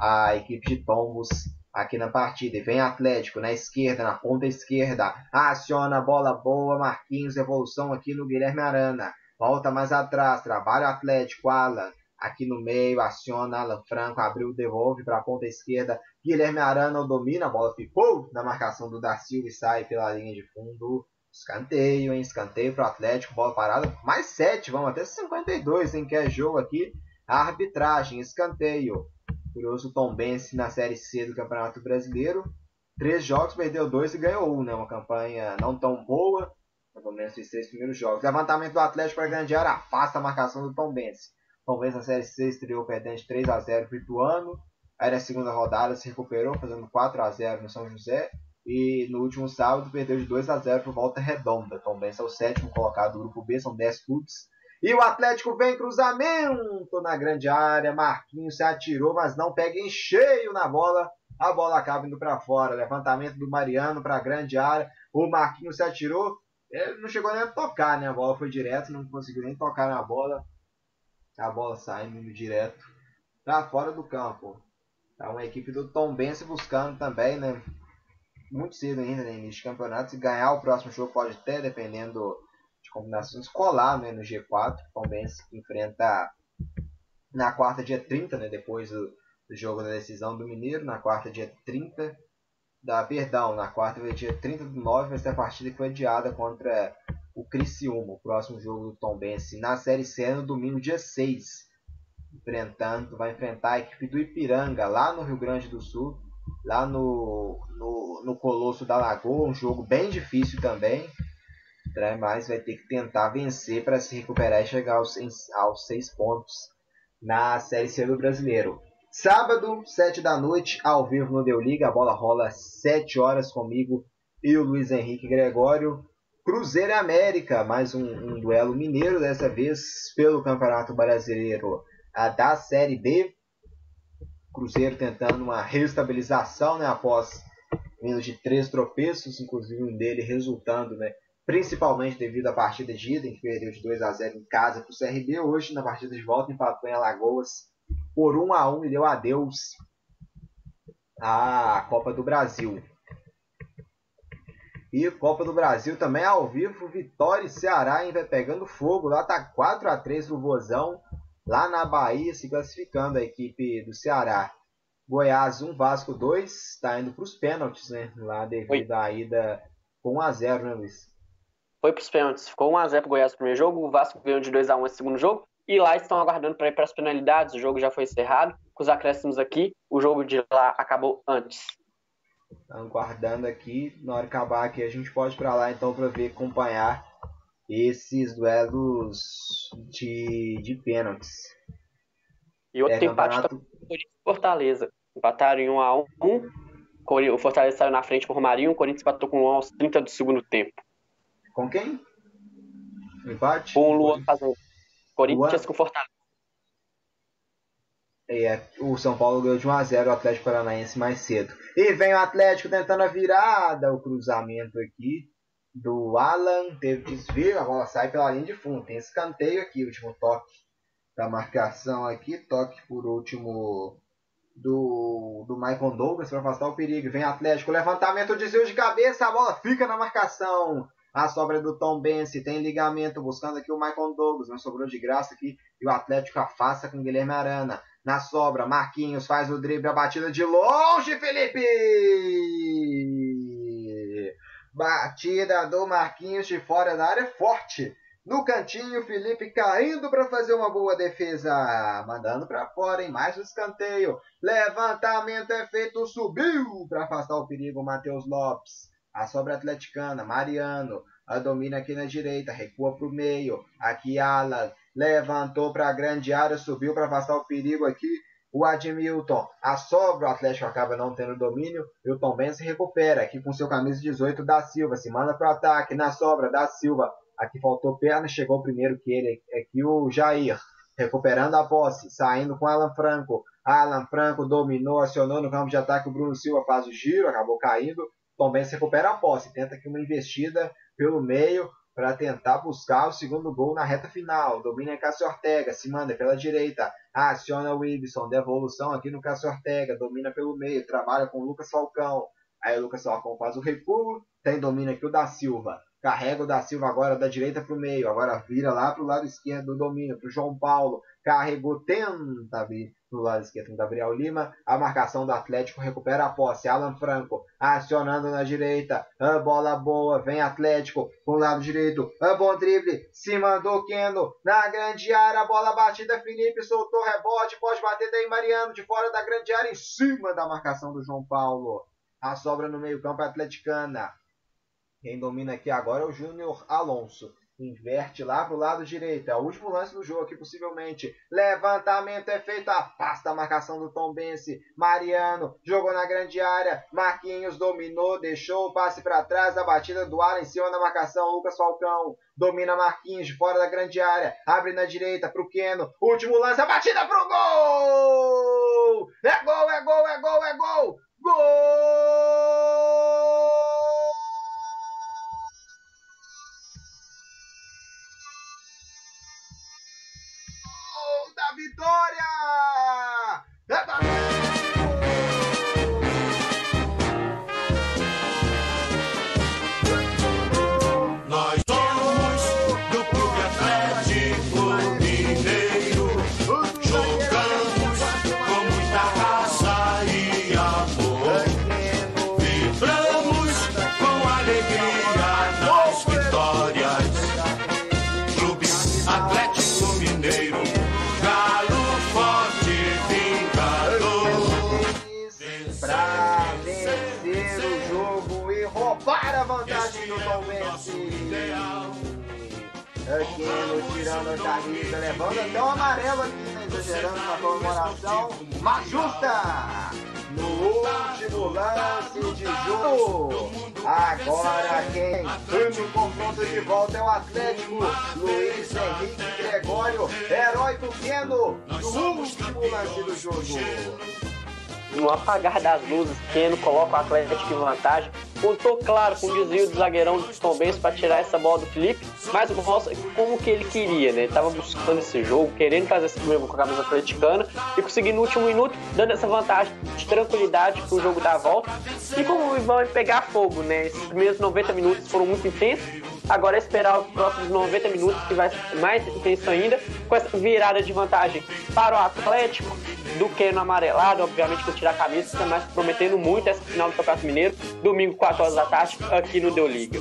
a equipe de Tombos aqui na partida. E vem Atlético na esquerda, na ponta esquerda. Aciona a bola boa. Marquinhos, evolução aqui no Guilherme Arana. Volta mais atrás. Trabalha o Atlético. Alan aqui no meio. Aciona Alan Franco. Abriu, devolve para a ponta esquerda. Guilherme Arana domina. A bola ficou na marcação do Darcy e sai pela linha de fundo. Escanteio, hein? Escanteio para o Atlético. Bola parada. Mais 7. Vamos até 52, hein? Que é jogo aqui. Arbitragem. Escanteio. Curioso Tom Bense na Série C do Campeonato Brasileiro. Três jogos, perdeu dois e ganhou um, né? Uma campanha não tão boa, pelo menos esses três primeiros jogos. Levantamento do Atlético para a grande área, afasta a marcação do Tom Bense. Tom Bense na Série C estreou perdendo 3 a 0 para o Ituano. Aí na segunda rodada se recuperou, fazendo 4 a 0 no São José. E no último sábado perdeu de 2 a 0 por volta redonda. Tom Benz é o sétimo colocado do grupo B, são 10 clubes. E o Atlético vem cruzamento na grande área. Marquinhos se atirou, mas não pega em cheio na bola. A bola acaba indo para fora. Levantamento do Mariano para a grande área. O Marquinhos se atirou. Ele não chegou nem a tocar, né? A bola foi direto, não conseguiu nem tocar na bola. A bola saindo direto para fora do campo. Tá uma equipe do Tom Benz buscando também, né? Muito cedo ainda no né? início de campeonato. Se ganhar o próximo jogo pode até, dependendo combinações colar né, no G4. O Palmeiras enfrenta na quarta, dia 30, né, depois do, do, jogo da decisão do Mineiro. Na quarta, dia 30. Da, perdão, na quarta, dia 30 do 9, vai ser a partida que foi adiada contra o Criciúma, o próximo jogo do Tom Benz, na Série C no domingo, dia 6. Enfrentando, vai enfrentar a equipe do Ipiranga, lá no Rio Grande do Sul, lá no, no, no Colosso da Lagoa, um jogo bem difícil também né? mas vai ter que tentar vencer para se recuperar e chegar aos, aos seis pontos na Série C do Brasileiro. Sábado, 7 da noite, ao vivo no Deu Liga, a bola rola 7 horas comigo e o Luiz Henrique Gregório. Cruzeiro América, mais um, um duelo mineiro, dessa vez pelo Campeonato Brasileiro da Série B. Cruzeiro tentando uma restabilização né, após menos de três tropeços, inclusive um dele resultando né, principalmente devido à partida de ida, em que perdeu de 2 a 0 em casa para o CRB. Hoje, na partida de volta, empatou em Alagoas por 1 a 1 e deu adeus à Copa do Brasil. E Copa do Brasil também ao vivo, Vitória e Ceará ainda pegando fogo. Lá tá 4 a 3 no Vozão, lá na Bahia, se classificando a equipe do Ceará. Goiás 1, Vasco 2, está indo para os pênaltis, né? Lá devido Oi. à ida com 1 a 0 né, Luiz? foi para os pênaltis. Ficou 1x0 para o Goiás no primeiro jogo, o Vasco ganhou de 2x1 no segundo jogo, e lá estão aguardando para ir para as penalidades. O jogo já foi encerrado, com os acréscimos aqui, o jogo de lá acabou antes. Estão aguardando aqui, na hora que acabar aqui a gente pode ir para lá então para ver, acompanhar esses duelos de, de pênaltis. E outro é, empate campeonato... Fortaleza. Empataram em 1x1. O Fortaleza saiu na frente com o Romarinho, o Corinthians empatou com 1 aos 30 do segundo tempo. Com quem? Empate? Com o Luan fazendo. Corinthians Luan... com Fortaleza. É, o São Paulo ganhou de 1x0 o Atlético Paranaense mais cedo. E vem o Atlético tentando a virada. O cruzamento aqui do Alan. Teve desvio, a bola sai pela linha de fundo. Tem escanteio aqui, último toque da marcação aqui. Toque por último do, do Michael Douglas para afastar o perigo. Vem Atlético, levantamento, desvio de cabeça. A bola fica na marcação. A sobra do Tom Bense tem ligamento, buscando aqui o Michael Douglas, mas sobrou de graça aqui. E o Atlético afasta com Guilherme Arana. Na sobra, Marquinhos faz o drible, a batida de longe, Felipe! Batida do Marquinhos de fora da área forte. No cantinho, Felipe caindo para fazer uma boa defesa. Mandando para fora em mais um escanteio. Levantamento é feito, subiu para afastar o perigo, Matheus Lopes. A sobra atleticana, Mariano. A domina aqui na direita, recua para o meio. Aqui Alan. Levantou para a grande área, subiu para afastar o perigo aqui. O Admilton. A sobra, o Atlético acaba não tendo domínio. E o Tom Ben se recupera aqui com seu camisa 18 da Silva. Se manda para o ataque. Na sobra da Silva. Aqui faltou perna, chegou primeiro que ele. Aqui o Jair. Recuperando a posse, saindo com Alan Franco. Alan Franco dominou, acionou no campo de ataque. O Bruno Silva faz o giro, acabou caindo. Tom Benz recupera a posse, tenta aqui uma investida pelo meio para tentar buscar o segundo gol na reta final. Domina Cássio Ortega, se manda pela direita, aciona o Ibson, devolução aqui no Cássio Ortega, domina pelo meio, trabalha com o Lucas Falcão. Aí o Lucas Falcão faz o recuo, tem domina aqui o da Silva. Carrega o da Silva agora da direita para o meio, agora vira lá para o lado esquerdo do domínio, para o João Paulo. Carregou, tenta vir no lado esquerdo com Gabriel Lima. A marcação do Atlético recupera a posse. Alan Franco acionando na direita. A bola boa. Vem Atlético com o lado direito. A bom drible. Se mandou Keno na grande área. A bola batida. Felipe soltou rebote. Pode bater daí Mariano de fora da grande área. Em cima da marcação do João Paulo. A sobra no meio-campo é atleticana. Quem domina aqui agora é o Júnior Alonso. Inverte lá pro lado direito. É o último lance do jogo aqui, possivelmente. Levantamento é feito. Afasta a marcação do Tom Bense. Mariano jogou na grande área. Marquinhos dominou, deixou o passe para trás. A batida do Alan em cima da marcação. Lucas Falcão domina Marquinhos fora da grande área. Abre na direita pro Keno. Último lance. A batida pro gol! É gol, é gol, é gol, é gol! Gol! Aquino tirando a camisa, levando até o amarelo aqui, né? Exagerando na comemoração. Mas justa! No último lance de jogo. Agora quem no confronto de volta é o Atlético. Luiz Henrique Gregório, herói do último lance do jogo no apagar das luzes, Keno coloca o Atlético em vantagem. Contou, claro, com o desvio do zagueirão do Tom Benz para tirar essa bola do Felipe, mas mostra como que ele queria, né? Ele tava buscando esse jogo, querendo fazer esse primeiro com a camisa atleticana e conseguindo no último minuto, dando essa vantagem de tranquilidade para o jogo dar a volta. E como o Ivan pegar fogo, né? Esses primeiros 90 minutos foram muito intensos, agora é esperar os próximos 90 minutos, que vai ser mais intenso ainda, com essa virada de vantagem para o Atlético do que no amarelado, obviamente que tirar a camisa, mais prometendo muito essa final do Campeonato Mineiro, domingo 4 horas da tarde, aqui no Deu Liga.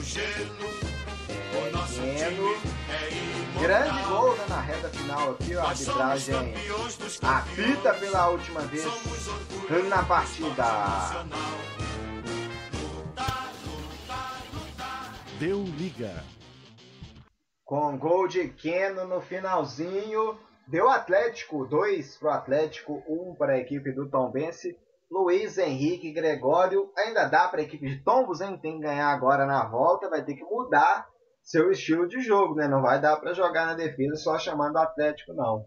Grande gol né, na reta final aqui, a arbitragem apita pela última vez na partida. Deu liga. Com gol de Keno no finalzinho, Deu Atlético, 2 para o Atlético, 1 um para a equipe do Tombense. Luiz Henrique Gregório, ainda dá para a equipe de Tombos, hein? Tem que ganhar agora na volta, vai ter que mudar seu estilo de jogo, né? Não vai dar para jogar na defesa só chamando o Atlético, não.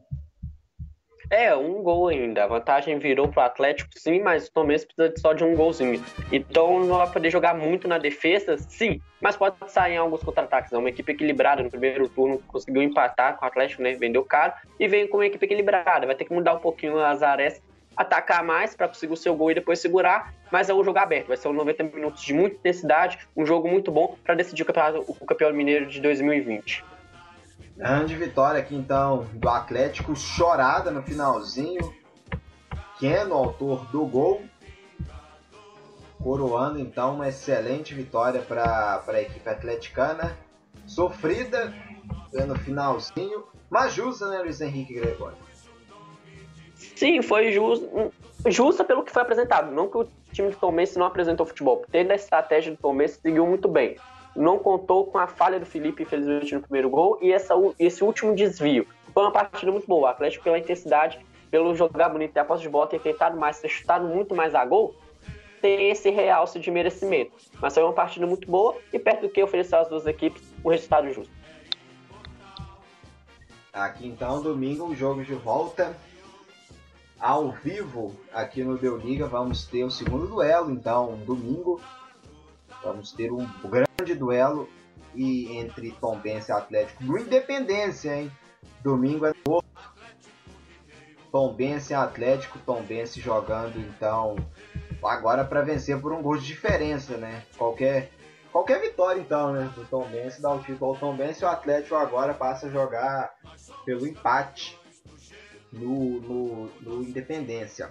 É, um gol ainda. A vantagem virou pro Atlético, sim, mas o Tombense precisa só de um golzinho. Então não vai poder jogar muito na defesa, sim, mas pode sair em alguns contra-ataques. É uma equipe equilibrada no primeiro turno, conseguiu empatar com o Atlético, né? Vendeu caro e vem com uma equipe equilibrada. Vai ter que mudar um pouquinho as áreas, atacar mais para conseguir o seu gol e depois segurar, mas é um jogo aberto. Vai ser um 90 minutos de muita intensidade, um jogo muito bom para decidir o campeonato, o campeão mineiro de 2020. Grande vitória aqui então do Atlético, chorada no finalzinho. Keno, autor do gol. Coroando então uma excelente vitória para a equipe atleticana. Sofrida no finalzinho, mas justa, né, Luiz Henrique Gregório? Sim, foi justa, justa pelo que foi apresentado. Não que o time do Tom não apresentou futebol. Tendo a estratégia do Tom seguiu muito bem não contou com a falha do Felipe, infelizmente, no primeiro gol, e essa, esse último desvio. Foi uma partida muito boa. O Atlético, pela intensidade, pelo jogar bonito, ter a posse de bola, ter tentado mais, ter chutado muito mais a gol, tem esse realce de merecimento. Mas foi uma partida muito boa e perto do que ofereceu às duas equipes, um resultado justo. Aqui então, domingo, o jogo de volta ao vivo aqui no Deu Liga. Vamos ter o segundo duelo, então, domingo. Vamos ter um grande duelo e entre Tombense e Atlético no Independência, hein? Domingo é novo. Tombense e Atlético, Tombense jogando então agora para vencer por um gol de diferença, né? Qualquer qualquer vitória então, né, do Tombense dá o título ao Tombense e o Atlético agora passa a jogar pelo empate no, no, no Independência.